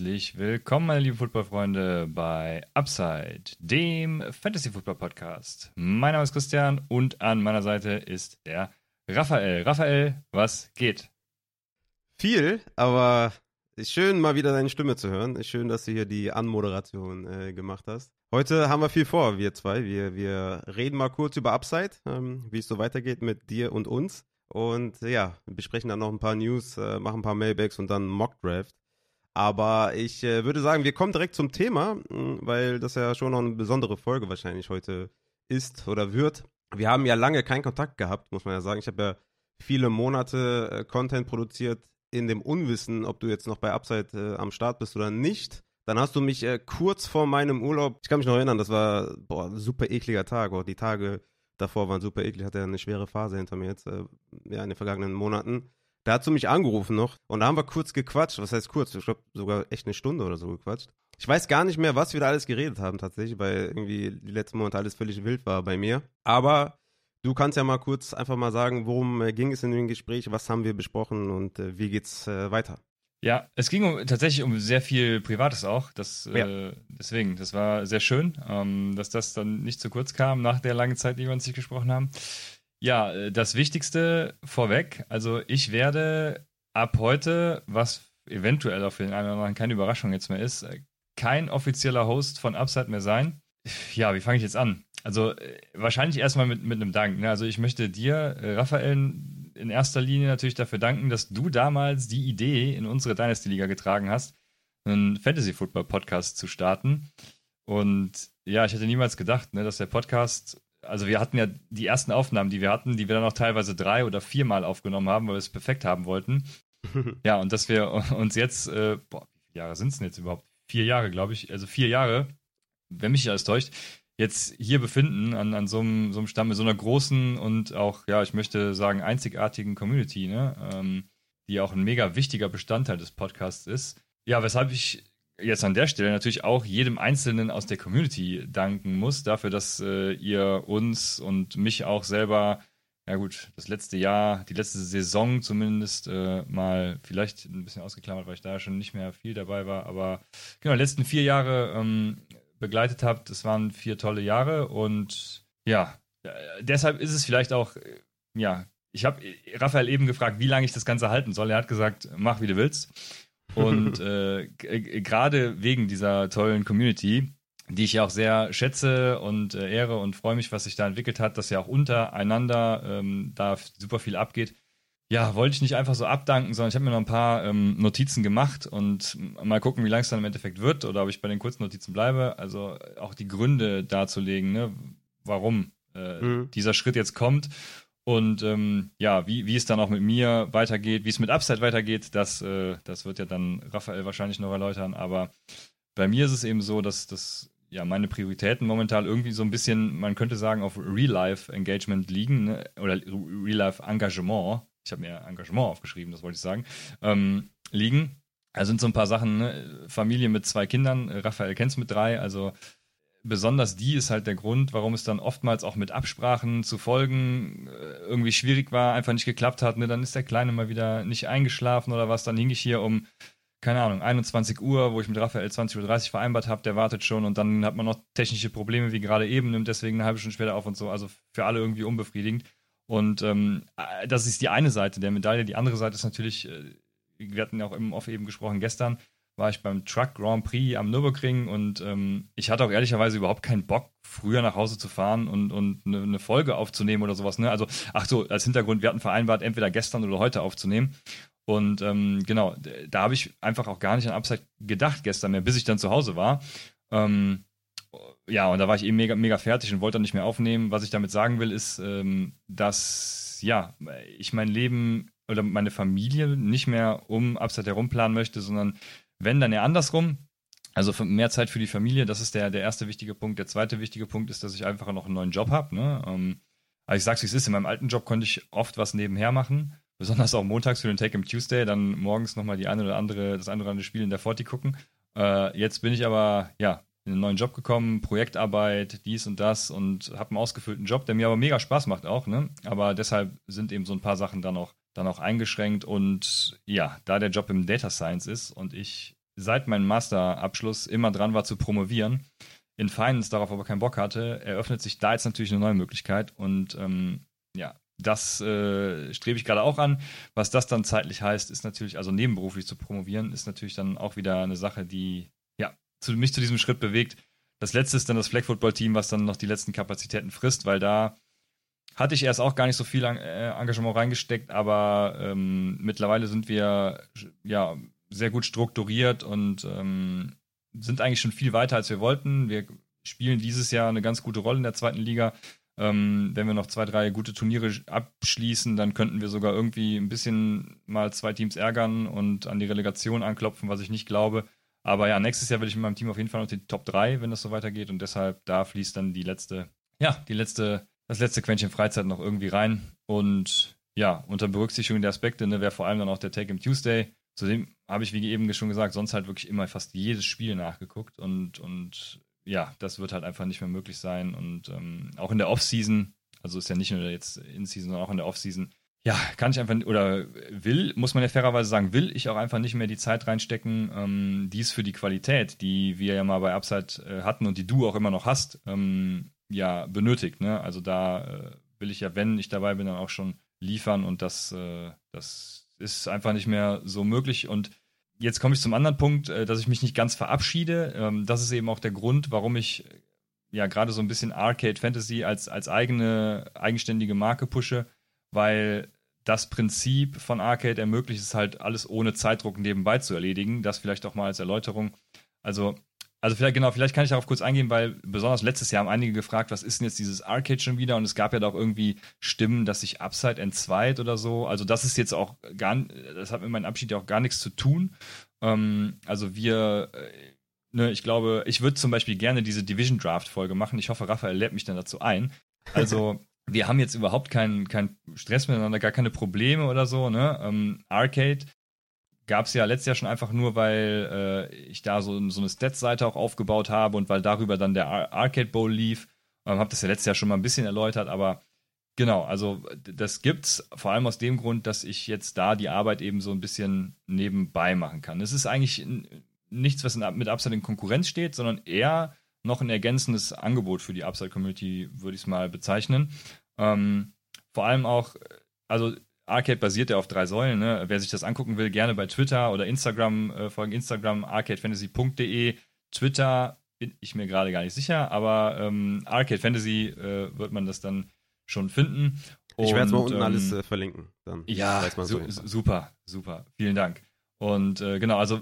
Herzlich willkommen, meine lieben Footballfreunde, bei Upside, dem Fantasy Football Podcast. Mein Name ist Christian und an meiner Seite ist der Raphael. Raphael, was geht? Viel, aber ist schön, mal wieder deine Stimme zu hören. Ist schön, dass du hier die Anmoderation äh, gemacht hast. Heute haben wir viel vor, wir zwei. Wir, wir reden mal kurz über Upside, ähm, wie es so weitergeht mit dir und uns. Und ja, besprechen dann noch ein paar News, äh, machen ein paar Mailbacks und dann Mock Draft. Aber ich äh, würde sagen, wir kommen direkt zum Thema, weil das ja schon noch eine besondere Folge wahrscheinlich heute ist oder wird. Wir haben ja lange keinen Kontakt gehabt, muss man ja sagen. Ich habe ja viele Monate äh, Content produziert in dem Unwissen, ob du jetzt noch bei Upside äh, am Start bist oder nicht. Dann hast du mich äh, kurz vor meinem Urlaub, ich kann mich noch erinnern, das war boah, ein super ekliger Tag. Auch die Tage davor waren super eklig, hatte ja eine schwere Phase hinter mir jetzt, äh, ja, in den vergangenen Monaten. Da hast du mich angerufen noch und da haben wir kurz gequatscht. Was heißt kurz? Ich glaube sogar echt eine Stunde oder so gequatscht. Ich weiß gar nicht mehr, was wir da alles geredet haben tatsächlich, weil irgendwie die letzten Monate alles völlig wild war bei mir. Aber Du kannst ja mal kurz einfach mal sagen, worum äh, ging es in dem Gespräch, was haben wir besprochen und äh, wie geht's äh, weiter? Ja, es ging um, tatsächlich um sehr viel Privates auch. Das, ja. äh, deswegen, das war sehr schön, ähm, dass das dann nicht zu kurz kam nach der langen Zeit, die wir uns nicht gesprochen haben. Ja, äh, das Wichtigste vorweg, also ich werde ab heute, was eventuell auch für den einen oder anderen keine Überraschung jetzt mehr ist, kein offizieller Host von Upside mehr sein. Ja, wie fange ich jetzt an? Also äh, wahrscheinlich erstmal mit, mit einem Dank. Ne? Also ich möchte dir, äh, Raphael, in erster Linie natürlich dafür danken, dass du damals die Idee in unsere Dynasty-Liga getragen hast, einen Fantasy-Football-Podcast zu starten. Und ja, ich hätte niemals gedacht, ne, dass der Podcast, also wir hatten ja die ersten Aufnahmen, die wir hatten, die wir dann auch teilweise drei oder viermal aufgenommen haben, weil wir es perfekt haben wollten. ja, und dass wir uns jetzt, äh, boah, wie viele Jahre sind es denn jetzt überhaupt? Vier Jahre, glaube ich, also vier Jahre, wenn mich nicht alles täuscht, jetzt hier befinden, an, an so, einem, so einem Stamm mit so einer großen und auch, ja, ich möchte sagen, einzigartigen Community, ne? Ähm, die auch ein mega wichtiger Bestandteil des Podcasts ist. Ja, weshalb ich jetzt an der Stelle natürlich auch jedem Einzelnen aus der Community danken muss, dafür, dass äh, ihr uns und mich auch selber, ja gut, das letzte Jahr, die letzte Saison zumindest äh, mal vielleicht ein bisschen ausgeklammert, weil ich da schon nicht mehr viel dabei war, aber genau, die letzten vier Jahre ähm, begleitet habt. Es waren vier tolle Jahre und ja, deshalb ist es vielleicht auch, ja, ich habe Raphael eben gefragt, wie lange ich das Ganze halten soll. Er hat gesagt, mach wie du willst. Und äh, gerade wegen dieser tollen Community, die ich ja auch sehr schätze und äh, ehre und freue mich, was sich da entwickelt hat, dass ja auch untereinander ähm, da super viel abgeht, ja, wollte ich nicht einfach so abdanken, sondern ich habe mir noch ein paar ähm, Notizen gemacht und mal gucken, wie lang es dann im Endeffekt wird oder ob ich bei den kurzen Notizen bleibe. Also auch die Gründe darzulegen, ne, warum äh, mhm. dieser Schritt jetzt kommt und ähm, ja, wie, wie es dann auch mit mir weitergeht, wie es mit Upside weitergeht, das, äh, das wird ja dann Raphael wahrscheinlich noch erläutern. Aber bei mir ist es eben so, dass das ja meine Prioritäten momentan irgendwie so ein bisschen, man könnte sagen, auf Real-Life-Engagement liegen ne? oder Real-Life-Engagement ich habe mir Engagement aufgeschrieben, das wollte ich sagen, ähm, liegen. Also sind so ein paar Sachen, ne? Familie mit zwei Kindern, Raphael kennt es mit drei, also besonders die ist halt der Grund, warum es dann oftmals auch mit Absprachen zu folgen äh, irgendwie schwierig war, einfach nicht geklappt hat. Ne? Dann ist der Kleine mal wieder nicht eingeschlafen oder was. Dann hing ich hier um, keine Ahnung, 21 Uhr, wo ich mit Raphael 20.30 Uhr vereinbart habe, der wartet schon und dann hat man noch technische Probleme wie gerade eben, nimmt deswegen eine halbe Stunde später auf und so. Also für alle irgendwie unbefriedigend. Und ähm, äh, das ist die eine Seite der Medaille. Die andere Seite ist natürlich, äh, wir hatten ja auch im Off eben gesprochen, gestern war ich beim Truck Grand Prix am Nürburgring und ähm, ich hatte auch ehrlicherweise überhaupt keinen Bock, früher nach Hause zu fahren und, und eine, eine Folge aufzunehmen oder sowas. Ne? Also, ach so, als Hintergrund, wir hatten vereinbart, entweder gestern oder heute aufzunehmen. Und ähm, genau, da habe ich einfach auch gar nicht an Upside gedacht gestern mehr, bis ich dann zu Hause war. Ähm, ja, und da war ich eben mega, mega fertig und wollte dann nicht mehr aufnehmen. Was ich damit sagen will, ist, ähm, dass ja, ich mein Leben oder meine Familie nicht mehr um Upside herum planen möchte, sondern wenn, dann eher andersrum. Also mehr Zeit für die Familie, das ist der, der erste wichtige Punkt. Der zweite wichtige Punkt ist, dass ich einfach noch einen neuen Job habe. Ne? Ähm, also ich sag's wie es ist, in meinem alten Job konnte ich oft was nebenher machen. Besonders auch montags für den Take im Tuesday, dann morgens nochmal die eine oder andere, das eine oder andere Spiel in der Forti gucken. Äh, jetzt bin ich aber, ja, in einen neuen Job gekommen, Projektarbeit, dies und das und habe einen ausgefüllten Job, der mir aber mega Spaß macht auch, ne? Aber deshalb sind eben so ein paar Sachen dann auch, dann auch eingeschränkt und ja, da der Job im Data Science ist und ich seit meinem Masterabschluss immer dran war zu promovieren, in Finance darauf aber keinen Bock hatte, eröffnet sich da jetzt natürlich eine neue Möglichkeit. Und ähm, ja, das äh, strebe ich gerade auch an. Was das dann zeitlich heißt, ist natürlich, also nebenberuflich zu promovieren, ist natürlich dann auch wieder eine Sache, die ja, zu, mich zu diesem Schritt bewegt. Das letzte ist dann das Flag Football Team, was dann noch die letzten Kapazitäten frisst, weil da hatte ich erst auch gar nicht so viel äh, Engagement reingesteckt, aber ähm, mittlerweile sind wir ja sehr gut strukturiert und ähm, sind eigentlich schon viel weiter, als wir wollten. Wir spielen dieses Jahr eine ganz gute Rolle in der zweiten Liga. Ähm, wenn wir noch zwei, drei gute Turniere abschließen, dann könnten wir sogar irgendwie ein bisschen mal zwei Teams ärgern und an die Relegation anklopfen, was ich nicht glaube. Aber ja, nächstes Jahr will ich mit meinem Team auf jeden Fall noch die Top 3, wenn das so weitergeht. Und deshalb, da fließt dann die letzte, ja, die letzte, das letzte Quäntchen Freizeit noch irgendwie rein. Und ja, unter Berücksichtigung der Aspekte, ne, wäre vor allem dann auch der Take im Tuesday. Zudem habe ich, wie eben schon gesagt, sonst halt wirklich immer fast jedes Spiel nachgeguckt und, und ja, das wird halt einfach nicht mehr möglich sein. Und ähm, auch in der Offseason, also ist ja nicht nur jetzt In-Season, sondern auch in der Offseason, ja, kann ich einfach, oder will, muss man ja fairerweise sagen, will ich auch einfach nicht mehr die Zeit reinstecken, ähm, dies für die Qualität, die wir ja mal bei Upside äh, hatten und die du auch immer noch hast, ähm, ja, benötigt. Ne? Also da äh, will ich ja, wenn ich dabei bin, dann auch schon liefern und das, äh, das ist einfach nicht mehr so möglich. Und jetzt komme ich zum anderen Punkt, äh, dass ich mich nicht ganz verabschiede. Ähm, das ist eben auch der Grund, warum ich ja gerade so ein bisschen Arcade Fantasy als, als eigene, eigenständige Marke pushe weil das Prinzip von Arcade ermöglicht es halt, alles ohne Zeitdruck nebenbei zu erledigen. Das vielleicht auch mal als Erläuterung. Also, also vielleicht, genau, vielleicht kann ich darauf kurz eingehen, weil besonders letztes Jahr haben einige gefragt, was ist denn jetzt dieses Arcade schon wieder? Und es gab ja doch irgendwie Stimmen, dass sich Upside entzweit oder so. Also, das ist jetzt auch gar, das hat mit meinem Abschied ja auch gar nichts zu tun. Ähm, also, wir, äh, ne, ich glaube, ich würde zum Beispiel gerne diese Division Draft Folge machen. Ich hoffe, Raphael lädt mich dann dazu ein. Also, wir haben jetzt überhaupt keinen kein Stress miteinander, gar keine Probleme oder so. Ne? Ähm, Arcade gab es ja letztes Jahr schon einfach nur, weil äh, ich da so, so eine Stats-Seite auch aufgebaut habe und weil darüber dann der Ar Arcade Bowl lief. Ähm, habe das ja letztes Jahr schon mal ein bisschen erläutert, aber genau, also das gibt's vor allem aus dem Grund, dass ich jetzt da die Arbeit eben so ein bisschen nebenbei machen kann. Es ist eigentlich nichts, was mit Upside in Konkurrenz steht, sondern eher noch ein ergänzendes Angebot für die Upside-Community, würde ich es mal bezeichnen. Ähm, vor allem auch, also Arcade basiert ja auf drei Säulen. Ne? Wer sich das angucken will, gerne bei Twitter oder Instagram äh, folgen. Instagram arcadefantasy.de. Twitter bin ich mir gerade gar nicht sicher, aber ähm, Arcade Fantasy äh, wird man das dann schon finden. Und, ich werde es mal unten ähm, alles äh, verlinken. Dann ja, su super, super. Vielen Dank. Und äh, genau, also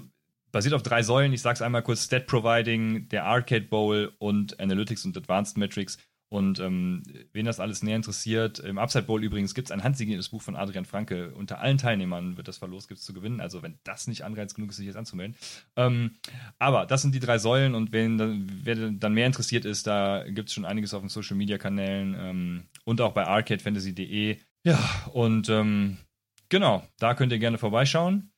basiert auf drei Säulen. Ich sage es einmal kurz: Stat Providing, der Arcade Bowl und Analytics und Advanced Metrics. Und ähm, wen das alles näher interessiert, im Upside Bowl übrigens gibt es ein handsigniertes Buch von Adrian Franke. Unter allen Teilnehmern wird das verlost, gibt es zu gewinnen. Also wenn das nicht Anreiz genug ist, sich jetzt anzumelden. Ähm, aber das sind die drei Säulen und wen dann, wer dann mehr interessiert ist, da gibt es schon einiges auf den Social Media Kanälen ähm, und auch bei arcadefantasy.de. Ja, und ähm, genau, da könnt ihr gerne vorbeischauen.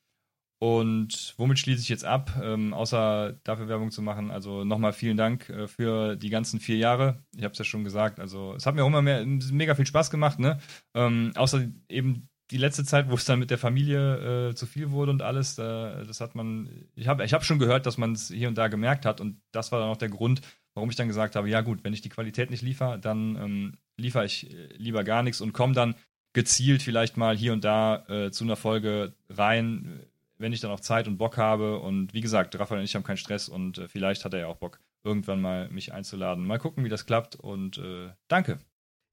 Und womit schließe ich jetzt ab, ähm, außer dafür Werbung zu machen? Also nochmal vielen Dank äh, für die ganzen vier Jahre. Ich habe es ja schon gesagt. Also es hat mir auch immer mehr, mega viel Spaß gemacht. Ne? Ähm, außer eben die letzte Zeit, wo es dann mit der Familie äh, zu viel wurde und alles. Äh, das hat man. Ich habe ich hab schon gehört, dass man es hier und da gemerkt hat. Und das war dann auch der Grund, warum ich dann gesagt habe: Ja gut, wenn ich die Qualität nicht liefere, dann ähm, liefere ich äh, lieber gar nichts und komme dann gezielt vielleicht mal hier und da äh, zu einer Folge rein wenn ich dann auch Zeit und Bock habe. Und wie gesagt, Raphael und ich haben keinen Stress und äh, vielleicht hat er ja auch Bock, irgendwann mal mich einzuladen. Mal gucken, wie das klappt und äh, danke.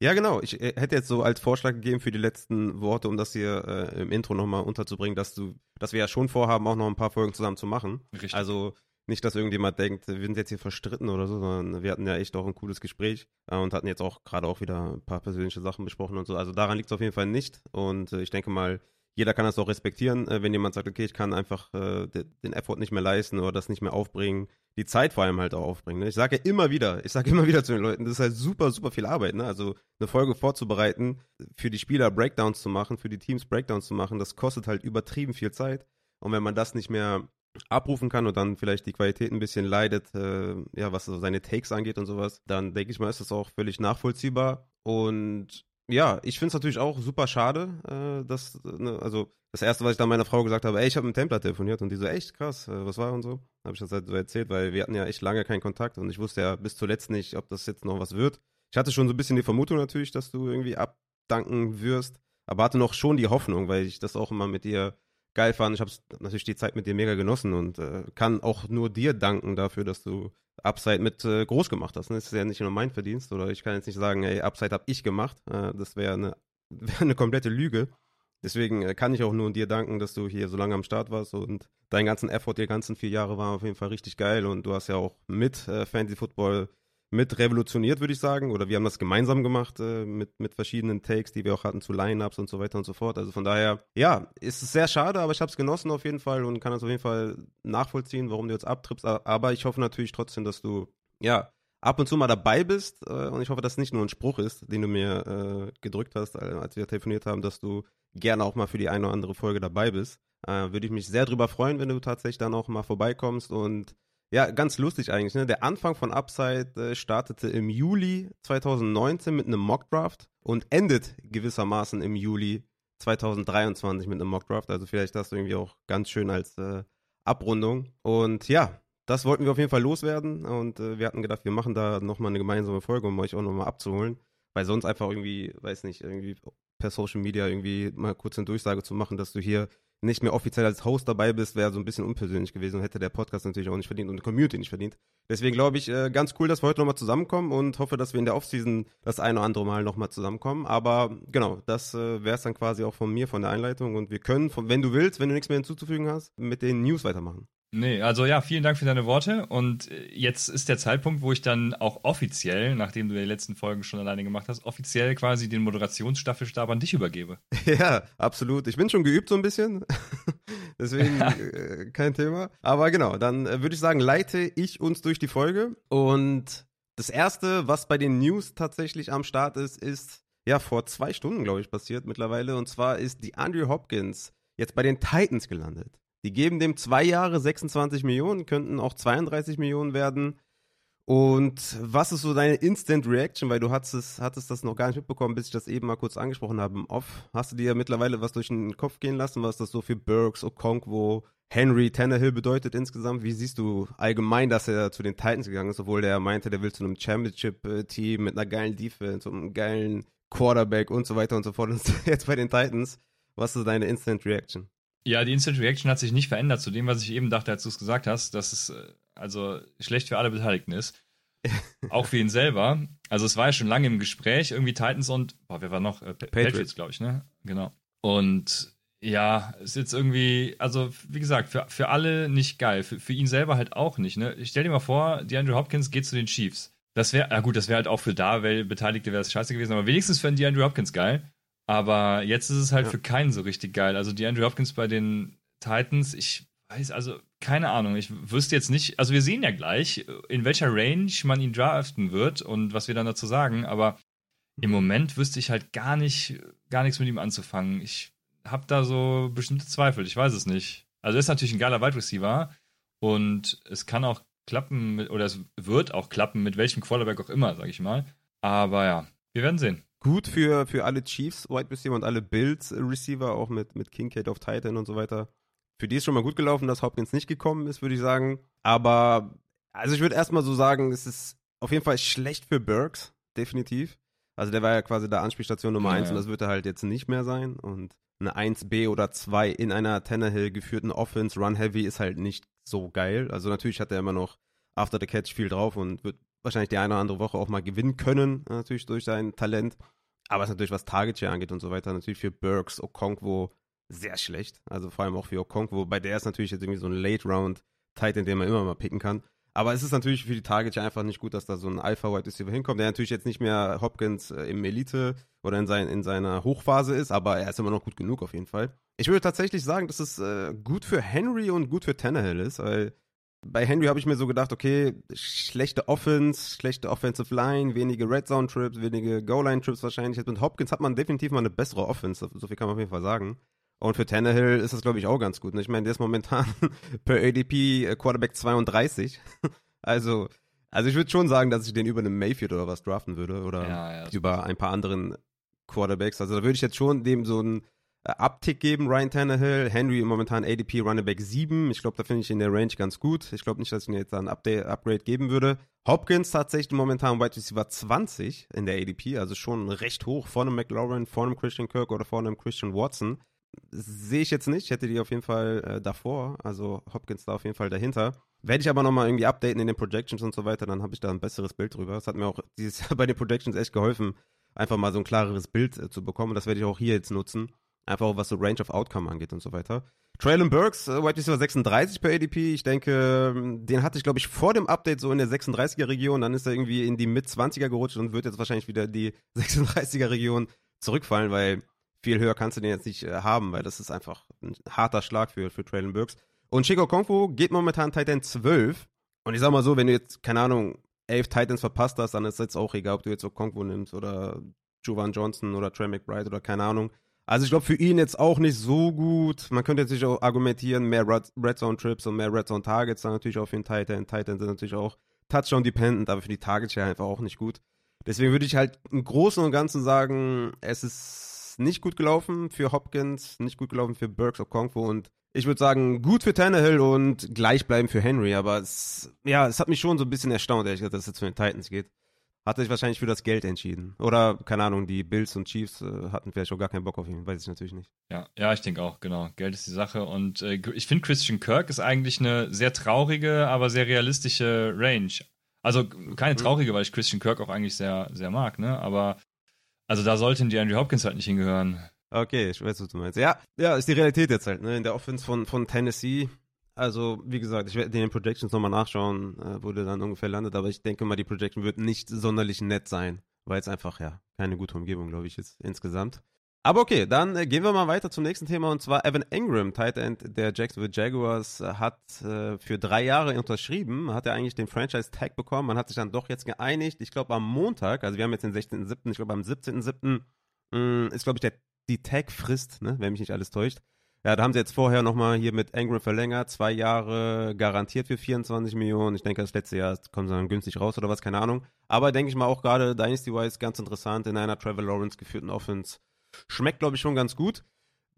Ja, genau. Ich äh, hätte jetzt so als Vorschlag gegeben für die letzten Worte, um das hier äh, im Intro nochmal unterzubringen, dass du, dass wir ja schon vorhaben, auch noch ein paar Folgen zusammen zu machen. Richtig. Also nicht, dass irgendjemand denkt, wir sind jetzt hier verstritten oder so, sondern wir hatten ja echt auch ein cooles Gespräch äh, und hatten jetzt auch gerade auch wieder ein paar persönliche Sachen besprochen und so. Also daran liegt es auf jeden Fall nicht. Und äh, ich denke mal, jeder kann das auch respektieren, äh, wenn jemand sagt, okay, ich kann einfach äh, den Effort nicht mehr leisten oder das nicht mehr aufbringen, die Zeit vor allem halt auch aufbringen. Ne? Ich sage ja immer wieder, ich sage immer wieder zu den Leuten, das ist halt super, super viel Arbeit. Ne? Also eine Folge vorzubereiten, für die Spieler Breakdowns zu machen, für die Teams Breakdowns zu machen, das kostet halt übertrieben viel Zeit. Und wenn man das nicht mehr abrufen kann und dann vielleicht die Qualität ein bisschen leidet, äh, ja, was so seine Takes angeht und sowas, dann denke ich mal, ist das auch völlig nachvollziehbar. Und ja, ich finde es natürlich auch super schade, äh, dass, ne, also das erste, was ich dann meiner Frau gesagt habe, ey, ich habe mit Templar telefoniert und die so, echt krass, äh, was war und so. Habe ich das halt so erzählt, weil wir hatten ja echt lange keinen Kontakt und ich wusste ja bis zuletzt nicht, ob das jetzt noch was wird. Ich hatte schon so ein bisschen die Vermutung natürlich, dass du irgendwie abdanken wirst, aber hatte noch schon die Hoffnung, weil ich das auch immer mit dir geil fand. Ich habe natürlich die Zeit mit dir mega genossen und äh, kann auch nur dir danken dafür, dass du Upside mit äh, groß gemacht hast. Ne? Das ist ja nicht nur mein Verdienst oder ich kann jetzt nicht sagen, ey, Upside habe ich gemacht. Äh, das wäre eine, wär eine komplette Lüge. Deswegen äh, kann ich auch nur dir danken, dass du hier so lange am Start warst und deinen ganzen Effort, die ganzen vier Jahre waren auf jeden Fall richtig geil und du hast ja auch mit äh, Fantasy Football mit revolutioniert, würde ich sagen. Oder wir haben das gemeinsam gemacht äh, mit, mit verschiedenen Takes, die wir auch hatten zu Lineups und so weiter und so fort. Also von daher, ja, ist es sehr schade, aber ich habe es genossen auf jeden Fall und kann das auf jeden Fall nachvollziehen, warum du jetzt abtrippst. Aber ich hoffe natürlich trotzdem, dass du, ja, ab und zu mal dabei bist. Äh, und ich hoffe, dass es nicht nur ein Spruch ist, den du mir äh, gedrückt hast, äh, als wir telefoniert haben, dass du gerne auch mal für die eine oder andere Folge dabei bist. Äh, Würde ich mich sehr drüber freuen, wenn du tatsächlich dann auch mal vorbeikommst. Und ja, ganz lustig eigentlich. Ne? Der Anfang von Upside äh, startete im Juli 2019 mit einem Mockdraft und endet gewissermaßen im Juli 2023 mit einem Mockdraft. Also vielleicht das irgendwie auch ganz schön als äh, Abrundung. Und ja, das wollten wir auf jeden Fall loswerden und äh, wir hatten gedacht, wir machen da nochmal eine gemeinsame Folge, um euch auch nochmal abzuholen. Weil sonst einfach irgendwie, weiß nicht, irgendwie per Social Media irgendwie mal kurz eine Durchsage zu machen, dass du hier nicht mehr offiziell als Host dabei bist, wäre so ein bisschen unpersönlich gewesen und hätte der Podcast natürlich auch nicht verdient und die Community nicht verdient. Deswegen glaube ich, äh, ganz cool, dass wir heute nochmal zusammenkommen und hoffe, dass wir in der Offseason das ein oder andere Mal nochmal zusammenkommen. Aber genau, das äh, wäre es dann quasi auch von mir, von der Einleitung. Und wir können, wenn du willst, wenn du nichts mehr hinzuzufügen hast, mit den News weitermachen. Nee, also ja, vielen Dank für deine Worte. Und äh, jetzt ist der Zeitpunkt, wo ich dann auch offiziell, nachdem du die letzten Folgen schon alleine gemacht hast, offiziell quasi den Moderationsstaffelstab an dich übergebe. Ja, absolut. Ich bin schon geübt so ein bisschen. Deswegen äh, kein Thema. Aber genau, dann äh, würde ich sagen, leite ich uns durch die Folge. Und das erste, was bei den News tatsächlich am Start ist, ist ja vor zwei Stunden, glaube ich, passiert mittlerweile. Und zwar ist die Andrew Hopkins jetzt bei den Titans gelandet. Die geben dem zwei Jahre 26 Millionen, könnten auch 32 Millionen werden. Und was ist so deine Instant Reaction? Weil du hattest, hattest das noch gar nicht mitbekommen, bis ich das eben mal kurz angesprochen habe im Off. Hast du dir mittlerweile was durch den Kopf gehen lassen, was das so für Burks, Okonkwo, Henry, Tannehill bedeutet insgesamt? Wie siehst du allgemein, dass er zu den Titans gegangen ist, obwohl der meinte, der will zu einem Championship-Team mit einer geilen Defense und einem geilen Quarterback und so weiter und so fort. Und jetzt bei den Titans. Was ist deine Instant Reaction? Ja, die Instant Reaction hat sich nicht verändert zu dem, was ich eben dachte, als du es gesagt hast, dass es äh, also schlecht für alle Beteiligten ist. auch für ihn selber. Also es war ja schon lange im Gespräch, irgendwie Titans und, boah, wer war noch? Äh, Patriots, Patriots glaube ich, ne? Genau. Und ja, ist jetzt irgendwie, also wie gesagt, für, für alle nicht geil, für, für ihn selber halt auch nicht, ne? Ich stell dir mal vor, die Andrew Hopkins geht zu den Chiefs. Das wäre, ja gut, das wäre halt auch für da, weil Beteiligte wäre es scheiße gewesen, aber wenigstens für die Andrew Hopkins geil. Aber jetzt ist es halt ja. für keinen so richtig geil. Also die Andrew Hopkins bei den Titans, ich weiß, also keine Ahnung. Ich wüsste jetzt nicht, also wir sehen ja gleich, in welcher Range man ihn draften wird und was wir dann dazu sagen, aber im Moment wüsste ich halt gar nicht, gar nichts mit ihm anzufangen. Ich habe da so bestimmte Zweifel, ich weiß es nicht. Also er ist natürlich ein geiler Wide Receiver und es kann auch klappen, mit, oder es wird auch klappen, mit welchem Quarterback auch immer, sag ich mal. Aber ja, wir werden sehen gut für, für alle Chiefs Wide Receiver und alle Bills Receiver, auch mit, mit Kincaid auf Titan und so weiter. Für die ist schon mal gut gelaufen, dass Hopkins nicht gekommen ist, würde ich sagen. Aber, also ich würde erstmal so sagen, es ist auf jeden Fall schlecht für Burks, definitiv. Also der war ja quasi der Anspielstation Nummer 1 ja, ja. und das wird er halt jetzt nicht mehr sein. Und eine 1B oder 2 in einer Tannehill geführten Offense, Run Heavy, ist halt nicht so geil. Also natürlich hat er immer noch After the Catch viel drauf und wird wahrscheinlich die eine oder andere Woche auch mal gewinnen können, natürlich durch sein Talent. Aber es ist natürlich, was Target Share angeht und so weiter, natürlich für Burks, Okonkwo sehr schlecht. Also vor allem auch für Okonkwo. Bei der ist natürlich jetzt irgendwie so ein Late-Round-Titan, den man immer mal picken kann. Aber es ist natürlich für die Target Share einfach nicht gut, dass da so ein Alpha-Wide Receiver hinkommt, der natürlich jetzt nicht mehr Hopkins äh, im Elite oder in, sein, in seiner Hochphase ist, aber er ist immer noch gut genug auf jeden Fall. Ich würde tatsächlich sagen, dass es äh, gut für Henry und gut für Tannehill ist, weil bei Henry habe ich mir so gedacht, okay, schlechte Offense, schlechte Offensive Line, wenige Red Zone Trips, wenige Goal Line Trips wahrscheinlich. Jetzt mit Hopkins hat man definitiv mal eine bessere Offense, so viel kann man auf jeden Fall sagen. Und für Tannehill ist das, glaube ich, auch ganz gut. Ne? Ich meine, der ist momentan per ADP äh, Quarterback 32. also, also ich würde schon sagen, dass ich den über einem Mayfield oder was draften würde oder ja, ja, über ein paar anderen Quarterbacks. Also da würde ich jetzt schon dem so ein äh, Uptick geben, Ryan Tannehill. Henry momentan ADP Running Back 7. Ich glaube, da finde ich in der Range ganz gut. Ich glaube nicht, dass ich mir jetzt ein Update, Upgrade geben würde. Hopkins tatsächlich momentan Wide Receiver 20 in der ADP, also schon recht hoch vor einem McLaurin, vor einem Christian Kirk oder vor einem Christian Watson. Sehe ich jetzt nicht. Ich hätte die auf jeden Fall äh, davor. Also Hopkins da auf jeden Fall dahinter. Werde ich aber nochmal irgendwie updaten in den Projections und so weiter, dann habe ich da ein besseres Bild drüber. Das hat mir auch dieses Jahr bei den Projections echt geholfen, einfach mal so ein klareres Bild äh, zu bekommen. Das werde ich auch hier jetzt nutzen. Einfach auch was so Range of Outcome angeht und so weiter. Traylon Burks, äh, Wide Receiver 36 per ADP. Ich denke, ähm, den hatte ich, glaube ich, vor dem Update so in der 36er-Region. Dann ist er irgendwie in die Mid-20er gerutscht und wird jetzt wahrscheinlich wieder die 36er-Region zurückfallen, weil viel höher kannst du den jetzt nicht äh, haben, weil das ist einfach ein harter Schlag für, für Traylon Burks. Und Chico Kongfu geht momentan Titan 12. Und ich sag mal so, wenn du jetzt, keine Ahnung, elf Titans verpasst hast, dann ist es jetzt auch egal, ob du jetzt so Kongfu nimmst oder Jovan Johnson oder Trey McBride oder keine Ahnung. Also ich glaube für ihn jetzt auch nicht so gut. Man könnte jetzt sich auch argumentieren, mehr Red Zone Trips und mehr Red Zone Targets dann natürlich auch für den Titan. Titan sind natürlich auch Touchdown dependent, aber für die Targets ja einfach auch nicht gut. Deswegen würde ich halt im Großen und Ganzen sagen, es ist nicht gut gelaufen für Hopkins, nicht gut gelaufen für Burks oder Kongfu und ich würde sagen, gut für Tannehill und gleich bleiben für Henry, aber es, ja, es hat mich schon so ein bisschen erstaunt, ehrlich gesagt, dass es jetzt für den Titans geht hat sich wahrscheinlich für das Geld entschieden. Oder, keine Ahnung, die Bills und Chiefs äh, hatten vielleicht auch gar keinen Bock auf ihn, weiß ich natürlich nicht. Ja, ja, ich denke auch, genau. Geld ist die Sache. Und äh, ich finde, Christian Kirk ist eigentlich eine sehr traurige, aber sehr realistische Range. Also keine mhm. traurige, weil ich Christian Kirk auch eigentlich sehr, sehr mag, ne? Aber also da sollten die Andrew Hopkins halt nicht hingehören. Okay, ich weiß, was du meinst. Ja, ja, ist die Realität jetzt halt, ne? In der Offense von, von Tennessee also, wie gesagt, ich werde den Projections nochmal nachschauen, äh, wo der dann ungefähr landet, aber ich denke mal, die Projection wird nicht sonderlich nett sein, weil es einfach, ja, keine gute Umgebung, glaube ich, ist insgesamt. Aber okay, dann äh, gehen wir mal weiter zum nächsten Thema und zwar Evan Ingram, Tight End der Jacksonville Jaguars, äh, hat für drei Jahre unterschrieben, hat er eigentlich den Franchise-Tag bekommen, man hat sich dann doch jetzt geeinigt, ich glaube am Montag, also wir haben jetzt den 16.07., ich glaube am 17.07. Mm, ist, glaube ich, der, die Tag-Frist, ne, wenn mich nicht alles täuscht. Ja, da haben sie jetzt vorher nochmal hier mit Ingram verlängert, zwei Jahre garantiert für 24 Millionen. Ich denke, das letzte Jahr kommen sie dann günstig raus oder was, keine Ahnung. Aber denke ich mal auch gerade Dynasty-wise ganz interessant in einer Trevor Lawrence geführten Offense. Schmeckt, glaube ich, schon ganz gut.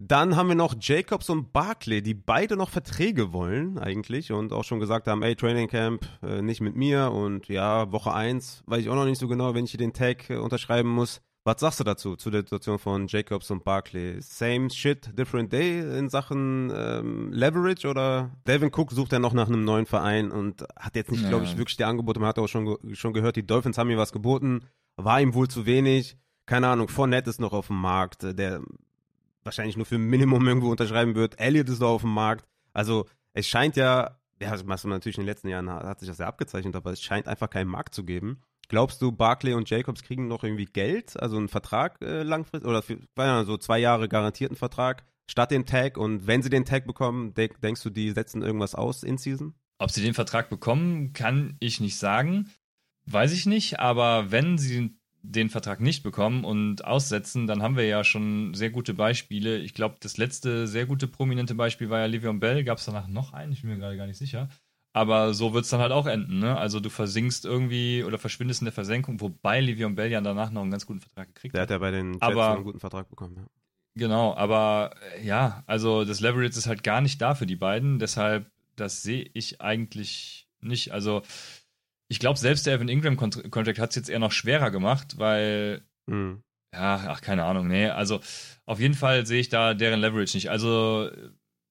Dann haben wir noch Jacobs und Barkley, die beide noch Verträge wollen eigentlich und auch schon gesagt haben, ey, Training Camp, äh, nicht mit mir und ja, Woche 1, weiß ich auch noch nicht so genau, wenn ich hier den Tag äh, unterschreiben muss. Was sagst du dazu, zu der Situation von Jacobs und Barkley? Same shit, different day in Sachen ähm, Leverage oder Devin Cook sucht ja noch nach einem neuen Verein und hat jetzt nicht, ja. glaube ich, wirklich die Angebote. Man hat auch schon, schon gehört, die Dolphins haben ihm was geboten, war ihm wohl zu wenig. Keine Ahnung, Fournette ist noch auf dem Markt, der wahrscheinlich nur für ein Minimum irgendwo unterschreiben wird. Elliott ist noch auf dem Markt. Also es scheint ja, ja, was man natürlich in den letzten Jahren hat, hat sich das ja abgezeichnet, aber es scheint einfach keinen Markt zu geben. Glaubst du, Barclay und Jacobs kriegen noch irgendwie Geld, also einen Vertrag äh, langfristig oder für, so zwei Jahre garantierten Vertrag statt dem Tag? Und wenn sie den Tag bekommen, denk, denkst du, die setzen irgendwas aus in Season? Ob sie den Vertrag bekommen, kann ich nicht sagen. Weiß ich nicht, aber wenn sie den Vertrag nicht bekommen und aussetzen, dann haben wir ja schon sehr gute Beispiele. Ich glaube, das letzte sehr gute prominente Beispiel war ja Livion Bell. Gab es danach noch einen? Ich bin mir gerade gar nicht sicher. Aber so wird es dann halt auch enden, ne? Also du versinkst irgendwie oder verschwindest in der Versenkung, wobei Livion Bell ja danach noch einen ganz guten Vertrag gekriegt hat. Der hat ja bei den Jets aber, einen guten Vertrag bekommen, ja. Genau, aber äh, ja, also das Leverage ist halt gar nicht da für die beiden, deshalb, das sehe ich eigentlich nicht. Also ich glaube, selbst der Evan Ingram Contract hat es jetzt eher noch schwerer gemacht, weil, mhm. ja, ach, keine Ahnung, nee, also auf jeden Fall sehe ich da deren Leverage nicht. Also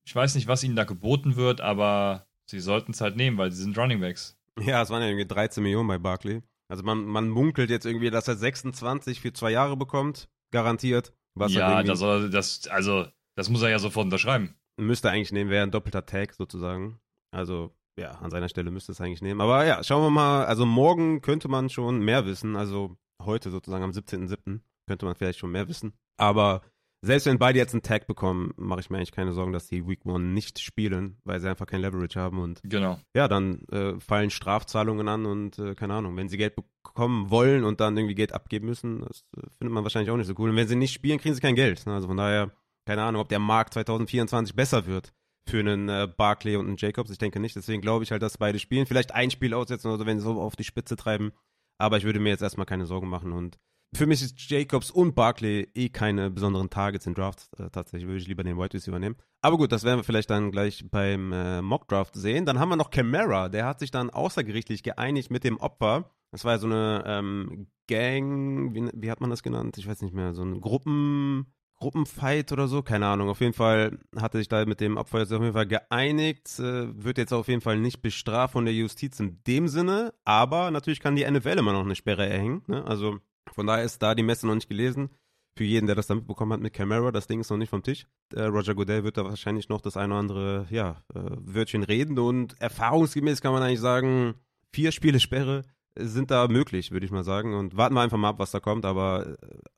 ich weiß nicht, was ihnen da geboten wird, aber Sie sollten es halt nehmen, weil sie sind Running Backs. Ja, es waren ja irgendwie 13 Millionen bei Barkley. Also man, man munkelt jetzt irgendwie, dass er 26 für zwei Jahre bekommt, garantiert. Was ja, das, das, also, das muss er ja sofort unterschreiben. Müsste eigentlich nehmen, wäre ein doppelter Tag sozusagen. Also, ja, an seiner Stelle müsste es eigentlich nehmen. Aber ja, schauen wir mal. Also morgen könnte man schon mehr wissen. Also heute sozusagen am 17.07. könnte man vielleicht schon mehr wissen. Aber selbst wenn beide jetzt einen Tag bekommen, mache ich mir eigentlich keine Sorgen, dass die Week One nicht spielen, weil sie einfach kein Leverage haben und genau. ja, dann äh, fallen Strafzahlungen an und äh, keine Ahnung, wenn sie Geld bekommen wollen und dann irgendwie Geld abgeben müssen, das äh, findet man wahrscheinlich auch nicht so cool. Und wenn sie nicht spielen, kriegen sie kein Geld. Also von daher, keine Ahnung, ob der Markt 2024 besser wird für einen äh, Barclay und einen Jacobs. Ich denke nicht. Deswegen glaube ich halt, dass beide spielen. Vielleicht ein Spiel aussetzen oder wenn sie so auf die Spitze treiben. Aber ich würde mir jetzt erstmal keine Sorgen machen und für mich ist Jacobs und Barkley eh keine besonderen Targets in Drafts. Äh, tatsächlich würde ich lieber den White Receiver nehmen. Aber gut, das werden wir vielleicht dann gleich beim äh, Mock Draft sehen. Dann haben wir noch Camara. Der hat sich dann außergerichtlich geeinigt mit dem Opfer. Das war so eine ähm, Gang, wie, wie hat man das genannt? Ich weiß nicht mehr. So ein Gruppen. Gruppenfight oder so, keine Ahnung. Auf jeden Fall hat er sich da mit dem Opfer jetzt auf jeden Fall geeinigt, äh, wird jetzt auf jeden Fall nicht bestraft von der Justiz in dem Sinne, aber natürlich kann die NFL immer noch eine Sperre erhängen. Ne? Also von daher ist da die Messe noch nicht gelesen. Für jeden, der das da mitbekommen hat mit Camara, das Ding ist noch nicht vom Tisch. Äh, Roger Goodell wird da wahrscheinlich noch das eine oder andere ja, äh, Wörtchen reden und erfahrungsgemäß kann man eigentlich sagen, vier Spiele Sperre sind da möglich, würde ich mal sagen. Und warten wir einfach mal ab, was da kommt. Aber äh,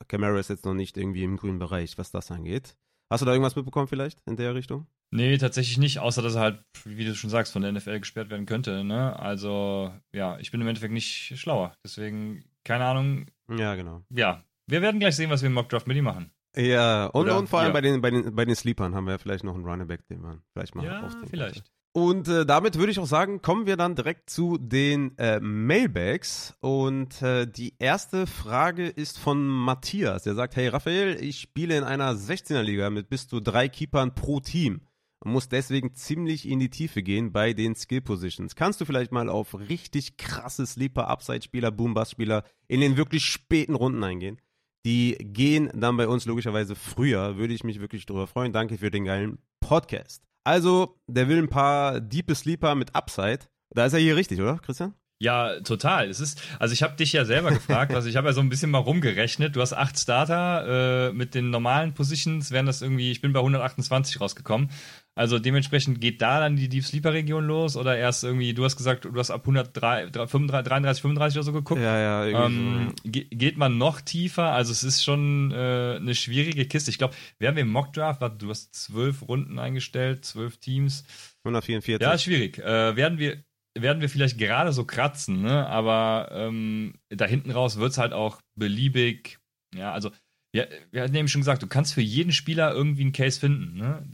Camara ist jetzt noch nicht irgendwie im grünen Bereich, was das angeht. Hast du da irgendwas mitbekommen vielleicht in der Richtung? Nee, tatsächlich nicht, außer dass er halt, wie du schon sagst, von der NFL gesperrt werden könnte. Ne? Also, ja, ich bin im Endeffekt nicht schlauer. Deswegen, keine Ahnung. Ja, genau. Ja, wir werden gleich sehen, was wir im Mockdraft mit ihm machen. Ja, und, Oder, und vor allem ja. bei, den, bei, den, bei den Sleepern haben wir vielleicht noch einen Running Back, den man vielleicht mal ja, vielleicht. Könnte. Und äh, damit würde ich auch sagen, kommen wir dann direkt zu den äh, Mailbags. Und äh, die erste Frage ist von Matthias. Der sagt, hey Raphael, ich spiele in einer 16er Liga mit bis zu drei Keepern pro Team und muss deswegen ziemlich in die Tiefe gehen bei den Skill Positions. Kannst du vielleicht mal auf richtig krasse Sleeper, Upside-Spieler, Boom-Bass-Spieler in den wirklich späten Runden eingehen? Die gehen dann bei uns logischerweise früher. Würde ich mich wirklich darüber freuen. Danke für den geilen Podcast. Also, der will ein paar Deep Sleeper mit Upside. Da ist er hier richtig, oder, Christian? Ja, total. Es ist, also ich habe dich ja selber gefragt, also ich habe ja so ein bisschen mal rumgerechnet. Du hast acht Starter äh, mit den normalen Positions, wären das irgendwie, ich bin bei 128 rausgekommen. Also dementsprechend geht da dann die Deep Sleeper Region los oder erst irgendwie, du hast gesagt, du hast ab 103, 35, 33, 35 oder so geguckt. Ja, ja, irgendwie ähm, so. Geht man noch tiefer? Also es ist schon äh, eine schwierige Kiste. Ich glaube, wir im Mock Draft, du hast zwölf Runden eingestellt, zwölf Teams. 144. Ja, schwierig. Äh, werden wir werden wir vielleicht gerade so kratzen, ne? aber ähm, da hinten raus wird es halt auch beliebig. Ja, also ja, wir hatten eben schon gesagt, du kannst für jeden Spieler irgendwie einen Case finden. Ne?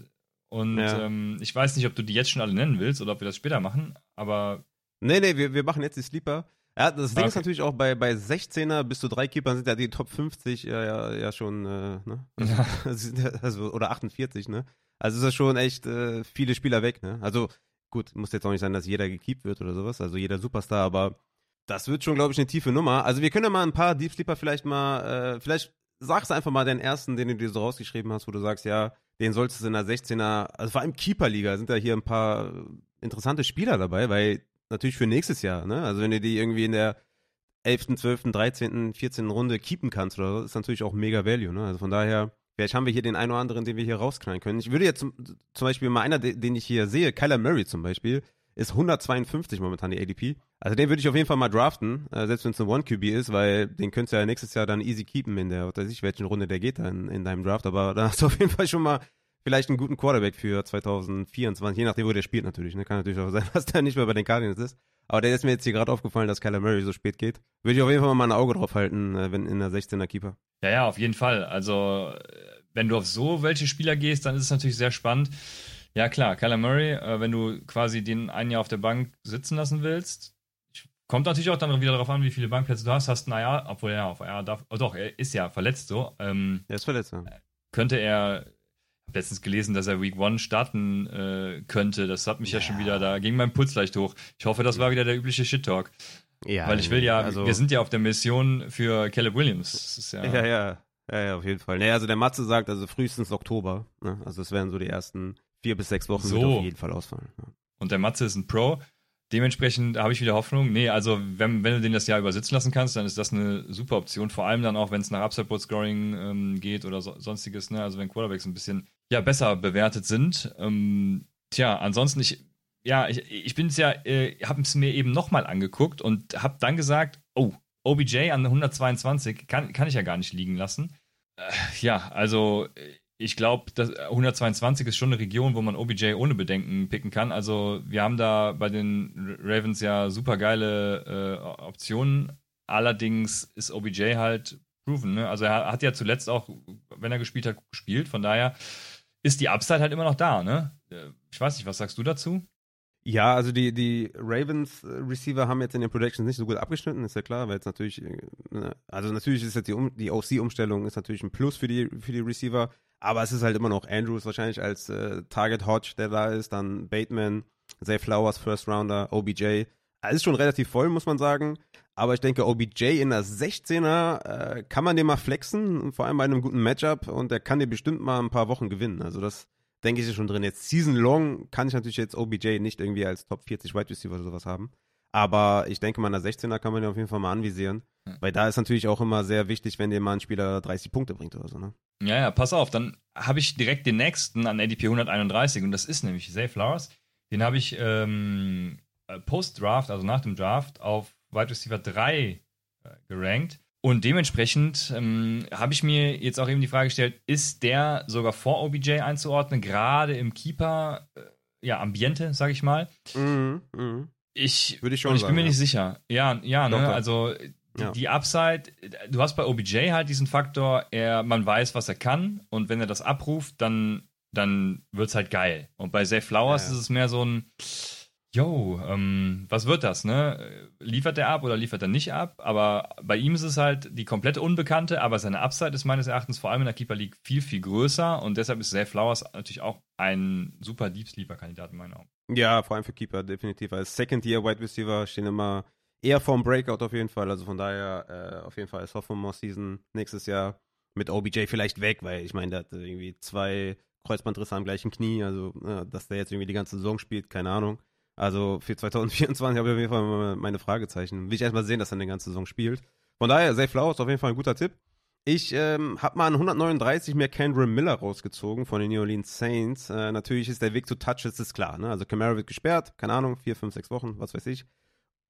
Und ja. ähm, ich weiß nicht, ob du die jetzt schon alle nennen willst oder ob wir das später machen, aber. Nee, nee, wir, wir machen jetzt die Sleeper. Ja, das Ding okay. ist natürlich auch bei, bei 16er bis zu drei Keepern sind ja die Top 50 ja, ja, ja schon, äh, ne? Also, ja. also, oder 48, ne? Also ist ja schon echt äh, viele Spieler weg, ne? Also Gut, muss jetzt auch nicht sein, dass jeder gekeept wird oder sowas, also jeder Superstar, aber das wird schon, glaube ich, eine tiefe Nummer. Also wir können ja mal ein paar Deep Sleeper vielleicht mal, äh, vielleicht sagst du einfach mal den ersten, den du dir so rausgeschrieben hast, wo du sagst, ja, den solltest du in der 16er, also vor allem Keeper-Liga sind da hier ein paar interessante Spieler dabei, weil natürlich für nächstes Jahr, ne? Also wenn du die irgendwie in der 11., 12., 13., 14. Runde keepen kannst oder so, ist natürlich auch mega Value, ne? Also von daher Vielleicht haben wir hier den einen oder anderen, den wir hier rausknallen können. Ich würde jetzt zum, zum Beispiel mal einer, den ich hier sehe, Kyler Murray zum Beispiel, ist 152 momentan die ADP. Also den würde ich auf jeden Fall mal draften, äh, selbst wenn es eine One-QB ist, weil den könntest du ja nächstes Jahr dann easy keepen in der, weiß ich, welchen Runde der geht dann in, in deinem Draft. Aber da hast du auf jeden Fall schon mal vielleicht einen guten Quarterback für 2024, je nachdem, wo der spielt natürlich. Ne? Kann natürlich auch sein, dass der nicht mehr bei den Cardinals ist. Aber der ist mir jetzt hier gerade aufgefallen, dass Kyler Murray so spät geht. Würde ich auf jeden Fall mal ein Auge drauf halten, äh, wenn in der 16er Keeper. Ja, ja, auf jeden Fall. Also wenn du auf so welche Spieler gehst, dann ist es natürlich sehr spannend. Ja, klar, Kyler Murray, äh, wenn du quasi den ein Jahr auf der Bank sitzen lassen willst, kommt natürlich auch dann wieder darauf an, wie viele Bankplätze du hast. Hast, naja, obwohl er auf er darf, oh doch, er ist ja verletzt so. Ähm, er ist verletzt, ja. Könnte er, ich habe letztens gelesen, dass er Week One starten äh, könnte. Das hat mich ja. ja. schon wieder, da ging mein Puls leicht hoch. Ich hoffe, das war wieder der übliche Shit-Talk. Ja, Weil ich will ja, also, wir sind ja auf der Mission für Caleb Williams. ja, ja, ja. Ja, ja, auf jeden Fall. Naja, also der Matze sagt also frühestens Oktober. Ne? Also es werden so die ersten vier bis sechs Wochen so. auf jeden Fall ausfallen. Ja. Und der Matze ist ein Pro. Dementsprechend habe ich wieder Hoffnung. Nee, also wenn, wenn du den das Jahr übersitzen lassen kannst, dann ist das eine super Option. Vor allem dann auch, wenn es nach Upside Board Scoring ähm, geht oder so, sonstiges. Ne? Also wenn Quarterbacks ein bisschen ja, besser bewertet sind. Ähm, tja, ansonsten, ich, ja, ich, ich bin es ja, äh, habe es mir eben nochmal angeguckt und habe dann gesagt, oh, OBJ an 122 kann, kann ich ja gar nicht liegen lassen. Äh, ja, also ich glaube, 122 ist schon eine Region, wo man OBJ ohne Bedenken picken kann. Also wir haben da bei den Ravens ja super geile äh, Optionen. Allerdings ist OBJ halt proven. Ne? Also er hat ja zuletzt auch, wenn er gespielt hat, gespielt. Von daher ist die Upside halt immer noch da. Ne? Äh, ich weiß nicht, was sagst du dazu? Ja, also die, die Ravens äh, haben jetzt in den Predictions nicht so gut abgeschnitten, ist ja klar, weil jetzt natürlich, äh, ne, also natürlich ist jetzt die, um, die OC-Umstellung ist natürlich ein Plus für die, für die Receiver, aber es ist halt immer noch Andrews wahrscheinlich als äh, Target Hodge, der da ist, dann Bateman, Zay Flowers, First Rounder, OBJ. Es ist schon relativ voll, muss man sagen. Aber ich denke, OBJ in der 16er äh, kann man den mal flexen, vor allem bei einem guten Matchup und der kann dir bestimmt mal ein paar Wochen gewinnen. Also das denke ich ist schon drin. Jetzt Season Long kann ich natürlich jetzt OBJ nicht irgendwie als Top 40 Wide Receiver oder sowas haben. Aber ich denke mal, in der 16er kann man den auf jeden Fall mal anvisieren. Ja. Weil da ist natürlich auch immer sehr wichtig, wenn dir mal ein Spieler 30 Punkte bringt oder so, ne? Ja, ja, pass auf, dann habe ich direkt den nächsten an ADP 131 und das ist nämlich Zay Flowers. Den habe ich ähm, Post-Draft, also nach dem Draft, auf Wide Receiver 3 äh, gerankt. Und dementsprechend ähm, habe ich mir jetzt auch eben die Frage gestellt, ist der sogar vor OBJ einzuordnen, gerade im Keeper, äh, ja, Ambiente, sage ich mal. Mhm, mh. Ich, Würde ich, schon ich sagen, bin mir ja. nicht sicher. Ja, ja, ne? also ja. die, Upside, du hast bei OBJ halt diesen Faktor, er, man weiß, was er kann und wenn er das abruft, dann, dann wird es halt geil. Und bei Zay Flowers ja, ist es mehr so ein, yo, ähm, was wird das, ne? Liefert er ab oder liefert er nicht ab? Aber bei ihm ist es halt die komplette Unbekannte, aber seine Upside ist meines Erachtens vor allem in der Keeper League viel, viel größer und deshalb ist Zay Flowers natürlich auch ein super Deep Sleeper-Kandidat in meinen Augen. Ja, vor allem für Keeper, definitiv. Als Second-Year-Wide Receiver stehen immer eher vorm Breakout auf jeden Fall. Also von daher äh, auf jeden Fall Sophomore-Season nächstes Jahr mit OBJ vielleicht weg, weil ich meine, der hat irgendwie zwei Kreuzbandrisse am gleichen Knie. Also, äh, dass der jetzt irgendwie die ganze Saison spielt, keine Ahnung. Also für 2024 habe ich auf jeden Fall meine Fragezeichen. Will ich erstmal sehen, dass er eine ganze Saison spielt. Von daher, Safe Flower ist auf jeden Fall ein guter Tipp. Ich ähm, habe mal an 139 mir Kendra Miller rausgezogen von den New Orleans Saints. Äh, natürlich ist der Weg zu Touches ist klar. Ne? Also Camara wird gesperrt, keine Ahnung, vier, fünf, sechs Wochen, was weiß ich.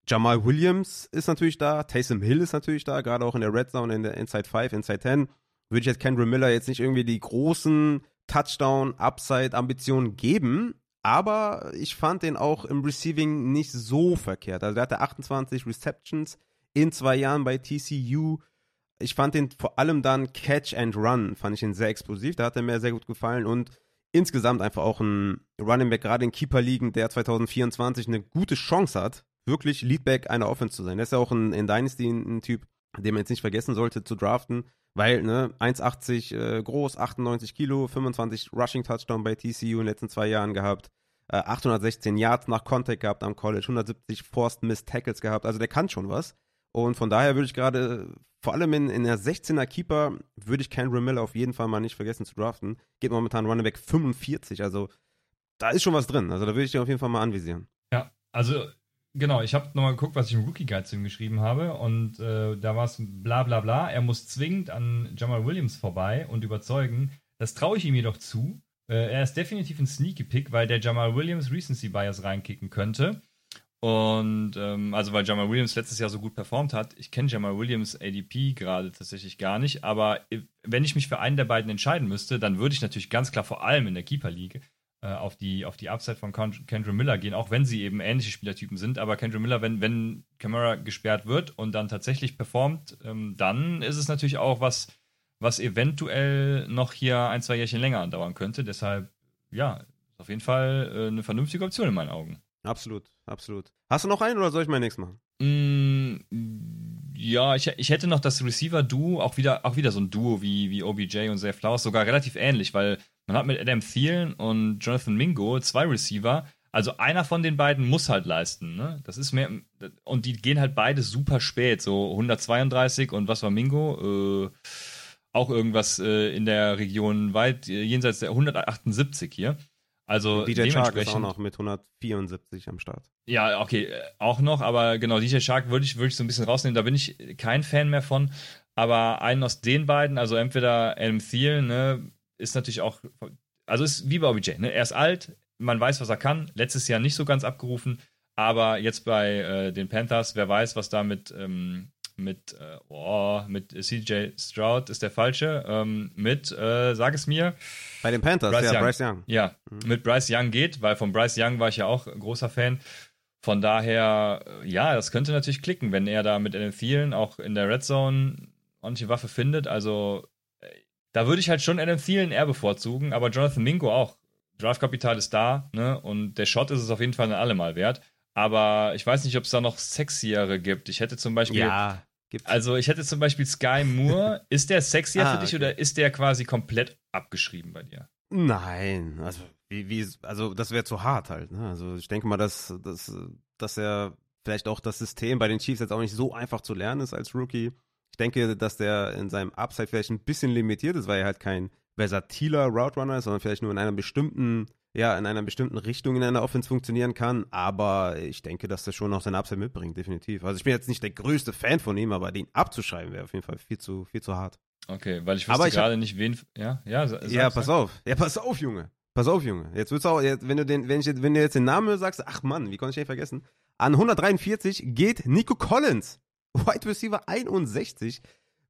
Jamal Williams ist natürlich da, Taysom Hill ist natürlich da, gerade auch in der Red Zone, in der Inside 5, Inside 10. Würde ich jetzt Kendra Miller jetzt nicht irgendwie die großen Touchdown-Upside-Ambitionen geben, aber ich fand den auch im Receiving nicht so verkehrt. Also der hatte 28 Receptions in zwei Jahren bei TCU. Ich fand den vor allem dann Catch and Run, fand ich ihn sehr explosiv. Da hat er mir sehr gut gefallen und insgesamt einfach auch ein Running Back, gerade in Keeper-Ligen, der 2024 eine gute Chance hat, wirklich Leadback einer Offense zu sein. Der ist ja auch ein, in Dynasty ein, Typ, den man jetzt nicht vergessen sollte zu draften, weil ne, 1,80 äh, groß, 98 Kilo, 25 Rushing Touchdown bei TCU in den letzten zwei Jahren gehabt, äh, 816 Yards nach Contact gehabt am College, 170 Forced Missed Tackles gehabt, also der kann schon was. Und von daher würde ich gerade, vor allem in, in der 16er Keeper, würde ich Ken Miller auf jeden Fall mal nicht vergessen zu draften. Geht momentan Running Back 45, also da ist schon was drin. Also da würde ich dir auf jeden Fall mal anvisieren. Ja, also Genau, ich habe nochmal geguckt, was ich im Rookie Guide zu ihm geschrieben habe und äh, da war es bla bla bla. Er muss zwingend an Jamal Williams vorbei und überzeugen. Das traue ich ihm jedoch zu. Äh, er ist definitiv ein Sneaky Pick, weil der Jamal Williams Recency Bias reinkicken könnte. Und ähm, also weil Jamal Williams letztes Jahr so gut performt hat. Ich kenne Jamal Williams ADP gerade tatsächlich gar nicht, aber wenn ich mich für einen der beiden entscheiden müsste, dann würde ich natürlich ganz klar vor allem in der Keeper League auf, die, auf die Upside von Kendra Miller gehen, auch wenn sie eben ähnliche Spielertypen sind. Aber Kendra Miller, wenn, wenn Camara gesperrt wird und dann tatsächlich performt, ähm, dann ist es natürlich auch was, was eventuell noch hier ein, zwei Jährchen länger andauern könnte. Deshalb, ja, ist auf jeden Fall äh, eine vernünftige Option in meinen Augen. Absolut, absolut. Hast du noch einen oder soll ich mal nichts machen? Mm, ja, ich, ich hätte noch das Receiver-Duo, auch wieder, auch wieder so ein Duo wie, wie OBJ und Zay Flowers, sogar relativ ähnlich, weil man hat mit Adam Thielen und Jonathan Mingo zwei Receiver. Also einer von den beiden muss halt leisten. Ne? Das ist mehr. Und die gehen halt beide super spät. So 132 und was war Mingo? Äh, auch irgendwas äh, in der Region weit äh, jenseits der 178 hier. Also DJ Shark ist auch noch mit 174 am Start. Ja, okay, auch noch, aber genau, DJ Shark würde ich, würd ich so ein bisschen rausnehmen, da bin ich kein Fan mehr von. Aber einen aus den beiden, also entweder Adam Thiel, ne, ist natürlich auch, also ist wie bei OBJ, ne? Er ist alt, man weiß, was er kann, letztes Jahr nicht so ganz abgerufen, aber jetzt bei äh, den Panthers, wer weiß, was da mit, ähm, mit, äh, oh, mit CJ Stroud ist der falsche, ähm, mit, äh, sag es mir. Bei den Panthers, Bryce ja, Young. Bryce Young. Ja, mhm. mit Bryce Young geht, weil von Bryce Young war ich ja auch großer Fan. Von daher, äh, ja, das könnte natürlich klicken, wenn er da mit den vielen auch in der Red Zone ordentliche Waffe findet. Also, da würde ich halt schon Adam Thielen eher bevorzugen, aber Jonathan Mingo auch Draftkapital ist da, ne? Und der Shot ist es auf jeden Fall allemal wert. Aber ich weiß nicht, ob es da noch sexiere gibt. Ich hätte zum Beispiel. Ja. Gibt's. Also ich hätte zum Beispiel Sky Moore. ist der sexier ah, für dich okay. oder ist der quasi komplett abgeschrieben bei dir? Nein, also wie, wie also das wäre zu hart halt. Ne? Also ich denke mal, dass, dass, dass er vielleicht auch das System bei den Chiefs jetzt auch nicht so einfach zu lernen ist als Rookie. Ich denke, dass der in seinem Upside vielleicht ein bisschen limitiert ist, weil er halt kein versatiler Route Runner ist, sondern vielleicht nur in einer bestimmten ja, in einer bestimmten Richtung in einer Offense funktionieren kann, aber ich denke, dass er schon noch seine Upside mitbringt, definitiv. Also ich bin jetzt nicht der größte Fan von ihm, aber den abzuschreiben wäre auf jeden Fall viel zu, viel zu hart. Okay, weil ich wusste gerade nicht, wen. Ja, ja, ja, pass auf. Ja, pass auf, Junge. Pass auf, Junge. Jetzt wird's auch, wenn du den, wenn ich, wenn du jetzt den Namen sagst, ach Mann, wie konnte ich den vergessen? An 143 geht Nico Collins, Wide Receiver 61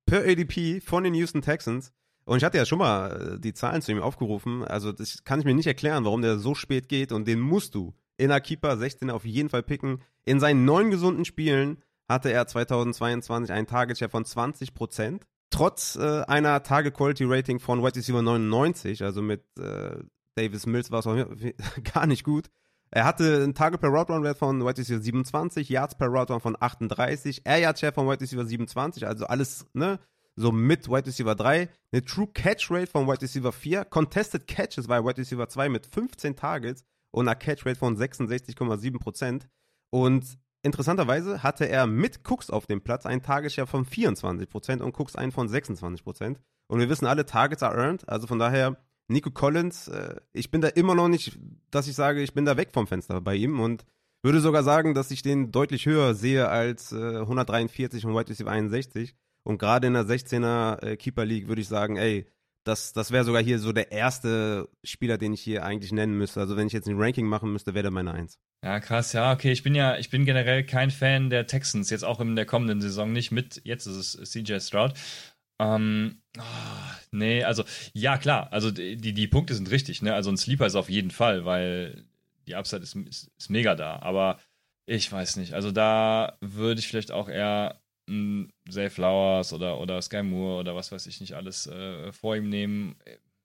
per ADP von den Houston Texans. Und ich hatte ja schon mal äh, die Zahlen zu ihm aufgerufen. Also das kann ich mir nicht erklären, warum der so spät geht. Und den musst du in der Keeper 16 auf jeden Fall picken. In seinen neun gesunden Spielen hatte er 2022 einen Target Share von 20% Trotz äh, einer Target Quality Rating von White Receiver 99, also mit äh, Davis Mills war es auch gar nicht gut. Er hatte einen Target per Route Run Wert von White Receiver 27, Yards per Route Run von 38, Air Yard Share von White Receiver 27, also alles, ne? so mit Wide Receiver 3, eine True Catch Rate von Wide Receiver 4, Contested Catches bei Wide Receiver 2 mit 15 Targets und einer Catch Rate von 66,7%. Und interessanterweise hatte er mit Cooks auf dem Platz einen Target Share von 24% und Cooks einen von 26%. Und wir wissen alle, Targets are earned, also von daher Nico Collins, äh, ich bin da immer noch nicht, dass ich sage, ich bin da weg vom Fenster bei ihm und würde sogar sagen, dass ich den deutlich höher sehe als äh, 143 und Wide Receiver 61. Und gerade in der 16er äh, Keeper League würde ich sagen, ey, das, das wäre sogar hier so der erste Spieler, den ich hier eigentlich nennen müsste. Also wenn ich jetzt ein Ranking machen müsste, wäre der meine Eins. Ja, krass, ja, okay. Ich bin ja, ich bin generell kein Fan der Texans, jetzt auch in der kommenden Saison nicht mit, jetzt ist es CJ Stroud. Ähm, oh, nee, also, ja, klar, also die, die Punkte sind richtig, ne? Also ein Sleeper ist auf jeden Fall, weil die Upside ist, ist, ist mega da. Aber ich weiß nicht, also da würde ich vielleicht auch eher Zay Flowers oder, oder Sky Moore oder was weiß ich nicht alles äh, vor ihm nehmen.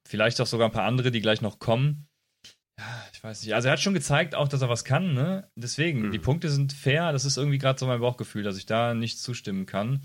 Vielleicht auch sogar ein paar andere, die gleich noch kommen. Ja, ich weiß nicht. Also er hat schon gezeigt auch, dass er was kann, ne? Deswegen, mhm. die Punkte sind fair. Das ist irgendwie gerade so mein Bauchgefühl, dass ich da nicht zustimmen kann.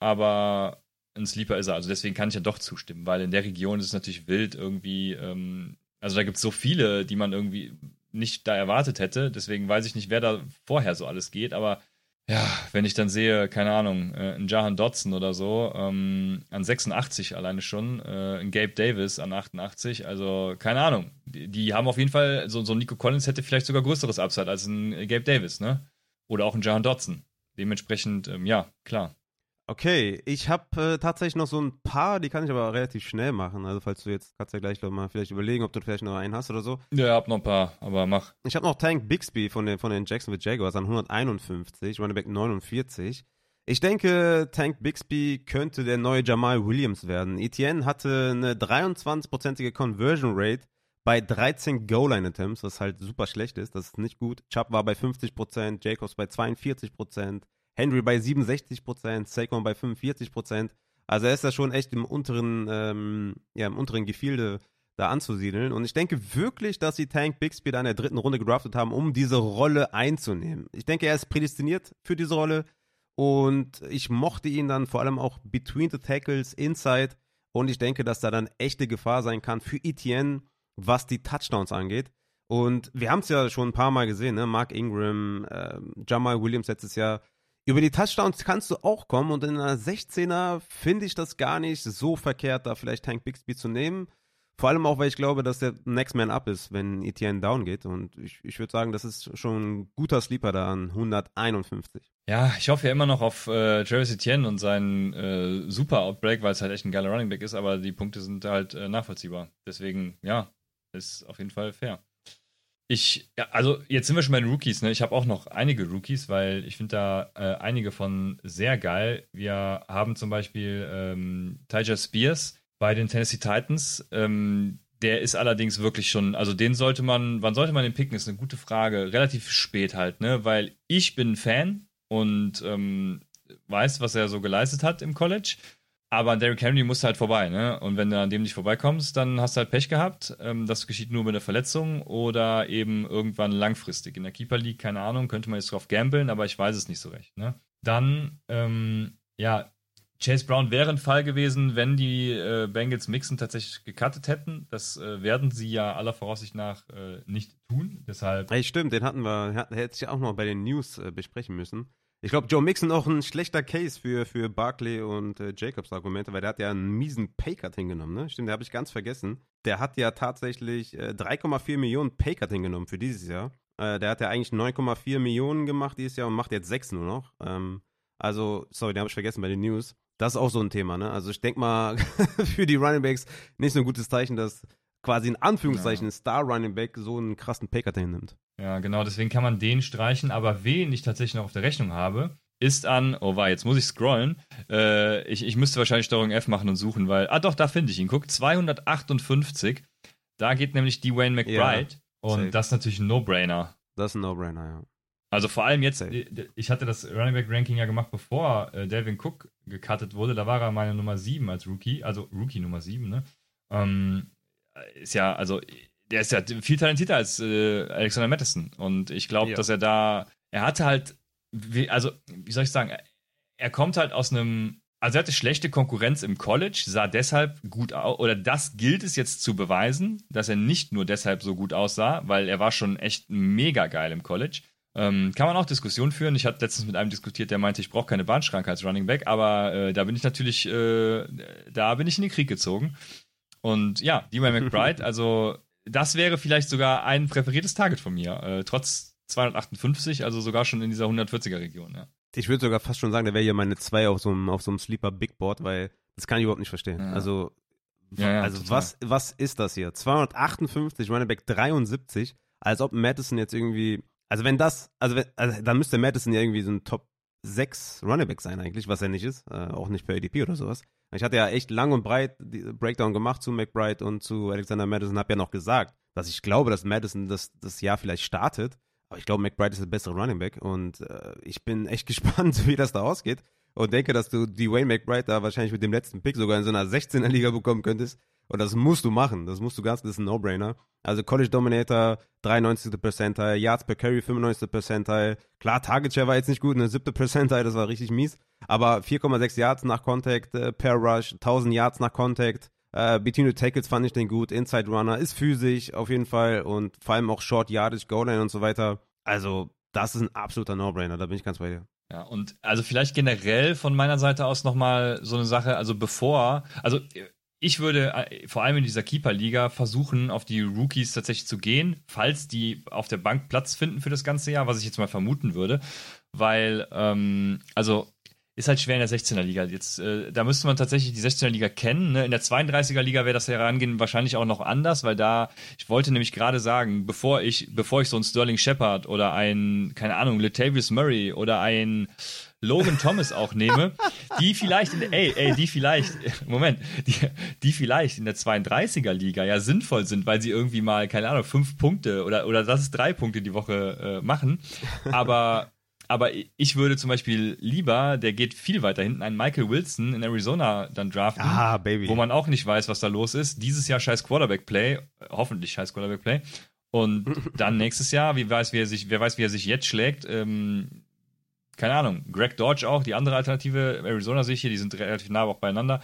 Aber ein Sleeper ist er. Also deswegen kann ich ja doch zustimmen, weil in der Region ist es natürlich wild irgendwie. Ähm, also da gibt es so viele, die man irgendwie nicht da erwartet hätte. Deswegen weiß ich nicht, wer da vorher so alles geht. Aber ja, wenn ich dann sehe, keine Ahnung, äh, ein Jahan Dodson oder so, ähm, an 86 alleine schon, äh, ein Gabe Davis an 88, also keine Ahnung. Die, die, haben auf jeden Fall, so, so Nico Collins hätte vielleicht sogar größeres Upside als ein Gabe Davis, ne? Oder auch ein Jahan Dodson. Dementsprechend, ähm, ja, klar. Okay, ich habe äh, tatsächlich noch so ein paar, die kann ich aber relativ schnell machen. Also falls du jetzt, kannst du ja gleich noch mal vielleicht überlegen, ob du vielleicht noch einen hast oder so. Ja, hab noch ein paar, aber mach. Ich habe noch Tank Bixby von den, von den Jacksonville Jaguars an 151, Running Back 49. Ich denke, Tank Bixby könnte der neue Jamal Williams werden. Etienne hatte eine 23-prozentige Conversion Rate bei 13 Goal-Line-Attempts, was halt super schlecht ist. Das ist nicht gut. Chubb war bei 50%, Jacobs bei 42%. Henry bei 67 Prozent, Saquon bei 45 Prozent. Also er ist da schon echt im unteren, ähm, ja, im unteren Gefilde da anzusiedeln. Und ich denke wirklich, dass sie Tank Bixby da in der dritten Runde gedraftet haben, um diese Rolle einzunehmen. Ich denke, er ist prädestiniert für diese Rolle. Und ich mochte ihn dann vor allem auch between the tackles, inside. Und ich denke, dass da dann echte Gefahr sein kann für Etienne, was die Touchdowns angeht. Und wir haben es ja schon ein paar Mal gesehen, ne? Mark Ingram, äh, Jamal Williams letztes Jahr über die Touchdowns kannst du auch kommen und in einer 16er finde ich das gar nicht so verkehrt, da vielleicht Tank Bixby zu nehmen. Vor allem auch, weil ich glaube, dass der Next Man Up ist, wenn Etienne down geht. Und ich, ich würde sagen, das ist schon ein guter Sleeper da an 151. Ja, ich hoffe ja immer noch auf äh, Travis Etienne und seinen äh, Super Outbreak, weil es halt echt ein geiler Running Back ist, aber die Punkte sind halt äh, nachvollziehbar. Deswegen, ja, ist auf jeden Fall fair. Ich, ja, also jetzt sind wir schon bei den Rookies, ne? Ich habe auch noch einige Rookies, weil ich finde da äh, einige von sehr geil. Wir haben zum Beispiel ähm, Tyler Spears bei den Tennessee Titans. Ähm, der ist allerdings wirklich schon, also den sollte man, wann sollte man den picken, ist eine gute Frage. Relativ spät halt, ne? Weil ich bin Fan und ähm, weiß, was er so geleistet hat im College. Aber an Derrick Henry musst du halt vorbei, ne? Und wenn du an dem nicht vorbeikommst, dann hast du halt Pech gehabt. Ähm, das geschieht nur mit einer Verletzung oder eben irgendwann langfristig. In der Keeper League, keine Ahnung, könnte man jetzt drauf gambeln, aber ich weiß es nicht so recht, ne? Dann, ähm, ja, Chase Brown wäre ein Fall gewesen, wenn die äh, Bengals Mixon tatsächlich gecuttet hätten. Das äh, werden sie ja aller Voraussicht nach äh, nicht tun. Deshalb. Hey, stimmt, den hatten wir, hätte ich auch noch bei den News äh, besprechen müssen. Ich glaube, Joe Mixon auch ein schlechter Case für, für Barkley und äh, Jacobs Argumente, weil der hat ja einen miesen Paycut hingenommen, ne? Stimmt, der habe ich ganz vergessen. Der hat ja tatsächlich äh, 3,4 Millionen Paycut hingenommen für dieses Jahr. Äh, der hat ja eigentlich 9,4 Millionen gemacht dieses Jahr und macht jetzt 6 nur noch. Ähm, also, sorry, den habe ich vergessen bei den News. Das ist auch so ein Thema, ne? Also ich denke mal, für die Running Backs nicht so ein gutes Zeichen, dass quasi in Anführungszeichen ja. ein Star Running Back so einen krassen Paycut hinnimmt. Ja, genau, deswegen kann man den streichen, aber wen ich tatsächlich noch auf der Rechnung habe, ist an, oh war, jetzt muss ich scrollen. Äh, ich, ich müsste wahrscheinlich Steuerung F machen und suchen, weil, ah doch, da finde ich ihn. Guck, 258. Da geht nämlich die Wayne McBride. Ja, und safe. das ist natürlich ein No-Brainer. Das ist ein No-Brainer, ja. Also vor allem jetzt, äh, ich hatte das Running Back Ranking ja gemacht, bevor äh, Delvin Cook gecuttet wurde. Da war er meine Nummer 7 als Rookie, also Rookie Nummer 7, ne? Ähm, ist ja, also, der ist ja viel talentierter als äh, Alexander Madison. Und ich glaube, ja. dass er da, er hatte halt, also, wie soll ich sagen, er kommt halt aus einem, also er hatte schlechte Konkurrenz im College, sah deshalb gut aus, oder das gilt es jetzt zu beweisen, dass er nicht nur deshalb so gut aussah, weil er war schon echt mega geil im College. Ähm, kann man auch Diskussionen führen. Ich hatte letztens mit einem diskutiert, der meinte, ich brauche keine Bahnschranke als Running Back, aber äh, da bin ich natürlich, äh, da bin ich in den Krieg gezogen. Und ja, D.Y. McBride, also das wäre vielleicht sogar ein präferiertes Target von mir, äh, trotz 258, also sogar schon in dieser 140er Region. Ja. Ich würde sogar fast schon sagen, der wäre hier meine 2 auf so einem, auf so einem Sleeper Big Board, weil das kann ich überhaupt nicht verstehen. Ja. Also, ja, ja, also was, was ist das hier? 258, Running Back 73, als ob Madison jetzt irgendwie also wenn das, also, wenn, also dann müsste Madison ja irgendwie so ein Top 6 Runnerback sein eigentlich, was er nicht ist, äh, auch nicht per ADP oder sowas. Ich hatte ja echt lang und breit die Breakdown gemacht zu McBride und zu Alexander Madison, habe ja noch gesagt, dass ich glaube, dass Madison das, das Jahr vielleicht startet, aber ich glaube, McBride ist der bessere Running Back und äh, ich bin echt gespannt, wie das da ausgeht und denke, dass du die Wayne McBride da wahrscheinlich mit dem letzten Pick sogar in so einer 16er Liga bekommen könntest, und das musst du machen. Das musst du ganz, das ist ein No-Brainer. Also College Dominator, 93. Percentile, Yards per Carry, 95. Percentile. Klar, Target Share war jetzt nicht gut, eine 7. Percentile, das war richtig mies. Aber 4,6 Yards nach Contact äh, per Rush, 1000 Yards nach Contact. Äh, Between the Tackles fand ich den gut. Inside Runner ist physisch auf jeden Fall und vor allem auch Short Yardage, Goal Line und so weiter. Also, das ist ein absoluter No-Brainer, da bin ich ganz bei dir. Ja, und also vielleicht generell von meiner Seite aus nochmal so eine Sache, also bevor, also ich würde äh, vor allem in dieser Keeper-Liga versuchen, auf die Rookies tatsächlich zu gehen, falls die auf der Bank Platz finden für das ganze Jahr, was ich jetzt mal vermuten würde. Weil, ähm, also ist halt schwer in der 16er Liga. Jetzt, äh, da müsste man tatsächlich die 16er Liga kennen. Ne? In der 32er Liga wäre das herangehen wahrscheinlich auch noch anders, weil da, ich wollte nämlich gerade sagen, bevor ich, bevor ich so einen Sterling Shepard oder ein, keine Ahnung, Latavius Murray oder ein Logan Thomas auch nehme, die vielleicht in der, ey, ey, die vielleicht, Moment, die, die vielleicht in der 32er Liga ja sinnvoll sind, weil sie irgendwie mal, keine Ahnung, fünf Punkte oder, oder das ist drei Punkte die Woche äh, machen. Aber aber ich würde zum Beispiel lieber, der geht viel weiter hinten, einen Michael Wilson in Arizona dann draften, ah, Baby. wo man auch nicht weiß, was da los ist. Dieses Jahr scheiß Quarterback-Play, hoffentlich scheiß Quarterback-Play. Und dann nächstes Jahr, wie weiß, wie er sich, wer weiß, wie er sich jetzt schlägt. Ähm, keine Ahnung, Greg Dodge auch, die andere Alternative, Arizona sehe ich hier, die sind relativ nah auch beieinander.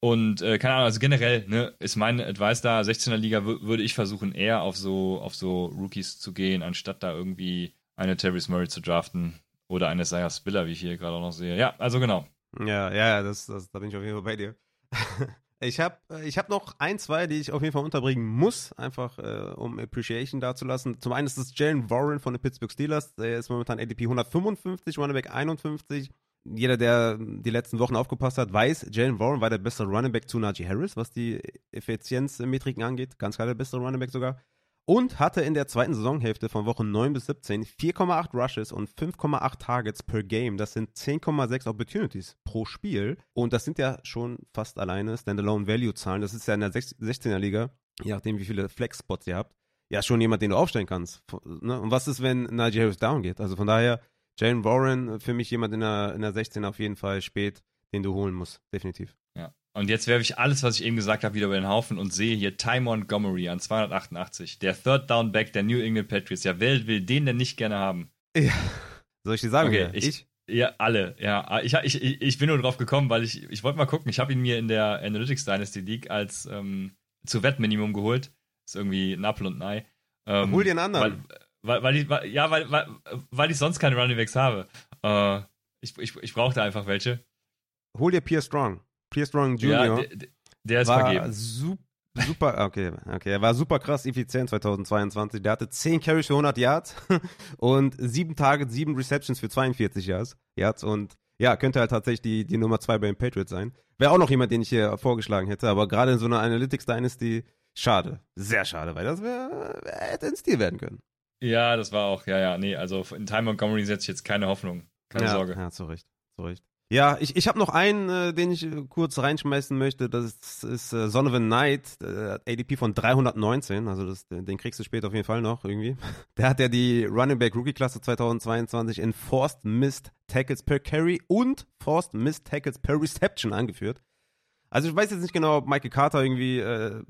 Und äh, keine Ahnung, also generell ne, ist mein Advice da, 16er Liga würde ich versuchen, eher auf so, auf so Rookies zu gehen, anstatt da irgendwie eine Terry Murray zu draften oder eine Isaiah Spiller, wie ich hier gerade auch noch sehe. Ja, also genau. Ja, ja, das, das, da bin ich auf jeden Fall bei dir. ich habe ich hab noch ein, zwei, die ich auf jeden Fall unterbringen muss, einfach äh, um Appreciation dazulassen. Zum einen ist es Jalen Warren von den Pittsburgh Steelers. Der ist momentan ADP 155, Runnerback 51. Jeder, der die letzten Wochen aufgepasst hat, weiß, Jalen Warren war der beste Running zu Najee Harris, was die Effizienzmetriken angeht. Ganz klar der beste Running sogar und hatte in der zweiten Saisonhälfte von Wochen 9 bis 17 4,8 Rushes und 5,8 Targets per Game. Das sind 10,6 Opportunities pro Spiel. Und das sind ja schon fast alleine Standalone-Value-Zahlen. Das ist ja in der 16er Liga, je nachdem, wie viele Flex-Spots ihr habt, ja schon jemand, den du aufstellen kannst. Ne? Und was ist, wenn Najee Harris down geht? Also von daher, Jalen Warren für mich jemand in der, in der 16 auf jeden Fall spät. den du holen musst, definitiv. Ja. Und jetzt werfe ich alles, was ich eben gesagt habe, wieder über den Haufen und sehe hier Ty Montgomery an 288. Der Third Down Back der New England Patriots. Ja, wer will den denn nicht gerne haben? Ja. Soll ich dir sagen? Okay, ich, ich? Ja, alle. Ja, ich, ich, ich bin nur drauf gekommen, weil ich, ich wollte mal gucken. Ich habe ihn mir in der Analytics Dynasty League als ähm, zu Wettminimum geholt. Ist irgendwie ein Apfel und ein Ei. Ähm, Hol dir einen anderen. Weil, weil, weil ich, weil, ja, weil, weil, weil ich sonst keine Running Backs habe. Äh, ich, ich, ich brauchte einfach welche. Hol dir Pierre Strong. Pierre Strong Jr. Ja, der, der ist war vergeben. Super, super, okay, okay. Er war super krass effizient 2022. Der hatte 10 Carries für 100 Yards und 7 Targets, 7 Receptions für 42 Yards. Yards und ja, könnte halt tatsächlich die, die Nummer 2 bei den Patriots sein. Wäre auch noch jemand, den ich hier vorgeschlagen hätte, aber gerade in so einer Analytics Dynasty, schade. Sehr schade, weil das wär, hätte ein Stil werden können. Ja, das war auch, ja, ja, nee, also in Time Montgomery setze ich jetzt keine Hoffnung. Keine ja, Sorge. Ja, zu Recht, zu Recht. Ja, ich, ich habe noch einen, äh, den ich äh, kurz reinschmeißen möchte. Das ist, ist äh, Son of a Knight, äh, ADP von 319. Also das, den kriegst du später auf jeden Fall noch irgendwie. Der hat ja die Running Back Rookie Klasse 2022 in Forced Missed Tackles per Carry und Forced Missed Tackles per Reception angeführt. Also ich weiß jetzt nicht genau, ob Michael Carter irgendwie äh,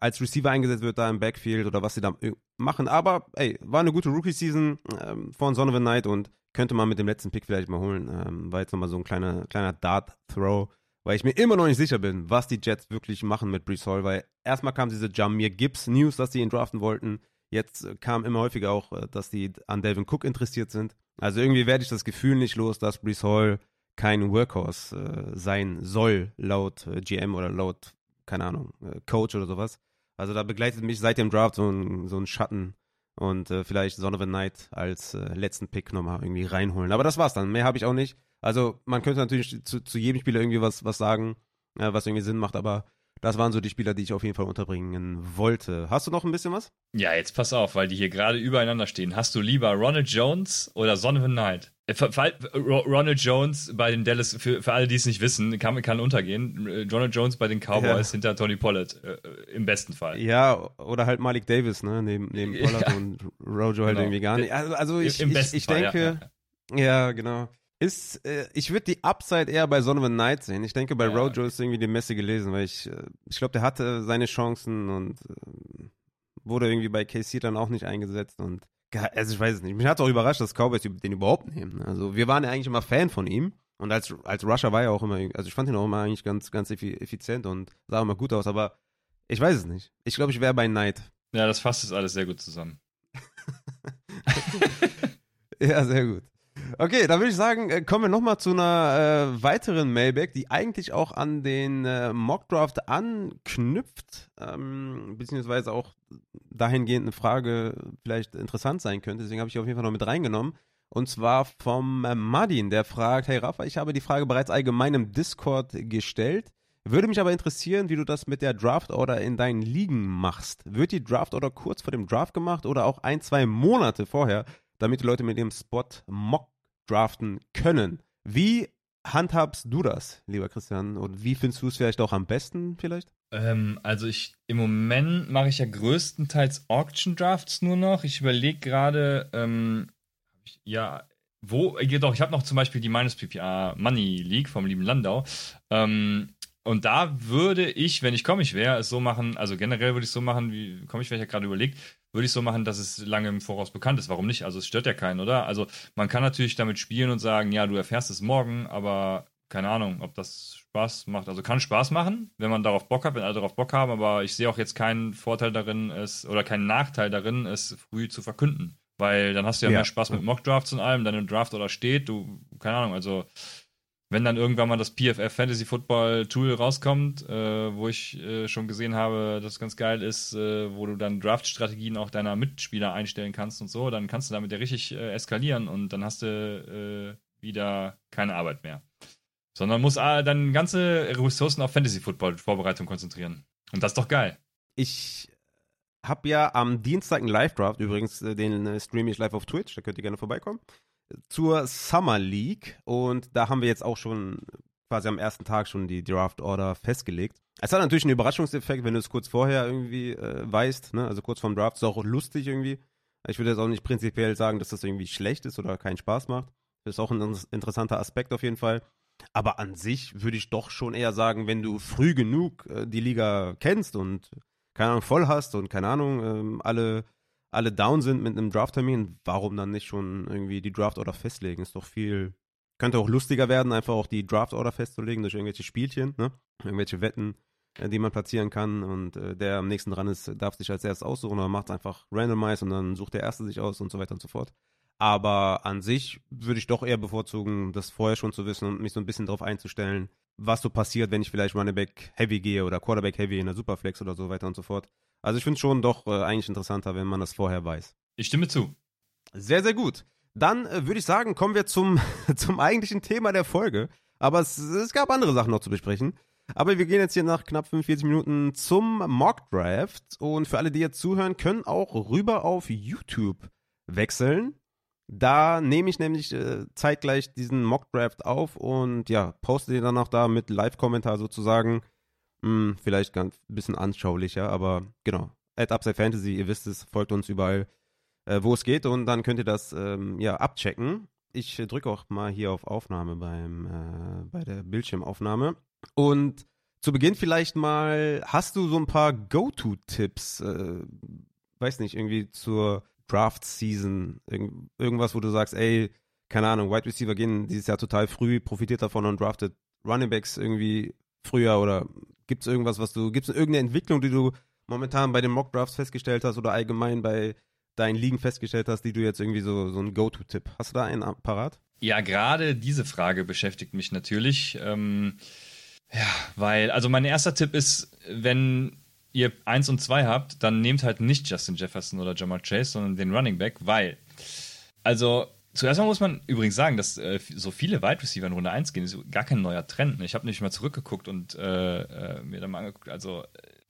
als Receiver eingesetzt wird da im Backfield oder was sie da machen. Aber ey, war eine gute Rookie-Season ähm, von Son of a Knight und könnte man mit dem letzten Pick vielleicht mal holen. Ähm, war jetzt nochmal so ein kleiner, kleiner Dart-Throw, weil ich mir immer noch nicht sicher bin, was die Jets wirklich machen mit Brees Hall, weil erstmal kam diese Jamir Gibbs News, dass sie ihn draften wollten. Jetzt äh, kam immer häufiger auch, äh, dass die an Delvin Cook interessiert sind. Also irgendwie werde ich das Gefühl nicht los, dass Brees Hall kein Workhorse äh, sein soll, laut äh, GM oder laut, keine Ahnung, äh, Coach oder sowas. Also da begleitet mich seit dem Draft so ein, so ein Schatten und äh, vielleicht Son of a Night als äh, letzten Pick nochmal irgendwie reinholen. Aber das war's dann. Mehr habe ich auch nicht. Also man könnte natürlich zu, zu jedem Spieler irgendwie was, was sagen, äh, was irgendwie Sinn macht, aber das waren so die Spieler, die ich auf jeden Fall unterbringen wollte. Hast du noch ein bisschen was? Ja, jetzt pass auf, weil die hier gerade übereinander stehen. Hast du lieber Ronald Jones oder Son of a Night? Äh, Ronald Jones bei den Dallas, für, für alle, die es nicht wissen, kann, kann untergehen. Ronald Jones bei den Cowboys ja. hinter Tony Pollard, äh, im besten Fall. Ja, oder halt Malik Davis, ne, neben, neben Pollard ja. und Rojo halt genau. irgendwie gar nicht. Also, also ich, Im ich, ich Fall, denke, ja, ja, genau. Ist, äh, ich würde die Upside eher bei Son of a Night sehen. Ich denke, bei. Rojo ist irgendwie die Messe gelesen, weil ich, äh, ich glaube, der hatte seine Chancen und äh, wurde irgendwie bei KC dann auch nicht eingesetzt und also ich weiß es nicht. Mich hat auch überrascht, dass Cowboys den überhaupt nehmen. Also wir waren ja eigentlich immer Fan von ihm und als, als Rusher war er auch immer, also ich fand ihn auch immer eigentlich ganz, ganz effizient und sah immer gut aus, aber ich weiß es nicht. Ich glaube, ich wäre bei Knight. Ja, das fasst jetzt alles sehr gut zusammen. ja, sehr gut. Okay, dann würde ich sagen, äh, kommen wir nochmal zu einer äh, weiteren Mailback, die eigentlich auch an den äh, Mockdraft anknüpft, ähm, beziehungsweise auch dahingehend eine Frage vielleicht interessant sein könnte. Deswegen habe ich auf jeden Fall noch mit reingenommen. Und zwar vom äh, Madin, der fragt, hey Rafa, ich habe die Frage bereits allgemein im Discord gestellt. Würde mich aber interessieren, wie du das mit der Draft Order in deinen Ligen machst. Wird die Draft Order kurz vor dem Draft gemacht oder auch ein, zwei Monate vorher, damit die Leute mit ihrem Spot mock draften können. Wie handhabst du das, lieber Christian? Und wie findest du es vielleicht auch am besten, vielleicht? Ähm, also ich im Moment mache ich ja größtenteils Auction Drafts nur noch. Ich überlege gerade, ähm, ja, wo, jedoch, ich habe noch zum Beispiel die Minus PPA Money League vom lieben Landau. Ähm, und da würde ich, wenn ich komisch wäre, es so machen, also generell würde ich so machen, wie komisch wäre ich ja gerade überlegt, würde ich so machen, dass es lange im Voraus bekannt ist. Warum nicht? Also es stört ja keinen, oder? Also man kann natürlich damit spielen und sagen, ja, du erfährst es morgen, aber keine Ahnung, ob das Spaß macht. Also kann Spaß machen, wenn man darauf Bock hat, wenn alle darauf Bock haben, aber ich sehe auch jetzt keinen Vorteil darin, es oder keinen Nachteil darin, es früh zu verkünden. Weil dann hast du ja, ja. mehr Spaß mit Mockdrafts und allem, deine Draft oder steht, du, keine Ahnung, also wenn dann irgendwann mal das PFF Fantasy Football Tool rauskommt, äh, wo ich äh, schon gesehen habe, dass es ganz geil ist, äh, wo du dann Draft-Strategien auch deiner Mitspieler einstellen kannst und so, dann kannst du damit ja richtig äh, eskalieren und dann hast du äh, wieder keine Arbeit mehr. Sondern musst äh, dann ganze Ressourcen auf Fantasy Football Vorbereitung konzentrieren. Und das ist doch geil. Ich habe ja am Dienstag einen Live-Draft, übrigens, den streame ich live auf Twitch, da könnt ihr gerne vorbeikommen zur Summer League und da haben wir jetzt auch schon quasi am ersten Tag schon die Draft Order festgelegt. Es hat natürlich einen Überraschungseffekt, wenn du es kurz vorher irgendwie äh, weißt, ne? also kurz vorm Draft, ist auch lustig irgendwie. Ich würde jetzt auch nicht prinzipiell sagen, dass das irgendwie schlecht ist oder keinen Spaß macht. Das ist auch ein interessanter Aspekt auf jeden Fall. Aber an sich würde ich doch schon eher sagen, wenn du früh genug äh, die Liga kennst und keine Ahnung voll hast und keine Ahnung ähm, alle alle down sind mit einem Drafttermin, warum dann nicht schon irgendwie die Draft-Order festlegen? Ist doch viel, könnte auch lustiger werden, einfach auch die Draft-Order festzulegen durch irgendwelche Spielchen, ne? Irgendwelche Wetten, äh, die man platzieren kann und äh, der am nächsten dran ist, darf sich als erstes aussuchen oder macht es einfach randomized und dann sucht der Erste sich aus und so weiter und so fort. Aber an sich würde ich doch eher bevorzugen, das vorher schon zu wissen und mich so ein bisschen darauf einzustellen, was so passiert, wenn ich vielleicht Running Back Heavy gehe oder Quarterback Heavy in der Superflex oder so weiter und so fort. Also ich finde es schon doch äh, eigentlich interessanter, wenn man das vorher weiß. Ich stimme zu. Sehr, sehr gut. Dann äh, würde ich sagen, kommen wir zum, zum eigentlichen Thema der Folge. Aber es, es gab andere Sachen noch zu besprechen. Aber wir gehen jetzt hier nach knapp 45 Minuten zum Mock Draft. Und für alle, die jetzt zuhören, können auch rüber auf YouTube wechseln. Da nehme ich nämlich äh, zeitgleich diesen Mock Draft auf und ja, poste den dann auch da mit Live-Kommentar sozusagen. Hm, vielleicht ganz bisschen anschaulicher, aber genau. At Upside Fantasy, ihr wisst es, folgt uns überall, äh, wo es geht und dann könnt ihr das ähm, ja abchecken. Ich äh, drücke auch mal hier auf Aufnahme beim, äh, bei der Bildschirmaufnahme. Und zu Beginn vielleicht mal, hast du so ein paar Go-To-Tipps, äh, weiß nicht, irgendwie zur Draft-Season, Irgend, irgendwas, wo du sagst, ey, keine Ahnung, Wide Receiver gehen dieses Jahr total früh, profitiert davon und draftet Running Backs irgendwie früher oder Gibt es irgendwas, was du, gibt es irgendeine Entwicklung, die du momentan bei den Mock Drafts festgestellt hast oder allgemein bei deinen Ligen festgestellt hast, die du jetzt irgendwie so, so ein Go-To-Tipp? Hast du da einen parat? Ja, gerade diese Frage beschäftigt mich natürlich. Ähm, ja, weil, also mein erster Tipp ist, wenn ihr eins und zwei habt, dann nehmt halt nicht Justin Jefferson oder Jamal Chase, sondern den Running Back, weil, also Zuerst mal muss man übrigens sagen, dass äh, so viele Wide Receiver in Runde 1 gehen, ist gar kein neuer Trend. Ne? Ich habe nicht mal zurückgeguckt und äh, äh, mir dann mal angeguckt. Also,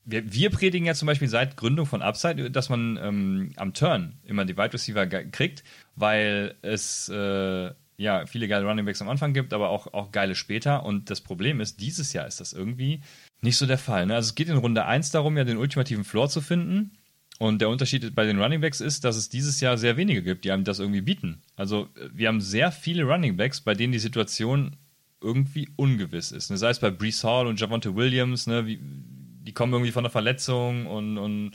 wir, wir, predigen ja zum Beispiel seit Gründung von Upside, dass man ähm, am Turn immer die Wide Receiver kriegt, weil es äh, ja viele geile Running Backs am Anfang gibt, aber auch, auch geile später. Und das Problem ist, dieses Jahr ist das irgendwie nicht so der Fall. Ne? Also, es geht in Runde 1 darum, ja den ultimativen Floor zu finden. Und der Unterschied bei den Runningbacks ist, dass es dieses Jahr sehr wenige gibt, die einem das irgendwie bieten. Also wir haben sehr viele Runningbacks, bei denen die Situation irgendwie ungewiss ist. Ne? Sei es bei Brees Hall und Javonte Williams, ne? Wie, die kommen irgendwie von einer Verletzung und, und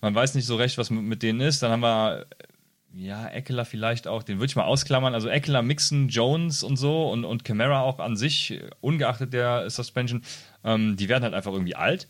man weiß nicht so recht, was mit denen ist. Dann haben wir ja, Eckler vielleicht auch, den würde ich mal ausklammern. Also Eckler, Mixon, Jones und so und, und Camara auch an sich, ungeachtet der Suspension, ähm, die werden halt einfach irgendwie alt.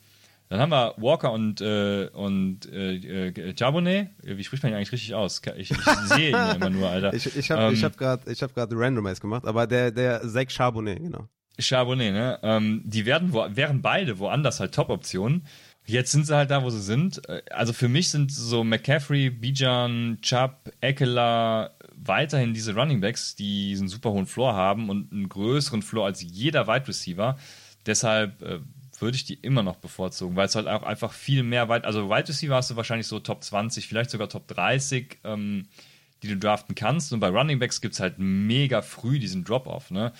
Dann haben wir Walker und, äh, und äh, äh Charbonnet. Wie spricht man ihn eigentlich richtig aus? Ich, ich sehe ihn immer nur, Alter. ich ich habe ähm, hab gerade hab Randomize gemacht, aber der, der Zach Charbonnet, genau. Charbonnet, ne? Ähm, die werden wo, wären beide woanders halt Top-Optionen. Jetzt sind sie halt da, wo sie sind. Also für mich sind so McCaffrey, Bijan, Chubb, Eckler weiterhin diese Running Backs, die einen super hohen Floor haben und einen größeren Floor als jeder Wide Receiver. Deshalb äh, würde ich die immer noch bevorzugen, weil es halt auch einfach viel mehr weit, also Wide Receiver hast du wahrscheinlich so Top 20, vielleicht sogar Top 30, ähm, die du draften kannst. Und bei Running Backs gibt es halt mega früh diesen Drop-Off, ne?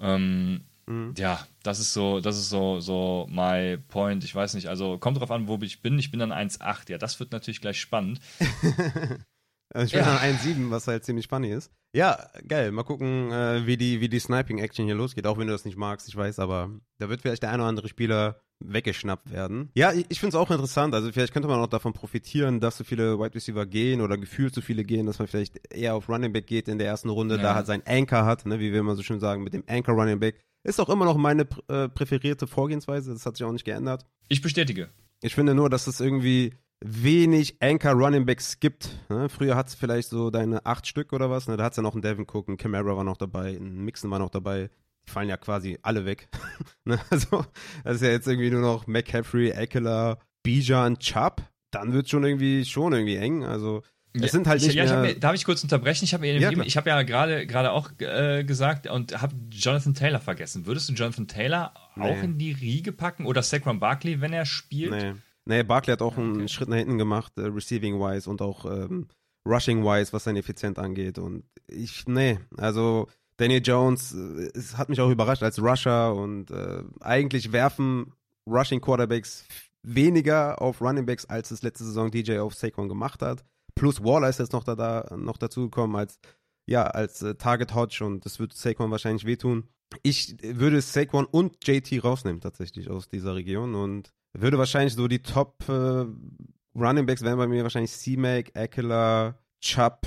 Ähm, mhm. Ja, das ist so, das ist so, so my point. Ich weiß nicht, also kommt drauf an, wo ich bin. Ich bin dann 1,8. Ja, das wird natürlich gleich spannend. Also ich bin ja. dann 1,7, was halt ziemlich spannend ist. Ja, geil. Mal gucken, äh, wie die, wie die Sniping-Action hier losgeht. Auch wenn du das nicht magst, ich weiß, aber da wird vielleicht der ein oder andere Spieler weggeschnappt werden. Ja, ich, ich finde es auch interessant. Also vielleicht könnte man auch davon profitieren, dass so viele Wide Receiver gehen oder gefühlt so viele gehen, dass man vielleicht eher auf Running Back geht in der ersten Runde, ja. da halt sein Anchor hat, ne, wie wir immer so schön sagen, mit dem Anchor Running Back. Ist auch immer noch meine äh, präferierte Vorgehensweise. Das hat sich auch nicht geändert. Ich bestätige. Ich finde nur, dass es irgendwie wenig Anchor Running Backs gibt. Ne? Früher hat es vielleicht so deine acht Stück oder was. Ne? Da hat es ja noch einen Devin Cook, einen Camara war noch dabei, ein Mixon war noch dabei. Die fallen ja quasi alle weg. ne? Also, das ist ja jetzt irgendwie nur noch McCaffrey, Eckler, Bijan, Chubb. Dann wird es schon irgendwie, schon irgendwie eng. Also, es ja, sind halt nicht ich, ja, mehr... Ich hab, darf ich kurz unterbrechen? Ich habe ja, hab ja gerade gerade auch äh, gesagt und habe Jonathan Taylor vergessen. Würdest du Jonathan Taylor nee. auch in die Riege packen oder Saquon Barkley, wenn er spielt? Nee. Nee, Barkley hat auch einen Schritt nach hinten gemacht, äh, receiving-wise und auch ähm, rushing-wise, was seine Effizienz angeht. Und ich, nee, also Daniel Jones, äh, es hat mich auch überrascht als Rusher und äh, eigentlich werfen Rushing Quarterbacks weniger auf Running Backs, als es letzte Saison DJ auf Saquon gemacht hat. Plus Waller ist jetzt noch, da, da noch dazu gekommen als ja, als äh, Target Hodge und das wird Saquon wahrscheinlich wehtun. ich würde Saquon und JT rausnehmen tatsächlich aus dieser Region und würde wahrscheinlich so die Top äh, Running Backs wären bei mir wahrscheinlich C-Mac, Eckler, Chubb,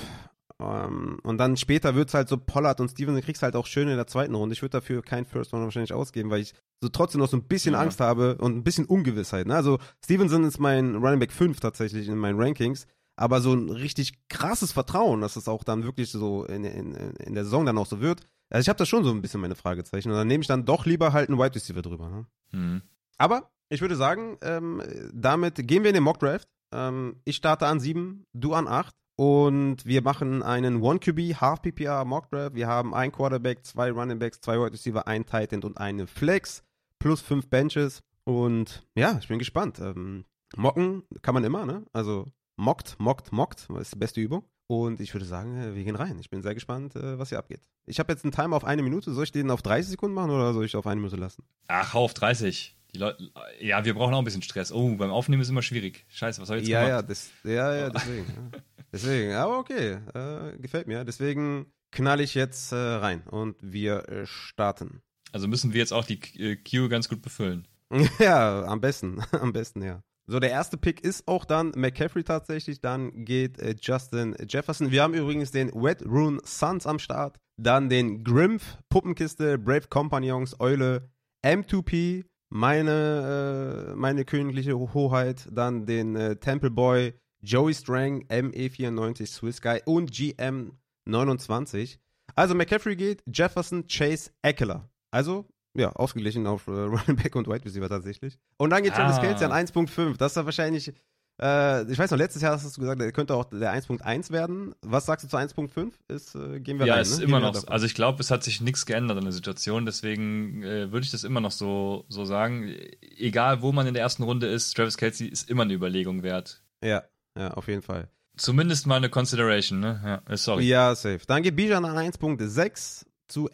ähm, und dann später wird es halt so Pollard und Stevenson kriegst halt auch schön in der zweiten Runde. Ich würde dafür kein First Round wahrscheinlich ausgeben, weil ich so trotzdem noch so ein bisschen ja. Angst habe und ein bisschen Ungewissheit. Ne? Also Stevenson ist mein Running Back 5 tatsächlich in meinen Rankings. Aber so ein richtig krasses Vertrauen, dass es auch dann wirklich so in, in, in der Saison dann auch so wird. Also ich habe da schon so ein bisschen meine Fragezeichen. Und dann nehme ich dann doch lieber halt einen Wide Receiver drüber. Ne? Mhm. Aber ich würde sagen, ähm, damit gehen wir in den Mock Draft. Ähm, ich starte an 7, du an 8. Und wir machen einen 1QB Half PPR Mock Draft. Wir haben ein Quarterback, zwei Running Backs, zwei Wide Receiver, ein Tight End und eine Flex plus fünf Benches. Und ja, ich bin gespannt. Ähm, mocken kann man immer, ne? Also mockt, mockt, mockt, das ist die beste Übung. Und ich würde sagen, äh, wir gehen rein. Ich bin sehr gespannt, äh, was hier abgeht. Ich habe jetzt einen Timer auf eine Minute. Soll ich den auf 30 Sekunden machen oder soll ich auf eine Minute lassen? Ach, auf 30. Die Leute, ja, wir brauchen auch ein bisschen Stress. Oh, beim Aufnehmen ist immer schwierig. Scheiße, was soll ich jetzt ja, gemacht? Ja, das, ja, ja, deswegen. ja. Deswegen, aber okay, äh, gefällt mir. Deswegen knall ich jetzt äh, rein und wir äh, starten. Also müssen wir jetzt auch die äh, Queue ganz gut befüllen. ja, am besten, am besten, ja. So, der erste Pick ist auch dann McCaffrey tatsächlich. Dann geht äh, Justin Jefferson. Wir haben übrigens den Wet Rune Suns am Start. Dann den Grimph, Puppenkiste, Brave Companions, Eule, M2P, meine, äh, meine königliche Hoheit. Dann den äh, Temple Boy, Joey Strang, ME94 Swiss Guy und GM29. Also McCaffrey geht, Jefferson, Chase, Eckler. Also, ja, ausgeglichen auf äh, Running Back und Wide Receiver tatsächlich. Und dann geht Travis ah. Kelsey an 1.5. Das ist ja wahrscheinlich, äh, ich weiß noch, letztes Jahr hast du gesagt, er könnte auch der 1.1 werden. Was sagst du zu 1.5? Ist, äh, gehen wir ja, rein, ist ne? immer noch, davon. also ich glaube, es hat sich nichts geändert in der Situation, deswegen äh, würde ich das immer noch so, so sagen. Egal, wo man in der ersten Runde ist, Travis Kelsey ist immer eine Überlegung wert. Ja, ja, auf jeden Fall. Zumindest mal eine Consideration, ne? Ja, äh, sorry. Ja, safe. Dann geht Bijan an 1.6 zu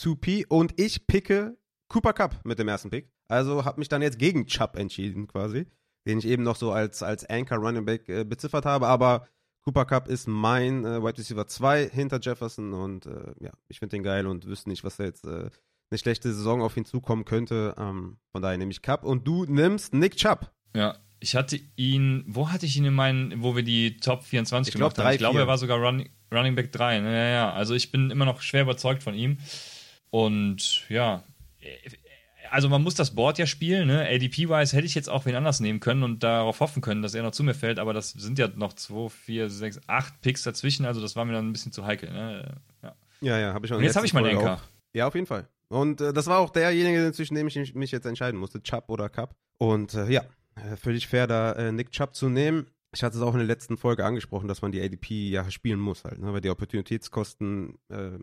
M2P und ich picke Cooper Cup mit dem ersten Pick. Also habe mich dann jetzt gegen Chubb entschieden quasi, den ich eben noch so als, als Anchor Running Back äh, beziffert habe, aber Cooper Cup ist mein äh, Wide Receiver 2 hinter Jefferson und äh, ja, ich finde den geil und wüsste nicht, was da jetzt äh, eine schlechte Saison auf ihn zukommen könnte. Ähm, von daher nehme ich Cup und du nimmst Nick Chubb. Ja, ich hatte ihn, wo hatte ich ihn in meinen, wo wir die Top 24 ich gemacht glaub, haben? ich glaube, er war sogar Run, Running Back 3. Ja, ja, also ich bin immer noch schwer überzeugt von ihm. Und ja, also man muss das Board ja spielen, ne? ADP-wise hätte ich jetzt auch wen anders nehmen können und darauf hoffen können, dass er noch zu mir fällt, aber das sind ja noch 2, 4, 6, 8 Picks dazwischen, also das war mir dann ein bisschen zu heikel. Ne? Ja, ja, ja habe ich schon. Und jetzt habe ich meinen Anker. Ja, auf jeden Fall. Und äh, das war auch derjenige, zwischen dem ich mich jetzt entscheiden musste, Chubb oder Cup. Und äh, ja, äh, völlig fair, da äh, Nick Chubb zu nehmen. Ich hatte es auch in der letzten Folge angesprochen, dass man die ADP ja spielen muss halt, ne? weil die Opportunitätskosten äh,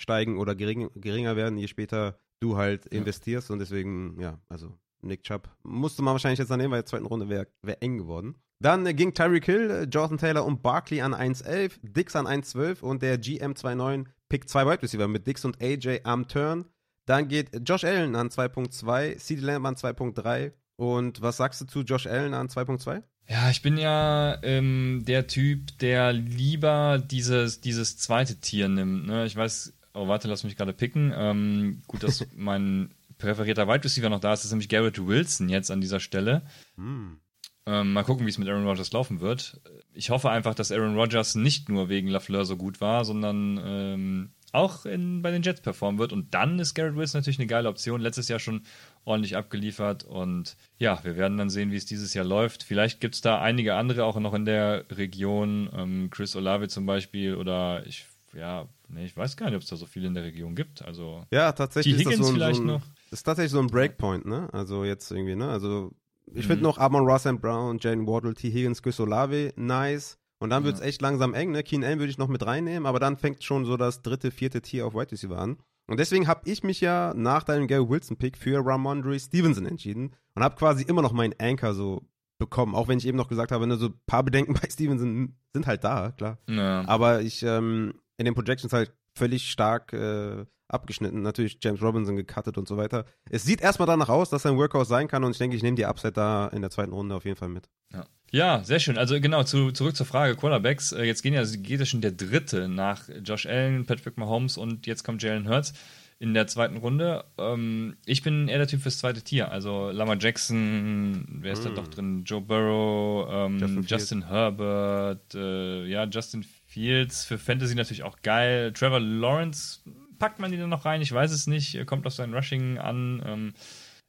steigen oder gering, geringer werden, je später du halt investierst ja. und deswegen, ja, also Nick Chubb musste man wahrscheinlich jetzt nehmen, weil die zweiten Runde wäre wär eng geworden. Dann äh, ging Tyreek Hill, äh, Jonathan Taylor und Barkley an 1.11, Dix an 1.12 und der GM29 pickt zwei Wide Receiver mit Dix und AJ am Turn. Dann geht Josh Allen an 2.2, CD Lamb an 2.3 und was sagst du zu Josh Allen an 2.2? Ja, ich bin ja ähm, der Typ, der lieber dieses, dieses zweite Tier nimmt. Ne? Ich weiß, oh warte, lass mich gerade picken. Ähm, gut, dass mein präferierter Wide Receiver noch da ist, das ist nämlich Garrett Wilson jetzt an dieser Stelle. Hm. Ähm, mal gucken, wie es mit Aaron Rodgers laufen wird. Ich hoffe einfach, dass Aaron Rodgers nicht nur wegen Lafleur so gut war, sondern ähm, auch in, bei den Jets performen wird. Und dann ist Garrett Wilson natürlich eine geile Option. Letztes Jahr schon ordentlich abgeliefert. Und ja, wir werden dann sehen, wie es dieses Jahr läuft. Vielleicht gibt es da einige andere auch noch in der Region. Ähm, Chris Olave zum Beispiel oder ich, ja, nee, ich weiß gar nicht, ob es da so viele in der Region gibt. Also ja, tatsächlich die Higgins ist das so ein, vielleicht so ein, noch. Das ist tatsächlich so ein Breakpoint, ne? Also jetzt irgendwie, ne? Also ich finde mhm. noch Amon Ross and Brown, Jane Waddle, T. Higgins, Chris Olave nice. Und dann wird es echt langsam eng, ne? Keen Allen würde ich noch mit reinnehmen, aber dann fängt schon so das dritte, vierte Tier auf White Receiver an. Und deswegen habe ich mich ja nach deinem Gary Wilson-Pick für Ramondre Stevenson entschieden und habe quasi immer noch meinen Anchor so bekommen, auch wenn ich eben noch gesagt habe, ne, so ein paar Bedenken bei Stevenson sind halt da, klar. Ja. Aber ich ähm, in den Projections halt völlig stark äh, abgeschnitten. Natürlich James Robinson gecuttet und so weiter. Es sieht erstmal danach aus, dass er ein Workhouse sein kann und ich denke, ich nehme die Upside da in der zweiten Runde auf jeden Fall mit. Ja. Ja, sehr schön. Also genau, zu, zurück zur Frage Quarterbacks. Äh, jetzt gehen ja, geht ja schon der dritte nach Josh Allen, Patrick Mahomes und jetzt kommt Jalen Hurts. in der zweiten Runde. Ähm, ich bin eher der Typ fürs zweite Tier. Also Lama Jackson, wer ist mm. da doch drin? Joe Burrow, ähm, Justin, Justin Herbert, äh, ja, Justin Fields. Für Fantasy natürlich auch geil. Trevor Lawrence, packt man die dann noch rein? Ich weiß es nicht. Kommt auf sein Rushing an. Ähm,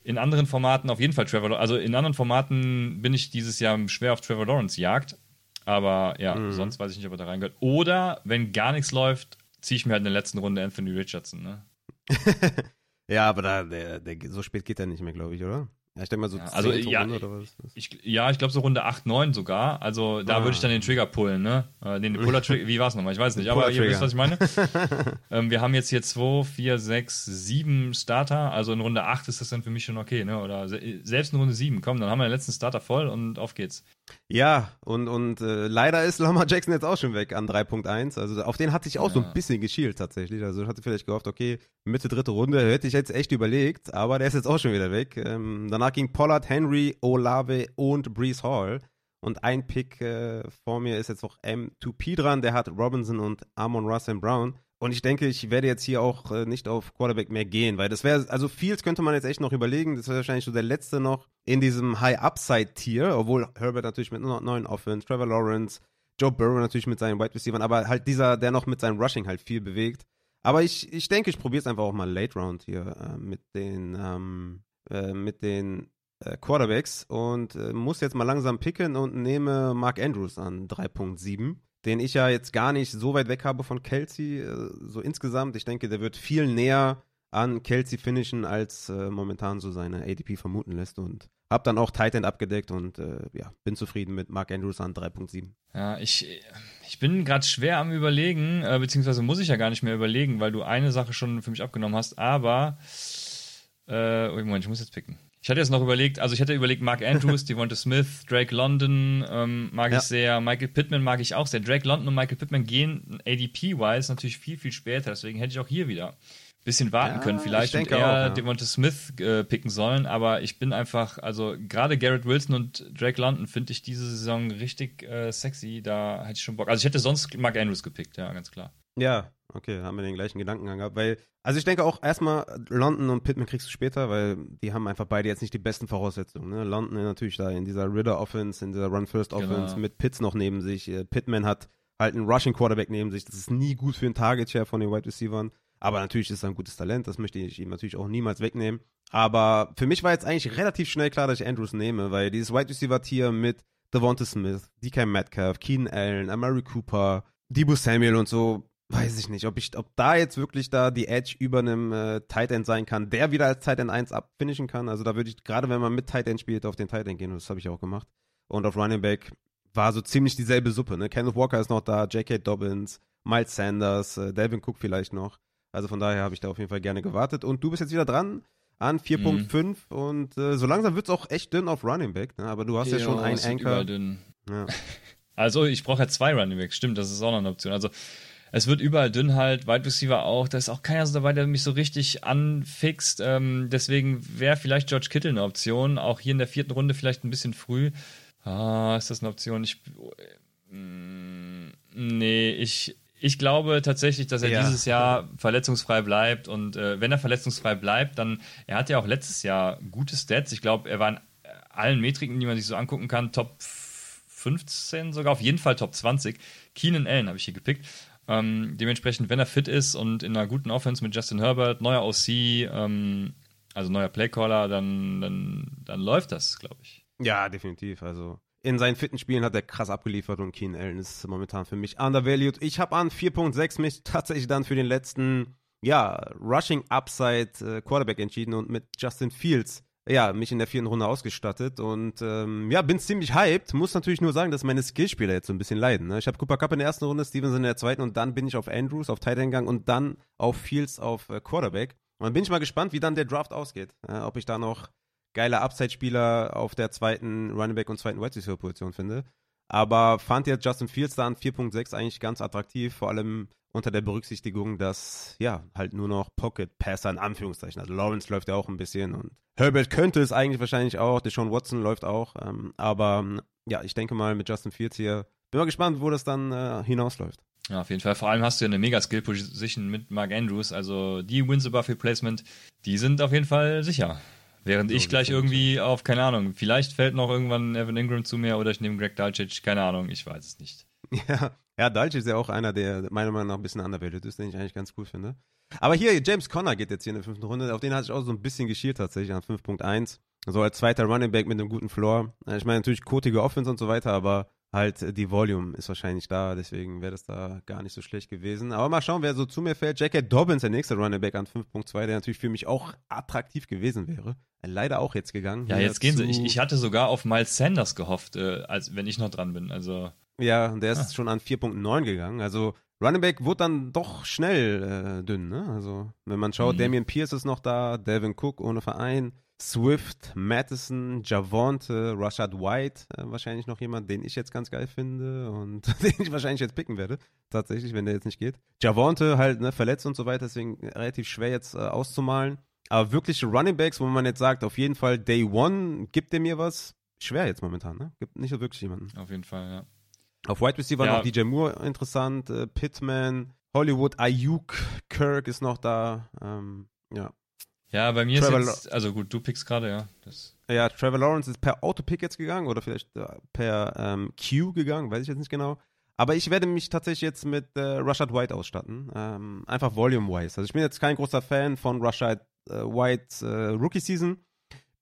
in anderen Formaten auf jeden Fall Trevor Also in anderen Formaten bin ich dieses Jahr schwer auf Trevor Lawrence jagt. Aber ja, mhm. sonst weiß ich nicht, ob er da reingehört. Oder wenn gar nichts läuft, ziehe ich mir halt in der letzten Runde Anthony Richardson. Ne? ja, aber da, der, der, so spät geht er nicht mehr, glaube ich, oder? Ja, ich denke mal so ja, also, ja, Runde oder was? Ich, ja, ich glaube so Runde 8, 9 sogar. Also da ah. würde ich dann den Trigger pullen, ne? Äh, den Puller Trigger, wie war es nochmal? Ich weiß nicht, aber ihr wisst, was ich meine. ähm, wir haben jetzt hier 2, 4, 6, 7 Starter. Also in Runde 8 ist das dann für mich schon okay, ne? Oder selbst in Runde 7. Komm, dann haben wir den letzten Starter voll und auf geht's. Ja, und, und äh, leider ist Lamar Jackson jetzt auch schon weg an 3.1. Also auf den hatte ich auch ja. so ein bisschen geschielt tatsächlich. Also ich hatte vielleicht gehofft, okay, Mitte dritte Runde hätte ich jetzt echt überlegt, aber der ist jetzt auch schon wieder weg. Ähm, danach ging Pollard, Henry, Olave und Brees Hall. Und ein Pick äh, vor mir ist jetzt noch M2P dran, der hat Robinson und Amon Russell Brown. Und ich denke, ich werde jetzt hier auch äh, nicht auf Quarterback mehr gehen, weil das wäre, also Fields könnte man jetzt echt noch überlegen. Das wäre wahrscheinlich so der letzte noch in diesem High-Upside-Tier, obwohl Herbert natürlich mit einer neuen Offense, Trevor Lawrence, Joe Burrow natürlich mit seinen Wide Receivers, aber halt dieser, der noch mit seinem Rushing halt viel bewegt. Aber ich, ich denke, ich probiere es einfach auch mal Late Round hier äh, mit den, ähm, äh, mit den äh, Quarterbacks und äh, muss jetzt mal langsam picken und nehme Mark Andrews an 3.7 den ich ja jetzt gar nicht so weit weg habe von Kelsey, äh, so insgesamt. Ich denke, der wird viel näher an Kelsey finishen, als äh, momentan so seine ADP vermuten lässt und habe dann auch Tight End abgedeckt und äh, ja, bin zufrieden mit Mark Andrews an 3.7. Ja, ich, ich bin gerade schwer am überlegen, äh, beziehungsweise muss ich ja gar nicht mehr überlegen, weil du eine Sache schon für mich abgenommen hast, aber äh, oh, Moment, ich muss jetzt picken. Ich hatte jetzt noch überlegt, also ich hätte überlegt, Mark Andrews, Devonta Smith, Drake London ähm, mag ja. ich sehr, Michael Pittman mag ich auch sehr. Drake London und Michael Pittman gehen ADP-wise natürlich viel, viel später, deswegen hätte ich auch hier wieder ein bisschen warten ja, können vielleicht und eher auch, ja. Devonta Smith äh, picken sollen, aber ich bin einfach, also gerade Garrett Wilson und Drake London finde ich diese Saison richtig äh, sexy, da hätte ich schon Bock. Also ich hätte sonst Mark Andrews gepickt, ja, ganz klar. Ja, okay, haben wir den gleichen Gedankengang gehabt, weil, also ich denke auch erstmal, London und Pittman kriegst du später, weil die haben einfach beide jetzt nicht die besten Voraussetzungen. Ne? London natürlich da in dieser Ritter-Offense, in dieser Run-First-Offense genau. mit Pitts noch neben sich. Äh, Pittman hat halt einen Rushing-Quarterback neben sich. Das ist nie gut für einen Target-Share von den Wide Receivers. Aber natürlich ist er ein gutes Talent, das möchte ich ihm natürlich auch niemals wegnehmen. Aber für mich war jetzt eigentlich relativ schnell klar, dass ich Andrews nehme, weil dieses Wide Receiver-Tier mit Devonta Smith, DK Metcalf, Keenan Allen, Amari Cooper, Debo Samuel und so, weiß ich nicht, ob ich, ob da jetzt wirklich da die Edge über einem äh, Tight End sein kann, der wieder als Tight End 1 abfinishen kann. Also da würde ich, gerade wenn man mit Tight End spielt, auf den Tight End gehen und das habe ich auch gemacht. Und auf Running Back war so ziemlich dieselbe Suppe, ne? Kenneth Walker ist noch da, J.K. Dobbins, Miles Sanders, äh, Delvin Cook vielleicht noch. Also von daher habe ich da auf jeden Fall gerne gewartet. Und du bist jetzt wieder dran an 4.5 mhm. und äh, so langsam wird es auch echt dünn auf Running Back, ne? aber du hast ja, ja schon einen. Dünn. Ja. Also ich brauche ja zwei Running Backs, stimmt, das ist auch noch eine Option. Also es wird überall dünn halt, Wide Receiver auch. Da ist auch keiner so dabei, der mich so richtig anfixt. Ähm, deswegen wäre vielleicht George Kittle eine Option. Auch hier in der vierten Runde vielleicht ein bisschen früh. Ah, ist das eine Option? Ich. Mm, nee, ich. Ich glaube tatsächlich, dass er ja. dieses Jahr verletzungsfrei bleibt und äh, wenn er verletzungsfrei bleibt, dann, er hat ja auch letztes Jahr gute Stats. Ich glaube, er war in allen Metriken, die man sich so angucken kann, Top 15 sogar, auf jeden Fall Top 20. Keenan Allen habe ich hier gepickt. Ähm, dementsprechend, wenn er fit ist und in einer guten Offense mit Justin Herbert, neuer OC, ähm, also neuer Playcaller, dann, dann, dann läuft das, glaube ich. Ja, definitiv. Also in seinen fitten Spielen hat er krass abgeliefert und Keen Allen ist momentan für mich undervalued. Ich habe an 4.6 mich tatsächlich dann für den letzten, ja, Rushing Upside äh, Quarterback entschieden und mit Justin Fields ja, mich in der vierten Runde ausgestattet und ähm, ja, bin ziemlich hyped. Muss natürlich nur sagen, dass meine Skillspieler jetzt so ein bisschen leiden. Ne? Ich habe Cooper Cup in der ersten Runde, Stevenson in der zweiten und dann bin ich auf Andrews, auf Tight End und dann auf Fields auf äh, Quarterback. Und dann bin ich mal gespannt, wie dann der Draft ausgeht. Ja, ob ich da noch geile Upside-Spieler auf der zweiten Running Back und zweiten Wide Receiver Position finde. Aber fand jetzt Justin Fields da an 4.6 eigentlich ganz attraktiv, vor allem unter der Berücksichtigung, dass ja halt nur noch Pocket Passer in Anführungszeichen. Also Lawrence läuft ja auch ein bisschen und Herbert könnte es eigentlich wahrscheinlich auch. Deshaun Watson läuft auch. Ähm, aber ja, ich denke mal mit Justin Fields hier bin mal gespannt, wo das dann äh, hinausläuft. Ja, auf jeden Fall. Vor allem hast du ja eine mega Skill-Position mit Mark Andrews. Also die Wins above Replacement, die sind auf jeden Fall sicher. Während so, ich gleich irgendwie auf, keine Ahnung, vielleicht fällt noch irgendwann Evan Ingram zu mir oder ich nehme Greg Dalcic, keine Ahnung, ich weiß es nicht. Ja, ja Dalcic ist ja auch einer, der meiner Meinung nach ein bisschen underrated ist, den ich eigentlich ganz cool finde. Aber hier, James Conner geht jetzt hier in der fünften Runde, auf den hatte ich auch so ein bisschen geschielt tatsächlich an 5.1. So als zweiter Running Back mit einem guten Floor. Ich meine natürlich kotige Offense und so weiter, aber halt äh, die Volume ist wahrscheinlich da, deswegen wäre das da gar nicht so schlecht gewesen. Aber mal schauen, wer so zu mir fällt. J.K. Dobbins, der nächste Running Back an 5.2, der natürlich für mich auch attraktiv gewesen wäre. Leider auch jetzt gegangen. Ja, jetzt gehen sie. Ich, ich, hatte sogar auf Miles Sanders gehofft, äh, als wenn ich noch dran bin. Also ja, und der ist ah. schon an 4.9 gegangen. Also Running Back wurde dann doch schnell äh, dünn. Ne? Also wenn man schaut, mhm. Damian Pierce ist noch da, Devin Cook ohne Verein. Swift, Madison, Javonte, Rashad White, äh, wahrscheinlich noch jemand, den ich jetzt ganz geil finde und den ich wahrscheinlich jetzt picken werde, tatsächlich, wenn der jetzt nicht geht. Javonte halt ne, verletzt und so weiter, deswegen relativ schwer jetzt äh, auszumalen. Aber wirkliche Running Backs, wo man jetzt sagt, auf jeden Fall Day One, gibt der mir was? Schwer jetzt momentan, ne? Gibt nicht so wirklich jemanden. Auf jeden Fall, ja. Auf Wide Receiver ja. noch DJ Moore interessant, äh, Pittman, Hollywood, Ayuk, Kirk ist noch da. Ähm, ja, ja, bei mir Trevor ist jetzt, also gut, du pickst gerade, ja. Das. Ja, Trevor Lawrence ist per Autopick jetzt gegangen oder vielleicht äh, per ähm, Q gegangen, weiß ich jetzt nicht genau. Aber ich werde mich tatsächlich jetzt mit äh, Rashad White ausstatten. Ähm, einfach volume-wise. Also ich bin jetzt kein großer Fan von Rashad äh, White äh, Rookie Season.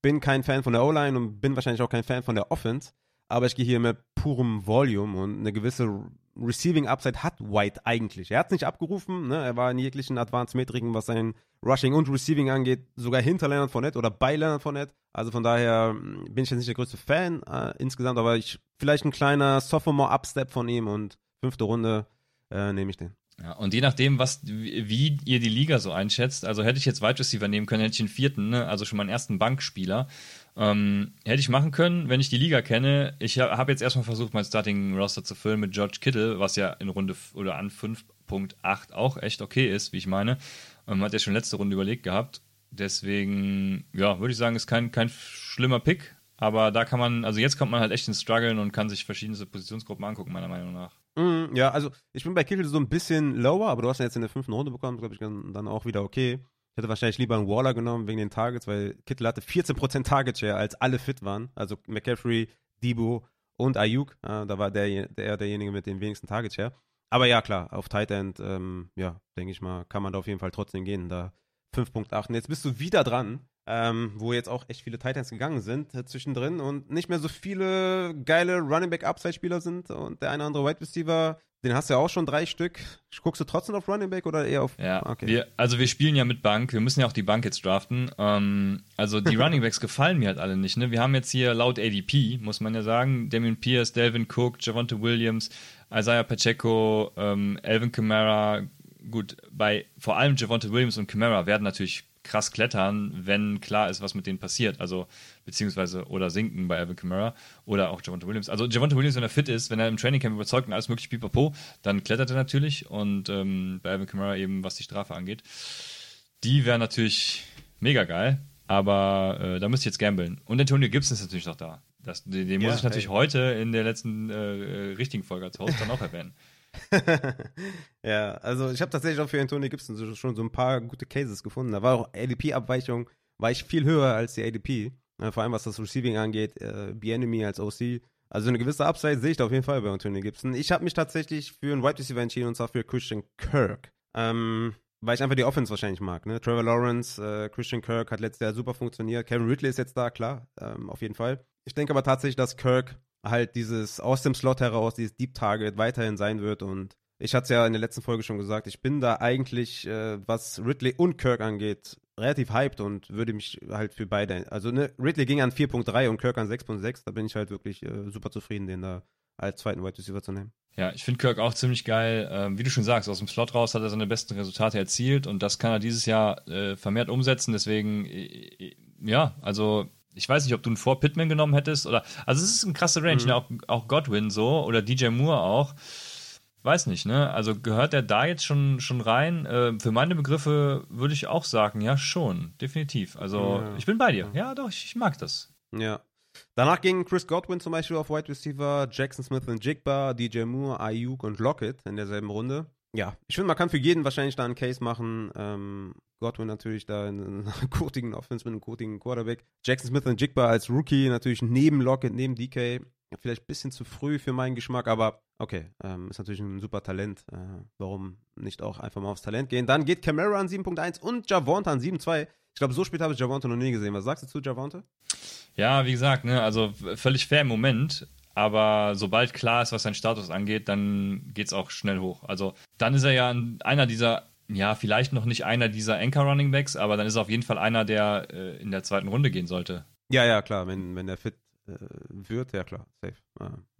Bin kein Fan von der O-Line und bin wahrscheinlich auch kein Fan von der Offense. Aber ich gehe hier mit purem Volume und eine gewisse Receiving Upside hat White eigentlich. Er hat es nicht abgerufen, ne? er war in jeglichen Advanced Metriken, was sein Rushing und Receiving angeht, sogar hinter Leonard Fournette oder bei Leonard Fournette. Also von daher hm, bin ich jetzt nicht der größte Fan äh, insgesamt, aber ich vielleicht ein kleiner Sophomore Upstep von ihm und fünfte Runde äh, nehme ich den. Ja, und je nachdem, was, wie ihr die Liga so einschätzt, also hätte ich jetzt Wide Receiver nehmen können, hätte ich einen vierten, ne? also schon meinen ersten Bankspieler. Ähm, hätte ich machen können, wenn ich die Liga kenne. Ich habe jetzt erstmal versucht, mein Starting Roster zu füllen mit George Kittle, was ja in Runde oder an 5.8 auch echt okay ist, wie ich meine. Ähm, hat ja schon letzte Runde überlegt gehabt. Deswegen, ja, würde ich sagen, ist kein, kein schlimmer Pick. Aber da kann man, also jetzt kommt man halt echt ins Struggeln und kann sich verschiedene Positionsgruppen angucken, meiner Meinung nach. Mm, ja, also ich bin bei Kittle so ein bisschen lower, aber du hast ja jetzt in der fünften Runde bekommen, glaube ich, dann auch wieder okay. Hätte wahrscheinlich lieber einen Waller genommen wegen den Targets, weil Kittle hatte 14% Target Share, als alle fit waren. Also McCaffrey, Debo und Ayuk. Äh, da war der, der derjenige mit dem wenigsten Target Share. Aber ja, klar, auf Tight End, ähm, ja, denke ich mal, kann man da auf jeden Fall trotzdem gehen. Da 5.8. Und jetzt bist du wieder dran, ähm, wo jetzt auch echt viele Titans gegangen sind äh, zwischendrin und nicht mehr so viele geile Running Back Upside Spieler sind und der eine oder andere Wide Receiver den hast du ja auch schon drei Stück. Guckst du trotzdem auf Running Back oder eher auf. Ja, okay. Wir, also wir spielen ja mit Bank. Wir müssen ja auch die Bank jetzt draften. Ähm, also die Running Backs gefallen mir halt alle nicht. Ne? Wir haben jetzt hier laut ADP, muss man ja sagen, Damien Pierce, Delvin Cook, Javonte Williams, Isaiah Pacheco, ähm, Alvin Kamara. Gut, bei vor allem Javonte Williams und Kamara werden natürlich krass klettern, wenn klar ist, was mit denen passiert. Also, beziehungsweise, oder sinken bei Alvin Kamara oder auch Javonte Williams. Also, Javonte Williams, wenn er fit ist, wenn er im Trainingcamp überzeugt und alles mögliche pipapo, dann klettert er natürlich. Und ähm, bei Alvin Kamara eben, was die Strafe angeht. Die wäre natürlich mega geil, aber äh, da müsste ich jetzt gambeln. Und Antonio Gibson ist natürlich noch da. Das, den, den ja, muss ich natürlich hey. heute in der letzten äh, richtigen Folge als Host dann auch erwähnen. ja, also ich habe tatsächlich auch für Antonio Gibson so, schon so ein paar gute Cases gefunden. Da war auch ADP-Abweichung, war ich viel höher als die ADP. Ja, vor allem was das Receiving angeht, äh, Enemy als OC. Also eine gewisse Upside sehe ich da auf jeden Fall bei Antonio Gibson. Ich habe mich tatsächlich für einen Wide Receiver entschieden und zwar für Christian Kirk. Ähm, weil ich einfach die Offense wahrscheinlich mag. Ne? Trevor Lawrence, äh, Christian Kirk hat letztes Jahr super funktioniert. Kevin Ridley ist jetzt da, klar, ähm, auf jeden Fall. Ich denke aber tatsächlich, dass Kirk halt dieses aus dem Slot heraus, dieses Deep Target weiterhin sein wird und ich hatte es ja in der letzten Folge schon gesagt, ich bin da eigentlich, äh, was Ridley und Kirk angeht, relativ hyped und würde mich halt für beide, also ne, Ridley ging an 4.3 und Kirk an 6.6, da bin ich halt wirklich äh, super zufrieden, den da als zweiten Wide Receiver zu nehmen. Ja, ich finde Kirk auch ziemlich geil. Ähm, wie du schon sagst, aus dem Slot raus hat er seine besten Resultate erzielt und das kann er dieses Jahr äh, vermehrt umsetzen. Deswegen, äh, äh ja, also ich weiß nicht, ob du einen vor Pittman genommen hättest oder. Also es ist ein krasser Range, mhm. ne? auch, auch Godwin so oder DJ Moore auch. Weiß nicht, ne? Also gehört der da jetzt schon, schon rein? Äh, für meine Begriffe würde ich auch sagen, ja, schon, definitiv. Also ja. ich bin bei dir. Ja, doch, ich, ich mag das. Ja. Danach ging Chris Godwin zum Beispiel auf Wide Receiver, Jackson Smith und Jigba, DJ Moore, Ayuk und Lockett in derselben Runde. Ja, ich finde, man kann für jeden wahrscheinlich da einen Case machen. Ähm, Godwin natürlich da in einer kurtigen Offense mit einem kurtigen Quarterback. Jackson Smith und Jigba als Rookie natürlich neben Lockett, neben DK. Vielleicht ein bisschen zu früh für meinen Geschmack, aber okay, ähm, ist natürlich ein super Talent. Äh, warum nicht auch einfach mal aufs Talent gehen? Dann geht Camara an 7.1 und Javonta an 7.2. Ich glaube, so spät habe ich Javonta noch nie gesehen. Was sagst du zu Javonta? Ja, wie gesagt, ne, also völlig fair im Moment. Aber sobald klar ist, was sein Status angeht, dann geht es auch schnell hoch. Also dann ist er ja einer dieser, ja, vielleicht noch nicht einer dieser Anchor Running Backs, aber dann ist er auf jeden Fall einer, der äh, in der zweiten Runde gehen sollte. Ja, ja, klar, wenn, wenn der fit äh, wird, ja klar, safe.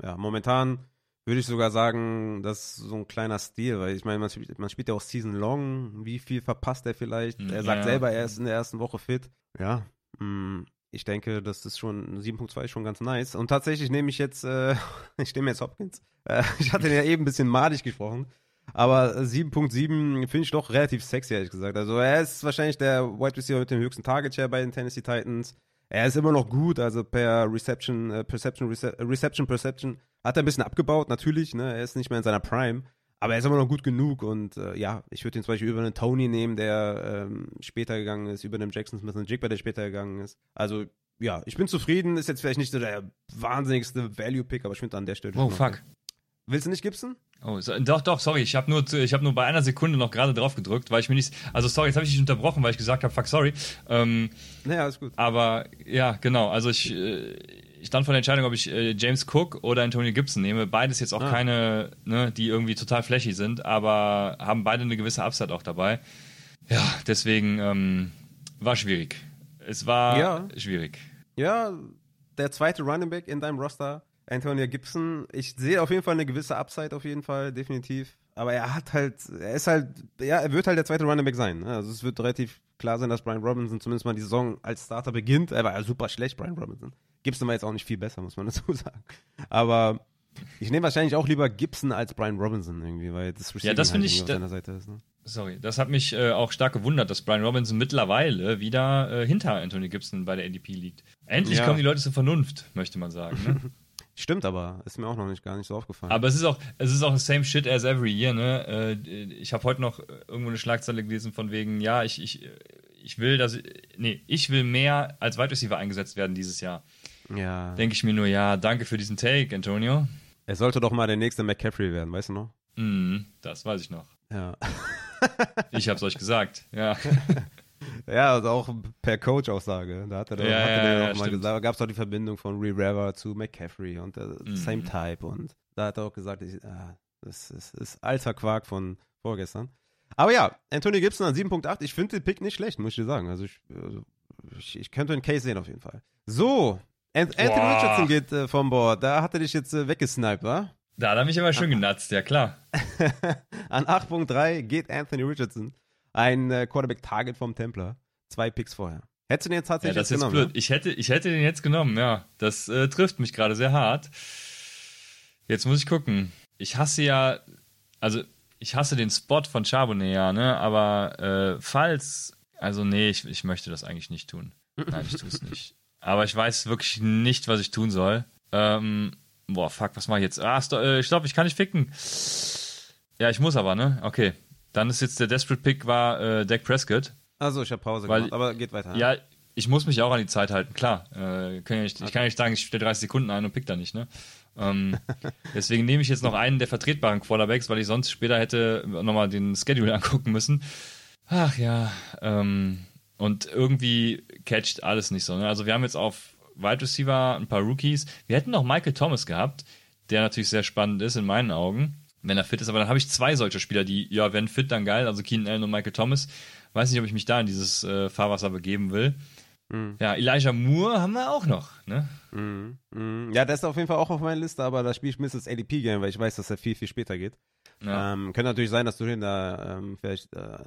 ja, momentan würde ich sogar sagen, das ist so ein kleiner Stil, weil ich meine, man spielt, man spielt ja auch Season Long, wie viel verpasst er vielleicht? Hm, er sagt ja. selber, er ist in der ersten Woche fit. Ja, mh, mm, ich denke, das ist schon 7.2 schon ganz nice. Und tatsächlich nehme ich jetzt, äh, ich nehme jetzt Hopkins. Äh, ich hatte ja eben ein bisschen madig gesprochen. Aber 7.7 finde ich doch relativ sexy, ehrlich gesagt. Also er ist wahrscheinlich der Wide Receiver mit dem höchsten Target Share bei den Tennessee Titans. Er ist immer noch gut, also per Reception, äh, Perception, Rece Reception, Perception hat er ein bisschen abgebaut, natürlich. Ne? Er ist nicht mehr in seiner Prime. Aber er ist immer noch gut genug und äh, ja, ich würde ihn zum Beispiel über einen Tony nehmen, der ähm, später gegangen ist, über einen Jackson Smith und Jigba, der später gegangen ist. Also ja, ich bin zufrieden, ist jetzt vielleicht nicht so der wahnsinnigste Value-Pick, aber ich finde an der Stelle. Oh, fuck. Willst du nicht Gibson? Oh, so, doch, doch, sorry. Ich habe nur, hab nur bei einer Sekunde noch gerade drauf gedrückt, weil ich mir nicht. Also, sorry, jetzt habe ich dich unterbrochen, weil ich gesagt habe, fuck, sorry. Ähm, naja, alles gut. Aber ja, genau. Also, ich, äh, ich stand vor der Entscheidung, ob ich äh, James Cook oder Antonio Gibson nehme. Beides jetzt auch ah. keine, ne, die irgendwie total flächig sind, aber haben beide eine gewisse Upside auch dabei. Ja, deswegen ähm, war schwierig. Es war ja. schwierig. Ja, der zweite Running Back in deinem Roster, Antonio Gibson. Ich sehe auf jeden Fall eine gewisse Upside, auf jeden Fall, definitiv. Aber er hat halt, er ist halt, ja, er wird halt der zweite Running Back sein. Ne? Also es wird relativ klar sein, dass Brian Robinson zumindest mal die Saison als Starter beginnt. Er war ja super schlecht, Brian Robinson. Gibson war jetzt auch nicht viel besser, muss man dazu sagen. Aber ich nehme wahrscheinlich auch lieber Gibson als Brian Robinson irgendwie, weil das Receiving ja, das halt ich, auf seiner Seite ist. Ne? Sorry, das hat mich äh, auch stark gewundert, dass Brian Robinson mittlerweile wieder äh, hinter Anthony Gibson bei der ADP liegt. Endlich ja. kommen die Leute zur Vernunft, möchte man sagen. Ne? Stimmt aber, ist mir auch noch nicht gar nicht so aufgefallen. Aber es ist auch, es ist auch the same shit as every year, ne? Äh, ich habe heute noch irgendwo eine Schlagzeile gelesen von wegen, ja, ich, ich, ich will, dass nee, ich will mehr als Wide Receiver eingesetzt werden dieses Jahr. Ja. Denke ich mir nur, ja, danke für diesen Take, Antonio. Er sollte doch mal der nächste McCaffrey werden, weißt du noch? Mm, das weiß ich noch. Ja. ich hab's euch gesagt, ja. Ja, also auch per Coach-Aussage. Da hat er, ja, hat er ja, auch mal gesagt, gab es auch die Verbindung von Re zu McCaffrey und äh, mhm. Same Type. Und da hat er auch gesagt, ich, ah, das, ist, ist alter Quark von vorgestern. Aber ja, Anthony Gibson an 7.8. Ich finde den Pick nicht schlecht, muss ich dir sagen. Also ich, also ich, ich, könnte einen Case sehen auf jeden Fall. So, Anthony Boah. Richardson geht äh, vom Board. Da hat er dich jetzt äh, weggesniped, wa? Da hat er mich aber schön genatzt, ja klar. an 8.3 geht Anthony Richardson. Ein äh, Quarterback-Target vom Templer. Zwei Picks vorher. Hättest du den jetzt tatsächlich ja, das ist genommen? Blöd. Ich hätte, ich hätte den jetzt genommen, ja. Das äh, trifft mich gerade sehr hart. Jetzt muss ich gucken. Ich hasse ja, also ich hasse den Spot von Charbonnet, ja, ne? Aber äh, falls, also nee, ich, ich möchte das eigentlich nicht tun. Nein, ich tue es nicht. Aber ich weiß wirklich nicht, was ich tun soll. Ähm, boah, fuck, was mache ich jetzt? Ah, äh, ich glaube, ich kann nicht ficken. Ja, ich muss aber, ne? Okay. Dann ist jetzt der Desperate Pick war äh, Dak Prescott. Also ich habe Pause weil, gemacht, aber geht weiter. Ja, ich muss mich auch an die Zeit halten, klar. Äh, kann nicht, okay. Ich kann ja nicht sagen, ich stelle 30 Sekunden ein und pick da nicht, ne? Ähm, deswegen nehme ich jetzt noch einen der vertretbaren Quarterbacks, weil ich sonst später hätte nochmal den Schedule angucken müssen. Ach ja, ähm, und irgendwie catcht alles nicht so. Ne? Also wir haben jetzt auf Wide Receiver ein paar Rookies. Wir hätten noch Michael Thomas gehabt, der natürlich sehr spannend ist in meinen Augen, wenn er fit ist. Aber dann habe ich zwei solche Spieler, die, ja, wenn fit, dann geil. Also Keenan Allen und Michael Thomas. Weiß nicht, ob ich mich da in dieses äh, Fahrwasser begeben will. Mhm. Ja, Elijah Moore haben wir auch noch, ne? Mhm. Mhm. Ja, der ist auf jeden Fall auch auf meiner Liste, aber da spiele ich mindestens ADP-Game, weil ich weiß, dass er viel, viel später geht. Ja. Ähm, könnte natürlich sein, dass du den da ähm, vielleicht äh,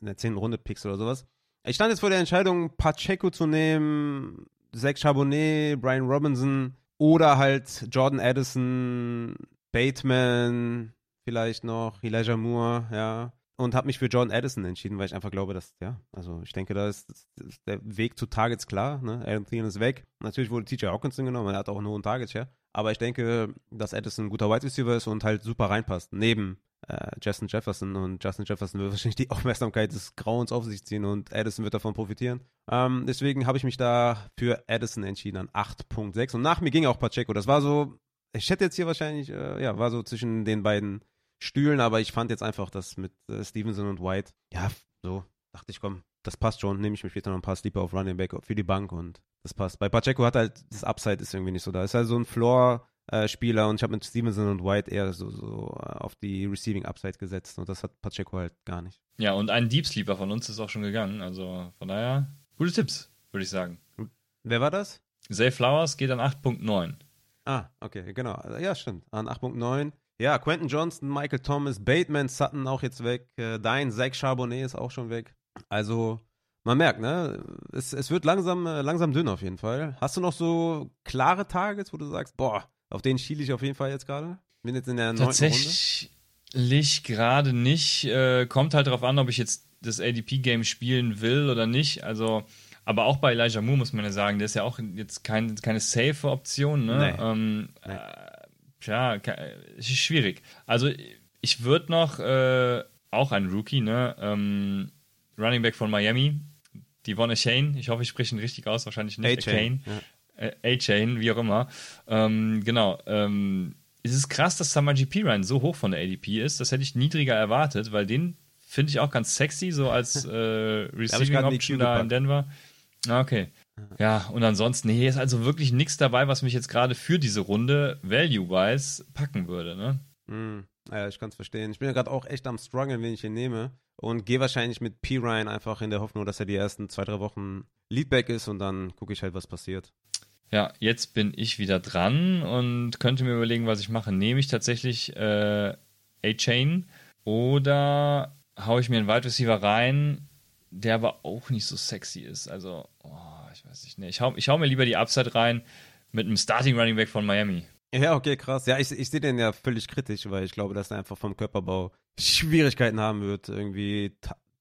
in der zehnten Runde pickst oder sowas. Ich stand jetzt vor der Entscheidung, Pacheco zu nehmen, Zach Charbonnet, Brian Robinson oder halt Jordan Addison, Bateman, vielleicht noch Elijah Moore, ja. und habe mich für Jordan Addison entschieden, weil ich einfach glaube, dass, ja, also ich denke, da ist, ist der Weg zu Targets klar. Ne? Adam Thielen ist weg. Natürlich wurde TJ Hawkinson genommen, er hat auch einen hohen Target Share. Aber ich denke, dass Addison ein guter Wide Receiver ist und halt super reinpasst. Neben äh, Justin Jefferson und Justin Jefferson wird wahrscheinlich die Aufmerksamkeit des Grauens auf sich ziehen und Addison wird davon profitieren. Ähm, deswegen habe ich mich da für Addison entschieden an 8.6 und nach mir ging auch Pacheco. Das war so, ich hätte jetzt hier wahrscheinlich, äh, ja, war so zwischen den beiden Stühlen, aber ich fand jetzt einfach, dass mit äh, Stevenson und White, ja, so, dachte ich, komm, das passt schon, nehme ich mir später noch ein paar Sleeper auf Running Back für die Bank und das passt. Bei Pacheco hat halt, das Upside ist irgendwie nicht so da. Ist halt so ein Floor, äh, Spieler und ich habe mit Stevenson und White eher so, so äh, auf die Receiving Upside gesetzt und das hat Pacheco halt gar nicht. Ja, und ein Deep Sleeper von uns ist auch schon gegangen, also von daher gute Tipps, würde ich sagen. Wer war das? Zay Flowers geht an 8.9. Ah, okay, genau. Ja, stimmt. An 8.9. Ja, Quentin Johnston, Michael Thomas, Bateman, Sutton auch jetzt weg. Äh, dein Zach Charbonnet ist auch schon weg. Also, man merkt, ne? Es, es wird langsam, äh, langsam dünn auf jeden Fall. Hast du noch so klare Targets, wo du sagst, boah, auf den schiele ich auf jeden Fall jetzt gerade? Bin jetzt in der neunten Tatsächlich gerade nicht. Äh, kommt halt darauf an, ob ich jetzt das ADP-Game spielen will oder nicht. Also, aber auch bei Elijah Moore muss man ja sagen, der ist ja auch jetzt kein, keine safe Option. Ne? Nee. Ähm, nee. Äh, tja, ist schwierig. Also ich würde noch äh, auch ein Rookie, ne? Ähm, Running Back von Miami, Devon Shane. Ich hoffe, ich spreche ihn richtig aus, wahrscheinlich nicht. A-Chain. Ja. Äh, A-Chain, wie auch immer. Ähm, genau. Ähm, es ist krass, dass Summer GP Ryan so hoch von der ADP ist. Das hätte ich niedriger erwartet, weil den finde ich auch ganz sexy, so als äh, Receiving Option da in Denver. Ah, okay. Ja, und ansonsten, nee, ist also wirklich nichts dabei, was mich jetzt gerade für diese Runde value-wise packen würde, ne? Mm, ja, ich kann es verstehen. Ich bin ja gerade auch echt am struggeln, wen ich hier nehme. Und gehe wahrscheinlich mit P. Ryan einfach in der Hoffnung, dass er die ersten zwei, drei Wochen Leadback ist und dann gucke ich halt, was passiert. Ja, jetzt bin ich wieder dran und könnte mir überlegen, was ich mache. Nehme ich tatsächlich äh, A-Chain oder haue ich mir einen Wide Receiver rein, der aber auch nicht so sexy ist. Also, oh, ich weiß nicht. Nee, ich hau, ich hau mir lieber die Upside rein mit einem Starting Running Back von Miami. Ja, okay, krass. Ja, ich, ich sehe den ja völlig kritisch, weil ich glaube, dass er einfach vom Körperbau Schwierigkeiten haben wird, irgendwie,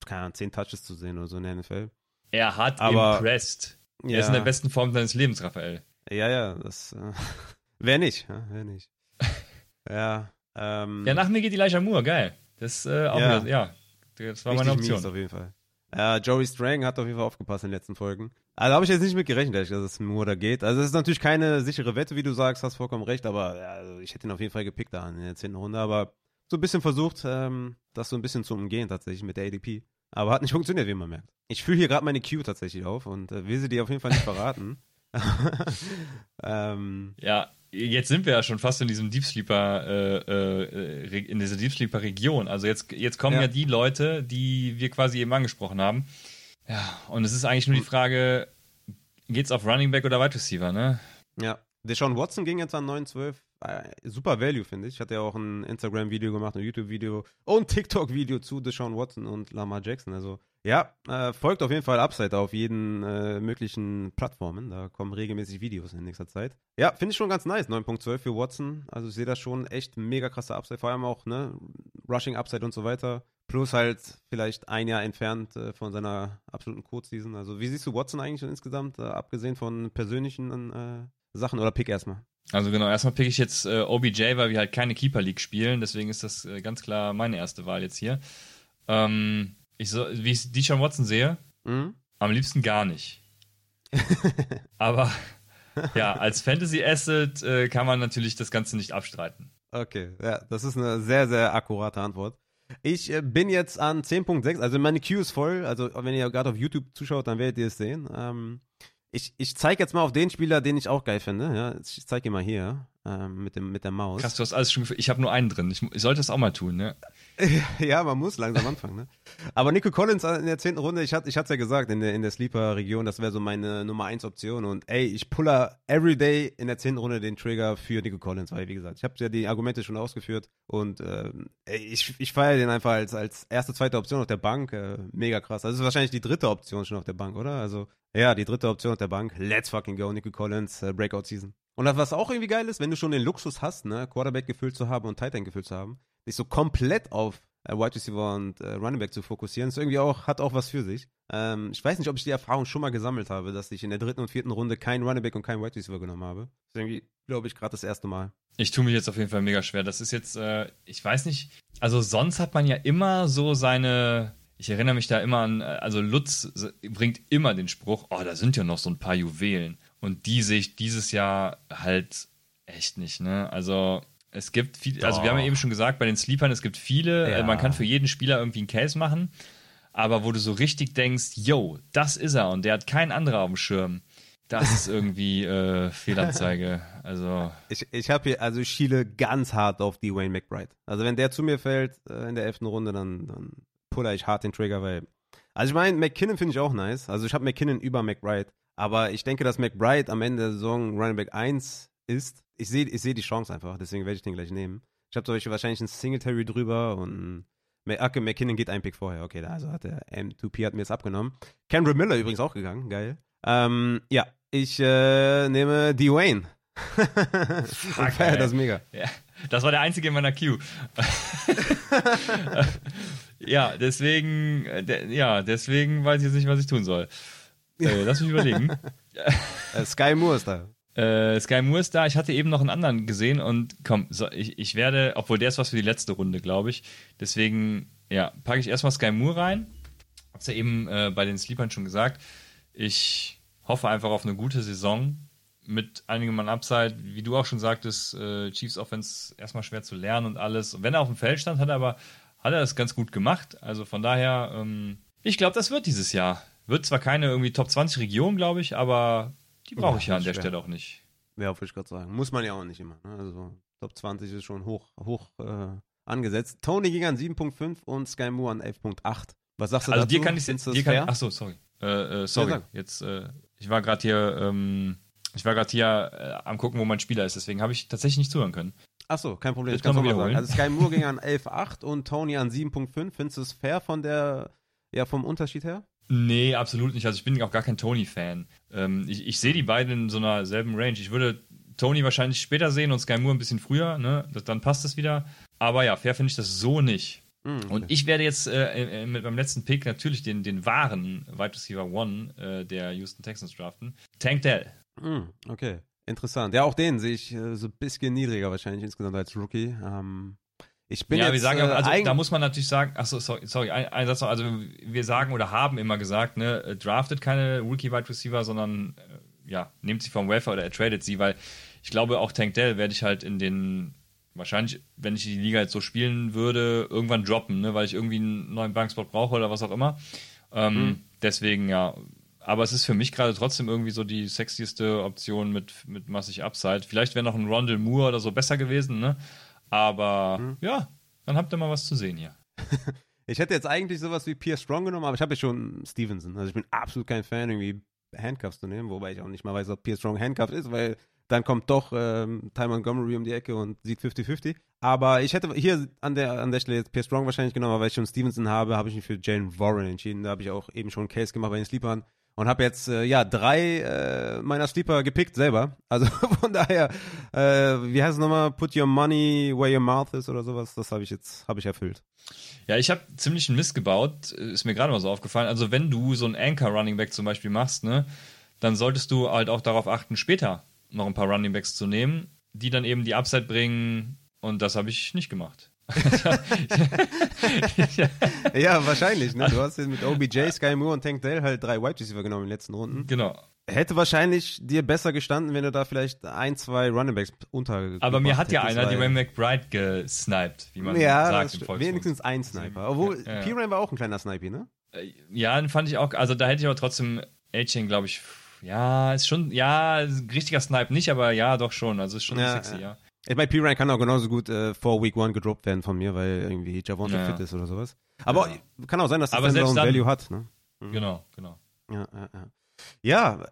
keine Ahnung, zehn Touches zu sehen oder so in der NFL. Er hat aber, impressed. Er ja. ist in der besten Form seines Lebens, Raphael. Ja, ja, das. Äh, wer nicht, ja, wer nicht. ja, ähm, Ja, nach mir geht Elijah Moore, geil. Das, äh, auch ja. Wieder, ja, das war meine Option. Mies auf jeden Fall. Ja, Joey Strang hat auf jeden Fall aufgepasst in den letzten Folgen. Also habe ich jetzt nicht mit gerechnet, dass es nur da geht. Also es ist natürlich keine sichere Wette, wie du sagst, hast vollkommen recht, aber ja, also ich hätte ihn auf jeden Fall gepickt da in der zehnten Runde, aber so ein bisschen versucht, ähm, das so ein bisschen zu umgehen tatsächlich mit der ADP. Aber hat nicht funktioniert, wie man merkt. Ich fühle hier gerade meine Queue tatsächlich auf und äh, will sie dir auf jeden Fall nicht verraten. ähm, ja, jetzt sind wir ja schon fast in diesem Deep Sleeper, äh, äh, in dieser Deep Sleeper Region. Also jetzt, jetzt kommen ja. ja. die Leute, die wir quasi eben angesprochen haben. Ja, und es ist eigentlich nur die Frage, geht's auf Running Back oder Wide Receiver, ne? Ja. Deshaun Watson ging jetzt an 9-12. Äh, super Value, finde ich. Ich hatte ja auch ein Instagram-Video gemacht, ein YouTube-Video und TikTok-Video zu Deshaun Watson und Lamar Jackson. Also ja, äh, folgt auf jeden Fall Upside auf jeden äh, möglichen Plattformen. Da kommen regelmäßig Videos in nächster Zeit. Ja, finde ich schon ganz nice. 9.12 für Watson. Also ich sehe da schon echt mega krasse Upside. Vor allem auch, ne, Rushing Upside und so weiter. Plus halt vielleicht ein Jahr entfernt äh, von seiner absoluten Code-Season. Also wie siehst du Watson eigentlich insgesamt, äh, abgesehen von persönlichen äh, Sachen oder pick erstmal? Also genau, erstmal pick ich jetzt äh, OBJ, weil wir halt keine Keeper League spielen. Deswegen ist das ganz klar meine erste Wahl jetzt hier. Ähm, ich so, wie ich die schon Watson sehe, mhm. am liebsten gar nicht. Aber ja, als Fantasy Asset äh, kann man natürlich das Ganze nicht abstreiten. Okay, ja, das ist eine sehr, sehr akkurate Antwort. Ich äh, bin jetzt an 10.6, also meine Queue ist voll. Also, wenn ihr gerade auf YouTube zuschaut, dann werdet ihr es sehen. Ähm, ich, ich zeige jetzt mal auf den Spieler, den ich auch geil finde. Ja, ich zeige ihn mal hier ähm, mit, dem, mit der Maus. Krass, du hast alles schon. Ich habe nur einen drin. Ich, ich sollte das auch mal tun, ne? ja, man muss langsam anfangen, ne? Aber Nico Collins in der zehnten Runde, ich hatte ich es ja gesagt, in der, in der Sleeper-Region, das wäre so meine Nummer 1 Option. Und ey, ich puller everyday in der zehnten Runde den Trigger für Nico Collins, weil, wie gesagt, ich habe ja die Argumente schon ausgeführt und äh, ich, ich feiere den einfach als, als erste, zweite Option auf der Bank. Äh, mega krass. Also, das ist wahrscheinlich die dritte Option schon auf der Bank, oder? Also, ja, die dritte Option auf der Bank. Let's fucking go, Nico Collins, äh, Breakout Season. Und was auch irgendwie geil ist, wenn du schon den Luxus hast, ne, Quarterback gefüllt zu haben und Tight End gefüllt zu haben, dich so komplett auf äh, Wide Receiver und äh, Running Back zu fokussieren. Ist irgendwie auch, hat auch was für sich. Ähm, ich weiß nicht, ob ich die Erfahrung schon mal gesammelt habe, dass ich in der dritten und vierten Runde keinen Running Back und keinen Wide Receiver genommen habe. Das ist irgendwie, glaube ich, gerade das erste Mal. Ich tue mich jetzt auf jeden Fall mega schwer. Das ist jetzt, äh, ich weiß nicht, also sonst hat man ja immer so seine, ich erinnere mich da immer an, äh, also Lutz bringt immer den Spruch, oh, da sind ja noch so ein paar Juwelen. Und die sehe ich dieses Jahr halt echt nicht, ne? Also es gibt viele, also wir haben ja eben schon gesagt, bei den Sleepern, es gibt viele, ja. man kann für jeden Spieler irgendwie einen Case machen, aber wo du so richtig denkst, yo, das ist er und der hat keinen anderen auf dem Schirm. Das ist irgendwie äh, Fehlanzeige. Also ich, ich habe hier, also ich schiele ganz hart auf die Wayne McBride. Also wenn der zu mir fällt äh, in der elften Runde, dann, dann puller ich hart den Trigger, weil. Also ich meine, McKinnon finde ich auch nice. Also ich habe McKinnon über McBride. Aber ich denke, dass McBride am Ende der Saison Running Back 1 ist. Ich sehe ich seh die Chance einfach, deswegen werde ich den gleich nehmen. Ich habe zum Beispiel wahrscheinlich einen Singletary drüber und Ach, McKinnon geht ein Pick vorher. Okay, also hat der M2P hat mir das abgenommen. Cameron Miller übrigens auch gegangen. Geil. Ähm, ja, ich äh, nehme Dwayne. Fuck, das ist mega. Ja, das war der einzige in meiner Queue. ja, deswegen, de, ja, deswegen weiß ich jetzt nicht, was ich tun soll. Äh, lass mich überlegen. Äh, Sky Moore ist da. Äh, Sky Moore ist da. Ich hatte eben noch einen anderen gesehen und komm, so, ich, ich werde, obwohl der ist was für die letzte Runde, glaube ich. Deswegen, ja, packe ich erstmal Sky Moore rein. Hab's ja eben äh, bei den Sleepern schon gesagt. Ich hoffe einfach auf eine gute Saison mit einigem Mann Upside. Wie du auch schon sagtest, äh, Chiefs Offense erstmal schwer zu lernen und alles. Und wenn er auf dem Feld stand, hat er aber hat er das ganz gut gemacht. Also von daher, ähm, ich glaube, das wird dieses Jahr. Wird zwar keine irgendwie Top 20 Region, glaube ich, aber die brauche ich ja an der schwer. Stelle auch nicht. Ja, wollte ich gerade sagen. Muss man ja auch nicht immer. Ne? Also Top 20 ist schon hoch, hoch äh, angesetzt. Tony ging an 7.5 und Sky Moore an 11.8. Was sagst du also dazu? dir kann ich jetzt, dir kann, ach so, sorry. Äh, äh, sorry, ja, jetzt, äh, ich war gerade hier, ähm, ich war gerade hier äh, am gucken, wo mein Spieler ist, deswegen habe ich tatsächlich nicht zuhören können. Ach so, kein Problem. Ich kann mal sagen. Also Sky Moore ging an 11.8 und Tony an 7.5. Findest du es fair von der, ja, vom Unterschied her? Nee, absolut nicht. Also ich bin auch gar kein Tony-Fan. Ähm, ich, ich sehe die beiden in so einer selben Range. Ich würde Tony wahrscheinlich später sehen und Sky Moore ein bisschen früher, ne? Das, dann passt das wieder. Aber ja, fair finde ich das so nicht. Mm, okay. Und ich werde jetzt äh, äh, mit meinem letzten Pick natürlich den, den wahren Wide Receiver One äh, der Houston Texans draften. Tank Dell. Mm, okay, interessant. Ja, auch den sehe ich äh, so ein bisschen niedriger wahrscheinlich insgesamt als Rookie. Ähm, ich bin ja, jetzt, wir sagen, also da muss man natürlich sagen, achso, sorry, sorry, ein, ein, Satz noch, also wir sagen oder haben immer gesagt, ne, äh, draftet keine Rookie Wide Receiver, sondern äh, ja, nehmt sie vom Welfare oder er tradet sie, weil ich glaube, auch Tank Dell werde ich halt in den, wahrscheinlich, wenn ich die Liga jetzt so spielen würde, irgendwann droppen, ne, weil ich irgendwie einen neuen Bankspot brauche oder was auch immer. Ähm, mhm. Deswegen, ja, aber es ist für mich gerade trotzdem irgendwie so die sexieste Option mit, mit massig Upside. Vielleicht wäre noch ein Rondell Moore oder so besser gewesen, ne? Aber mhm. ja, dann habt ihr mal was zu sehen hier. ich hätte jetzt eigentlich sowas wie Pierre Strong genommen, aber ich habe ja schon Stevenson. Also ich bin absolut kein Fan, irgendwie Handcuffs zu nehmen, wobei ich auch nicht mal weiß, ob Pierre Strong Handcuffs ist, weil dann kommt doch ähm, Ty Montgomery um die Ecke und sieht 50-50. Aber ich hätte hier an der, an der Stelle jetzt Pierre Strong wahrscheinlich genommen, aber weil ich schon Stevenson habe, habe ich mich für Jalen Warren entschieden. Da habe ich auch eben schon einen Case gemacht bei den Sleepern und habe jetzt äh, ja drei äh, meiner Sleeper gepickt selber. Also von daher, äh, wie heißt es nochmal? Put your money where your mouth is oder sowas. Das habe ich jetzt habe ich erfüllt. Ja, ich habe ziemlich einen Mist gebaut. Ist mir gerade mal so aufgefallen. Also wenn du so einen Anchor Running Back zum Beispiel machst, ne, dann solltest du halt auch darauf achten, später noch ein paar Running Backs zu nehmen, die dann eben die Upside bringen. Und das habe ich nicht gemacht. ja, wahrscheinlich. Ne? Du hast jetzt mit OBJ, Sky Moore und Tank Dell halt drei Wide Receiver genommen in den letzten Runden. Genau. Hätte wahrscheinlich dir besser gestanden, wenn du da vielleicht ein, zwei Runningbacks unter. Aber mir hat ja einer die Wayne McBride gesniped, wie man ja, sagt im. Wenigstens ein Sniper. Obwohl, ja, ja. P-Rain war auch ein kleiner Sniper, ne? Äh, ja, den fand ich auch. Also da hätte ich aber trotzdem A-Chain, glaube ich. Ja, ist schon. Ja, richtiger Snipe nicht, aber ja, doch schon. Also ist schon ja, sexy, ja. Ich meine, P-Ryan kann auch genauso gut äh, vor Week One gedroppt werden von mir, weil irgendwie Javonte ja. fit ist oder sowas. Aber ja. kann auch sein, dass das dann Value hat. Ne? Mhm. Genau, genau. Ja, ja, ja. ja,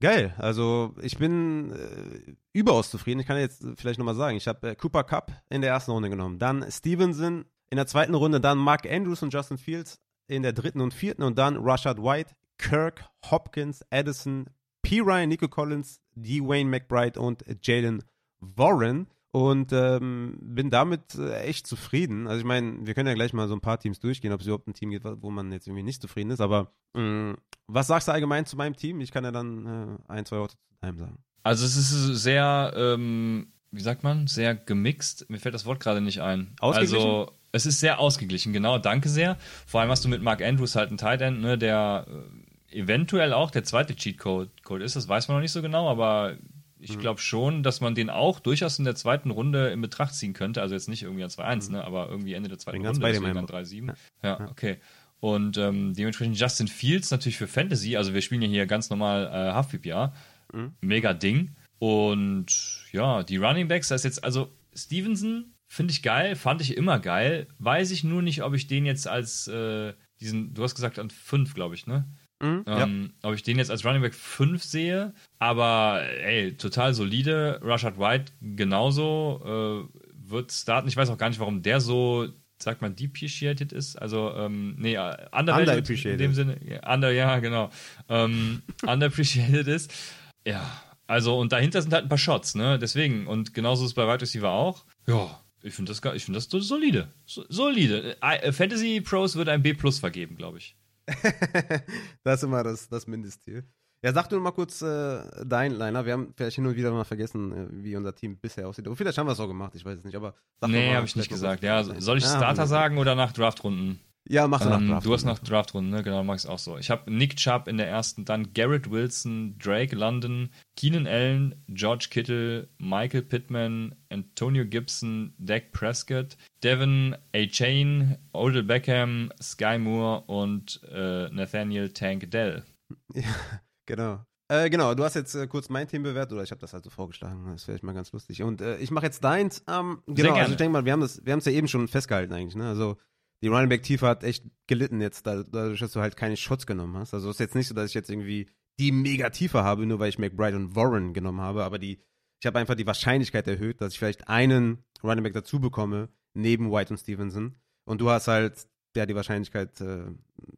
geil. Also ich bin äh, überaus zufrieden. Ich kann jetzt vielleicht nochmal sagen, ich habe äh, Cooper Cup in der ersten Runde genommen, dann Stevenson in der zweiten Runde, dann Mark Andrews und Justin Fields in der dritten und vierten und dann Rashad White, Kirk, Hopkins, Addison, P. Ryan, Nico Collins, D. Wayne McBride und Jalen Warren. und ähm, bin damit äh, echt zufrieden. Also ich meine, wir können ja gleich mal so ein paar Teams durchgehen, ob es überhaupt ein Team gibt, wo man jetzt irgendwie nicht zufrieden ist. Aber mh, mm, was sagst du allgemein zu meinem Team? Ich kann ja dann äh, ein, zwei Worte zu deinem sagen. Also es ist sehr, ähm, wie sagt man, sehr gemixt. Mir fällt das Wort gerade nicht ein. Ausgeglichen? Also es ist sehr ausgeglichen, genau, danke sehr. Vor allem hast du mit Mark Andrews halt einen Tight End, ne, der äh, eventuell auch der zweite Cheatcode Code ist, das weiß man noch nicht so genau, aber ich mhm. glaube schon, dass man den auch durchaus in der zweiten Runde in Betracht ziehen könnte. Also jetzt nicht irgendwie an 2-1, mhm. ne, aber irgendwie Ende der zweiten Runde, deswegen an 3-7. Ja. ja, okay. Und ähm, dementsprechend Justin Fields natürlich für Fantasy, also wir spielen ja hier ganz normal äh, Half-PPA. Mhm. Mega Ding. Und ja, die Running Backs, das ist jetzt, also Stevenson finde ich geil, fand ich immer geil. Weiß ich nur nicht, ob ich den jetzt als äh, diesen, du hast gesagt an 5, glaube ich, ne? Mhm, ähm, ja. Ob ich den jetzt als Running Back 5 sehe, aber ey, total solide. Rashad White genauso äh, wird starten. Ich weiß auch gar nicht, warum der so, sagt man, depreciated ist. Also, ähm, nee, äh, underappreciated. In dem Sinne, under, ja, genau. Ähm, underappreciated ist. Ja, also, und dahinter sind halt ein paar Shots, ne? Deswegen, und genauso ist es bei Wide Receiver auch. Ja, ich finde das, ich find das solide. So, solide. Äh, Fantasy Pros würde ein B Plus vergeben, glaube ich. das ist immer das, das Mindestziel. Ja, sag du mal kurz äh, dein Liner. Wir haben vielleicht hin und wieder mal vergessen, äh, wie unser Team bisher aussieht. Aber vielleicht haben wir es auch gemacht, ich weiß es nicht. Aber sag nee, habe ich nicht gesagt. Ja, soll ich ja, Starter sagen oder nach Draftrunden? Ja, mach du ähm, nach Draftrunden. Du hast nach Draftrunden, ne? Genau, mach ich auch so. Ich habe Nick Chubb in der ersten, dann Garrett Wilson, Drake London, Keenan Allen, George Kittle, Michael Pittman, Antonio Gibson, Dak Prescott, Devin A. Chain, Odell Beckham, Sky Moore und äh, Nathaniel Tank Dell. Ja, genau. Äh, genau, du hast jetzt äh, kurz mein Team bewertet, oder ich habe das halt so vorgeschlagen, das wäre mal ganz lustig. Und äh, ich mache jetzt deins. Ähm, genau, also ich denke mal, wir haben es ja eben schon festgehalten eigentlich. Ne? Also die Running Back Tiefe hat echt gelitten jetzt, dadurch, dass du halt keine Shots genommen hast. Also es ist jetzt nicht so, dass ich jetzt irgendwie die mega Tiefe habe, nur weil ich McBride und Warren genommen habe, aber die, ich habe einfach die Wahrscheinlichkeit erhöht, dass ich vielleicht einen Running Back dazu bekomme, neben White und Stevenson. Und du hast halt, ja, die Wahrscheinlichkeit, äh,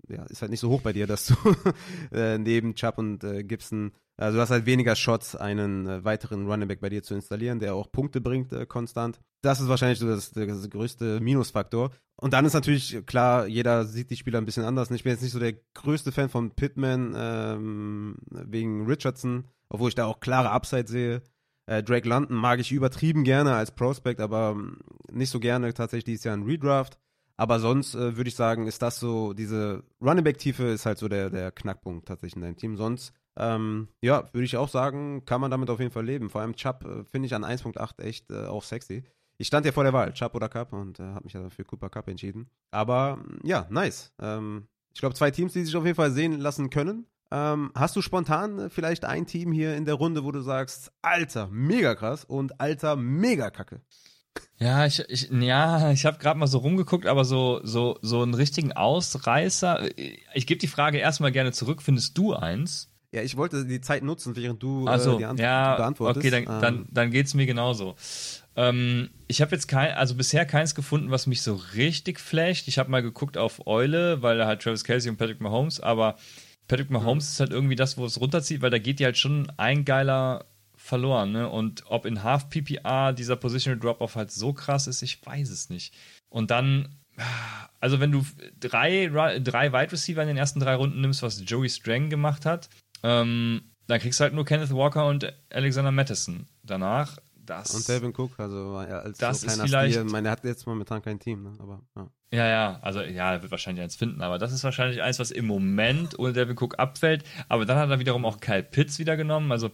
ja, ist halt nicht so hoch bei dir, dass du äh, neben Chubb und äh, Gibson also du hast halt weniger Shots, einen äh, weiteren Running Back bei dir zu installieren, der auch Punkte bringt äh, konstant. Das ist wahrscheinlich so das, das, größte Minusfaktor. Und dann ist natürlich klar, jeder sieht die Spieler ein bisschen anders. Ich bin jetzt nicht so der größte Fan von Pittman ähm, wegen Richardson, obwohl ich da auch klare Upside sehe. Äh, Drake London mag ich übertrieben gerne als Prospect, aber ähm, nicht so gerne tatsächlich dieses Jahr ein Redraft. Aber sonst äh, würde ich sagen, ist das so, diese Running Back Tiefe ist halt so der, der Knackpunkt tatsächlich in deinem Team. Sonst ähm, ja, würde ich auch sagen, kann man damit auf jeden Fall leben. Vor allem Chubb äh, finde ich an 1.8 echt äh, auch sexy. Ich stand ja vor der Wahl, Chubb oder Cup und äh, habe mich ja für Cooper Cup entschieden. Aber ja, nice. Ähm, ich glaube, zwei Teams, die sich auf jeden Fall sehen lassen können. Ähm, hast du spontan äh, vielleicht ein Team hier in der Runde, wo du sagst, Alter, mega krass und Alter, mega kacke? Ja, ich, ich, ja, ich habe gerade mal so rumgeguckt, aber so, so, so einen richtigen Ausreißer. Ich gebe die Frage erstmal gerne zurück. Findest du eins? Ja, ich wollte die Zeit nutzen, während du so, äh, die Antwort ja, beantwortest. Okay, dann, ähm. dann, dann geht es mir genauso. Ähm, ich habe jetzt kein, also bisher keins gefunden, was mich so richtig flasht. Ich habe mal geguckt auf Eule, weil da halt Travis Kelsey und Patrick Mahomes, aber Patrick Mahomes mhm. ist halt irgendwie das, wo es runterzieht, weil da geht die halt schon ein geiler verloren, ne? Und ob in Half PPR dieser Positional Drop-Off halt so krass ist, ich weiß es nicht. Und dann, also wenn du drei, drei Wide Receiver in den ersten drei Runden nimmst, was Joey Strang gemacht hat, ähm, dann kriegst du halt nur Kenneth Walker und Alexander Madison. Danach das. Und Devin Cook, also ja, als das so ist vielleicht. Stil, meine, er hat jetzt momentan kein Team, ne? aber ja. Ja, ja, also ja, er wird wahrscheinlich eins finden, aber das ist wahrscheinlich eins, was im Moment ohne Devin Cook abfällt. Aber dann hat er wiederum auch Kyle Pitts wieder genommen, also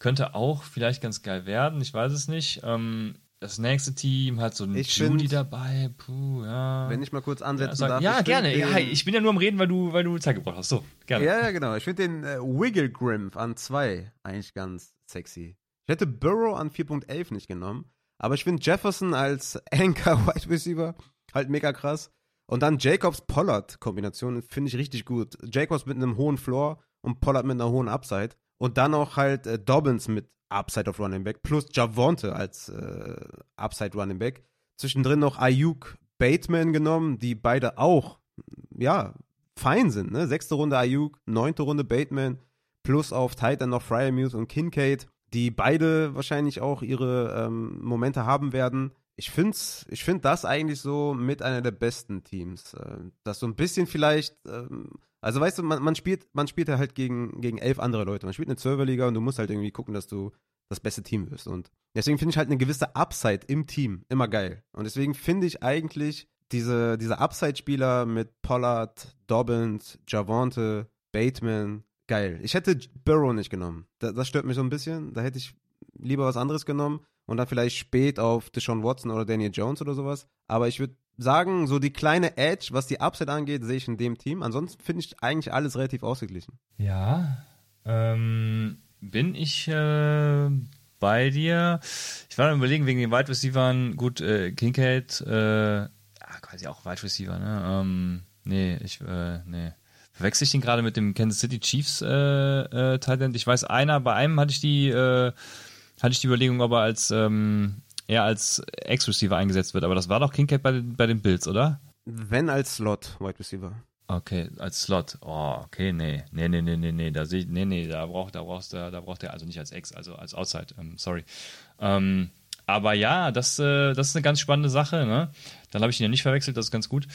könnte auch vielleicht ganz geil werden, ich weiß es nicht. Ähm, das nächste Team hat so einen ich Judy find, dabei. Puh, ja. Wenn ich mal kurz ansetzen ja, darf. Ja, gerne. Den, ja, ich bin ja nur am Reden, weil du, weil du Zeit gebraucht hast. So, gerne. Ja, ja, genau. Ich finde den äh, Wiggle Grimp an 2 eigentlich ganz sexy. Ich hätte Burrow an 4.11 nicht genommen, aber ich finde Jefferson als Anchor Wide Receiver halt mega krass. Und dann Jacobs Pollard Kombination finde ich richtig gut. Jacobs mit einem hohen Floor und Pollard mit einer hohen Upside. Und dann auch halt äh, Dobbins mit Upside of Running Back plus Javonte als äh, Upside Running Back. Zwischendrin noch Ayuk Bateman genommen, die beide auch, ja, fein sind. Ne? Sechste Runde Ayuk, neunte Runde Bateman, plus auf Titan noch Fryermuth und Kincaid. die beide wahrscheinlich auch ihre ähm, Momente haben werden. Ich finde ich find das eigentlich so mit einer der besten Teams. Äh, das so ein bisschen vielleicht, ähm, also weißt du, man, man spielt, man spielt ja halt gegen, gegen elf andere Leute. Man spielt eine Zwölferliga und du musst halt irgendwie gucken, dass du das beste Team wirst. Und deswegen finde ich halt eine gewisse Upside im Team immer geil. Und deswegen finde ich eigentlich diese, diese Upside-Spieler mit Pollard, Dobbins, Javante, Bateman, geil. Ich hätte Burrow nicht genommen. Das, das stört mich so ein bisschen. Da hätte ich lieber was anderes genommen und dann vielleicht spät auf Deshaun Watson oder Daniel Jones oder sowas. Aber ich würde sagen, so die kleine Edge, was die Upside angeht, sehe ich in dem Team. Ansonsten finde ich eigentlich alles relativ ausgeglichen. Ja, ähm, bin ich äh, bei dir. Ich war am überlegen, wegen den Wide Receivers, gut, äh, Kincaid, äh, quasi auch Wide Receiver, ne? Ähm, nee, ich, äh, nee. Verwechsel ich den gerade mit dem Kansas City Chiefs äh, äh, Tight Ich weiß, einer, bei einem hatte ich die, äh, hatte ich die Überlegung, ob er als ähm, eher als Ex-Receiver eingesetzt wird, aber das war doch Kincaid bei, bei den Bills, oder? Wenn als Slot Wide Receiver. Okay, als Slot. Oh, okay, nee. Nee, nee, nee, nee, nee. Da sehe nee, nee, da braucht, da brauchst du, da braucht er also nicht als Ex, also als Outside. Um, ähm, sorry. Ähm, aber ja, das, äh, das ist eine ganz spannende Sache, ne? Dann habe ich ihn ja nicht verwechselt, das ist ganz gut.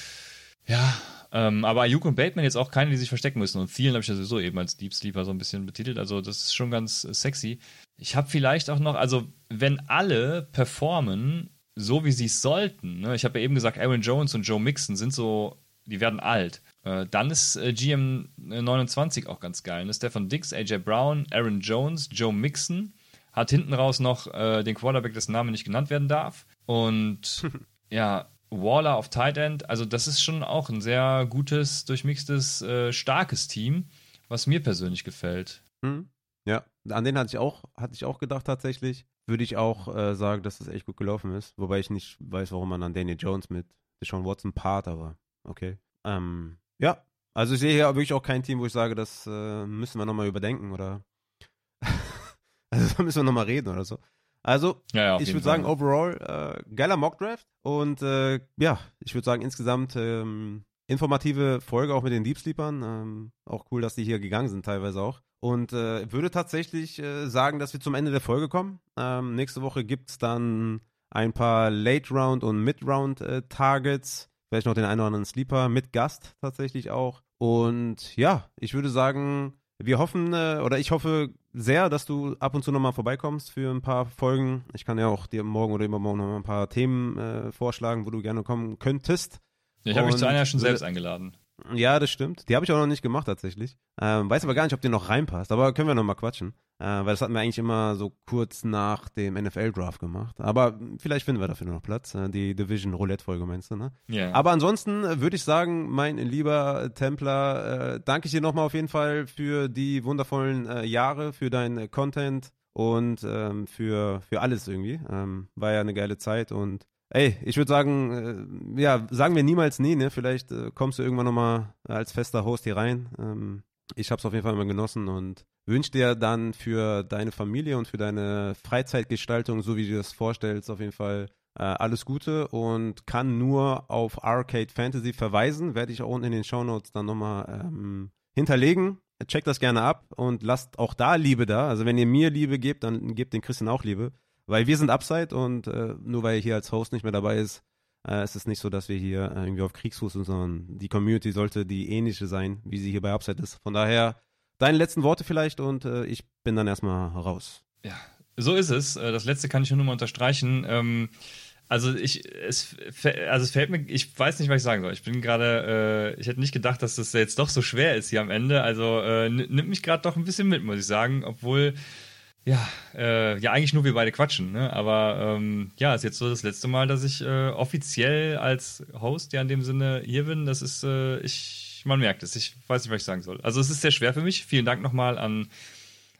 Ja, ähm, aber Ayuk und Bateman jetzt auch keine, die sich verstecken müssen. Und Thielen habe ich ja sowieso eben als Deep Sleeper so ein bisschen betitelt. Also das ist schon ganz äh, sexy. Ich habe vielleicht auch noch, also wenn alle performen, so wie sie es sollten, ne? ich habe ja eben gesagt, Aaron Jones und Joe Mixon sind so, die werden alt. Äh, dann ist äh, GM 29 auch ganz geil. Ne? Stefan Dix, AJ Brown, Aaron Jones, Joe Mixon. Hat hinten raus noch äh, den Quarterback, dessen Name nicht genannt werden darf. Und ja, Waller auf Tight End. Also, das ist schon auch ein sehr gutes, durchmixtes, äh, starkes Team, was mir persönlich gefällt. Hm. Ja, an den hatte ich auch, hatte ich auch gedacht tatsächlich. Würde ich auch äh, sagen, dass das echt gut gelaufen ist. Wobei ich nicht weiß, warum man an Daniel Jones mit Sean Watson part, aber okay. Ähm, ja, also ich sehe hier wirklich auch kein Team, wo ich sage, das äh, müssen wir nochmal überdenken oder also da müssen wir nochmal reden oder so. Also, ja, ja, ich würde sagen, overall, äh, geiler Mockdraft. Und äh, ja, ich würde sagen, insgesamt ähm, informative Folge auch mit den Deep Sleepern. Ähm, auch cool, dass die hier gegangen sind, teilweise auch. Und äh, würde tatsächlich äh, sagen, dass wir zum Ende der Folge kommen. Ähm, nächste Woche gibt es dann ein paar Late Round und Mid Round äh, Targets. Vielleicht noch den einen oder anderen Sleeper mit Gast tatsächlich auch. Und ja, ich würde sagen, wir hoffen, äh, oder ich hoffe sehr, dass du ab und zu nochmal vorbeikommst für ein paar Folgen. Ich kann ja auch dir morgen oder übermorgen nochmal ein paar Themen äh, vorschlagen, wo du gerne kommen könntest. Ich habe mich zu einer ja schon selbst eingeladen. Ja, das stimmt. Die habe ich auch noch nicht gemacht tatsächlich. Ähm, weiß aber gar nicht, ob die noch reinpasst. Aber können wir nochmal quatschen. Äh, weil das hatten wir eigentlich immer so kurz nach dem NFL-Draft gemacht. Aber vielleicht finden wir dafür noch Platz. Äh, die Division Roulette-Folge meinst du, ne? Ja. Yeah. Aber ansonsten äh, würde ich sagen, mein lieber Templer, äh, danke ich dir nochmal auf jeden Fall für die wundervollen äh, Jahre, für deinen Content und ähm, für, für alles irgendwie. Ähm, war ja eine geile Zeit und Ey, ich würde sagen, äh, ja, sagen wir niemals nie, ne? Vielleicht äh, kommst du irgendwann nochmal als fester Host hier rein. Ähm, ich habe es auf jeden Fall immer genossen und wünsche dir dann für deine Familie und für deine Freizeitgestaltung, so wie du das vorstellst, auf jeden Fall äh, alles Gute und kann nur auf Arcade Fantasy verweisen. Werde ich auch unten in den Show Notes dann nochmal ähm, hinterlegen. Checkt das gerne ab und lasst auch da Liebe da. Also wenn ihr mir Liebe gebt, dann gebt den Christian auch Liebe. Weil wir sind Upside und äh, nur weil er hier als Host nicht mehr dabei ist, äh, ist es nicht so, dass wir hier äh, irgendwie auf Kriegsfuß sind, sondern die Community sollte die ähnliche sein, wie sie hier bei Upside ist. Von daher deine letzten Worte vielleicht und äh, ich bin dann erstmal raus. Ja, so ist es. Äh, das letzte kann ich nur mal unterstreichen. Ähm, also ich, es, also es fällt mir, ich weiß nicht, was ich sagen soll. Ich bin gerade, äh, ich hätte nicht gedacht, dass das jetzt doch so schwer ist hier am Ende. Also äh, nimmt mich gerade doch ein bisschen mit, muss ich sagen, obwohl ja, äh, ja, eigentlich nur wir beide quatschen, ne? Aber ähm, ja, ist jetzt so das letzte Mal, dass ich äh, offiziell als Host ja in dem Sinne hier bin. Das ist, äh, ich, man merkt es, ich weiß nicht, was ich sagen soll. Also es ist sehr schwer für mich. Vielen Dank nochmal an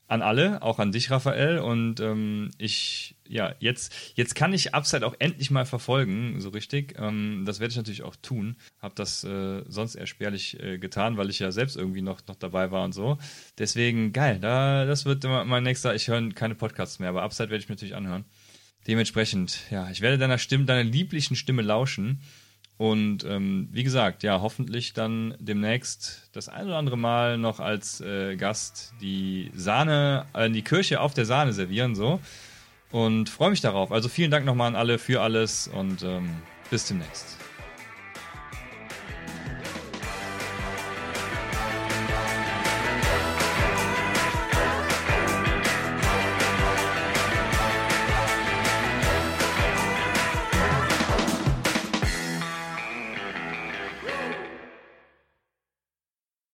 an alle, auch an dich, Raphael. Und ähm, ich, ja, jetzt, jetzt kann ich Upside auch endlich mal verfolgen, so richtig. Ähm, das werde ich natürlich auch tun. Habe das äh, sonst eher spärlich äh, getan, weil ich ja selbst irgendwie noch, noch dabei war und so. Deswegen, geil, da, das wird mein nächster. Ich höre keine Podcasts mehr, aber Upside werde ich mir natürlich anhören. Dementsprechend, ja, ich werde deiner Stimme, deiner lieblichen Stimme lauschen. Und ähm, wie gesagt, ja, hoffentlich dann demnächst das ein oder andere Mal noch als äh, Gast die Sahne, äh, die Kirche auf der Sahne servieren, so. Und freue mich darauf. Also vielen Dank nochmal an alle für alles und ähm, bis demnächst.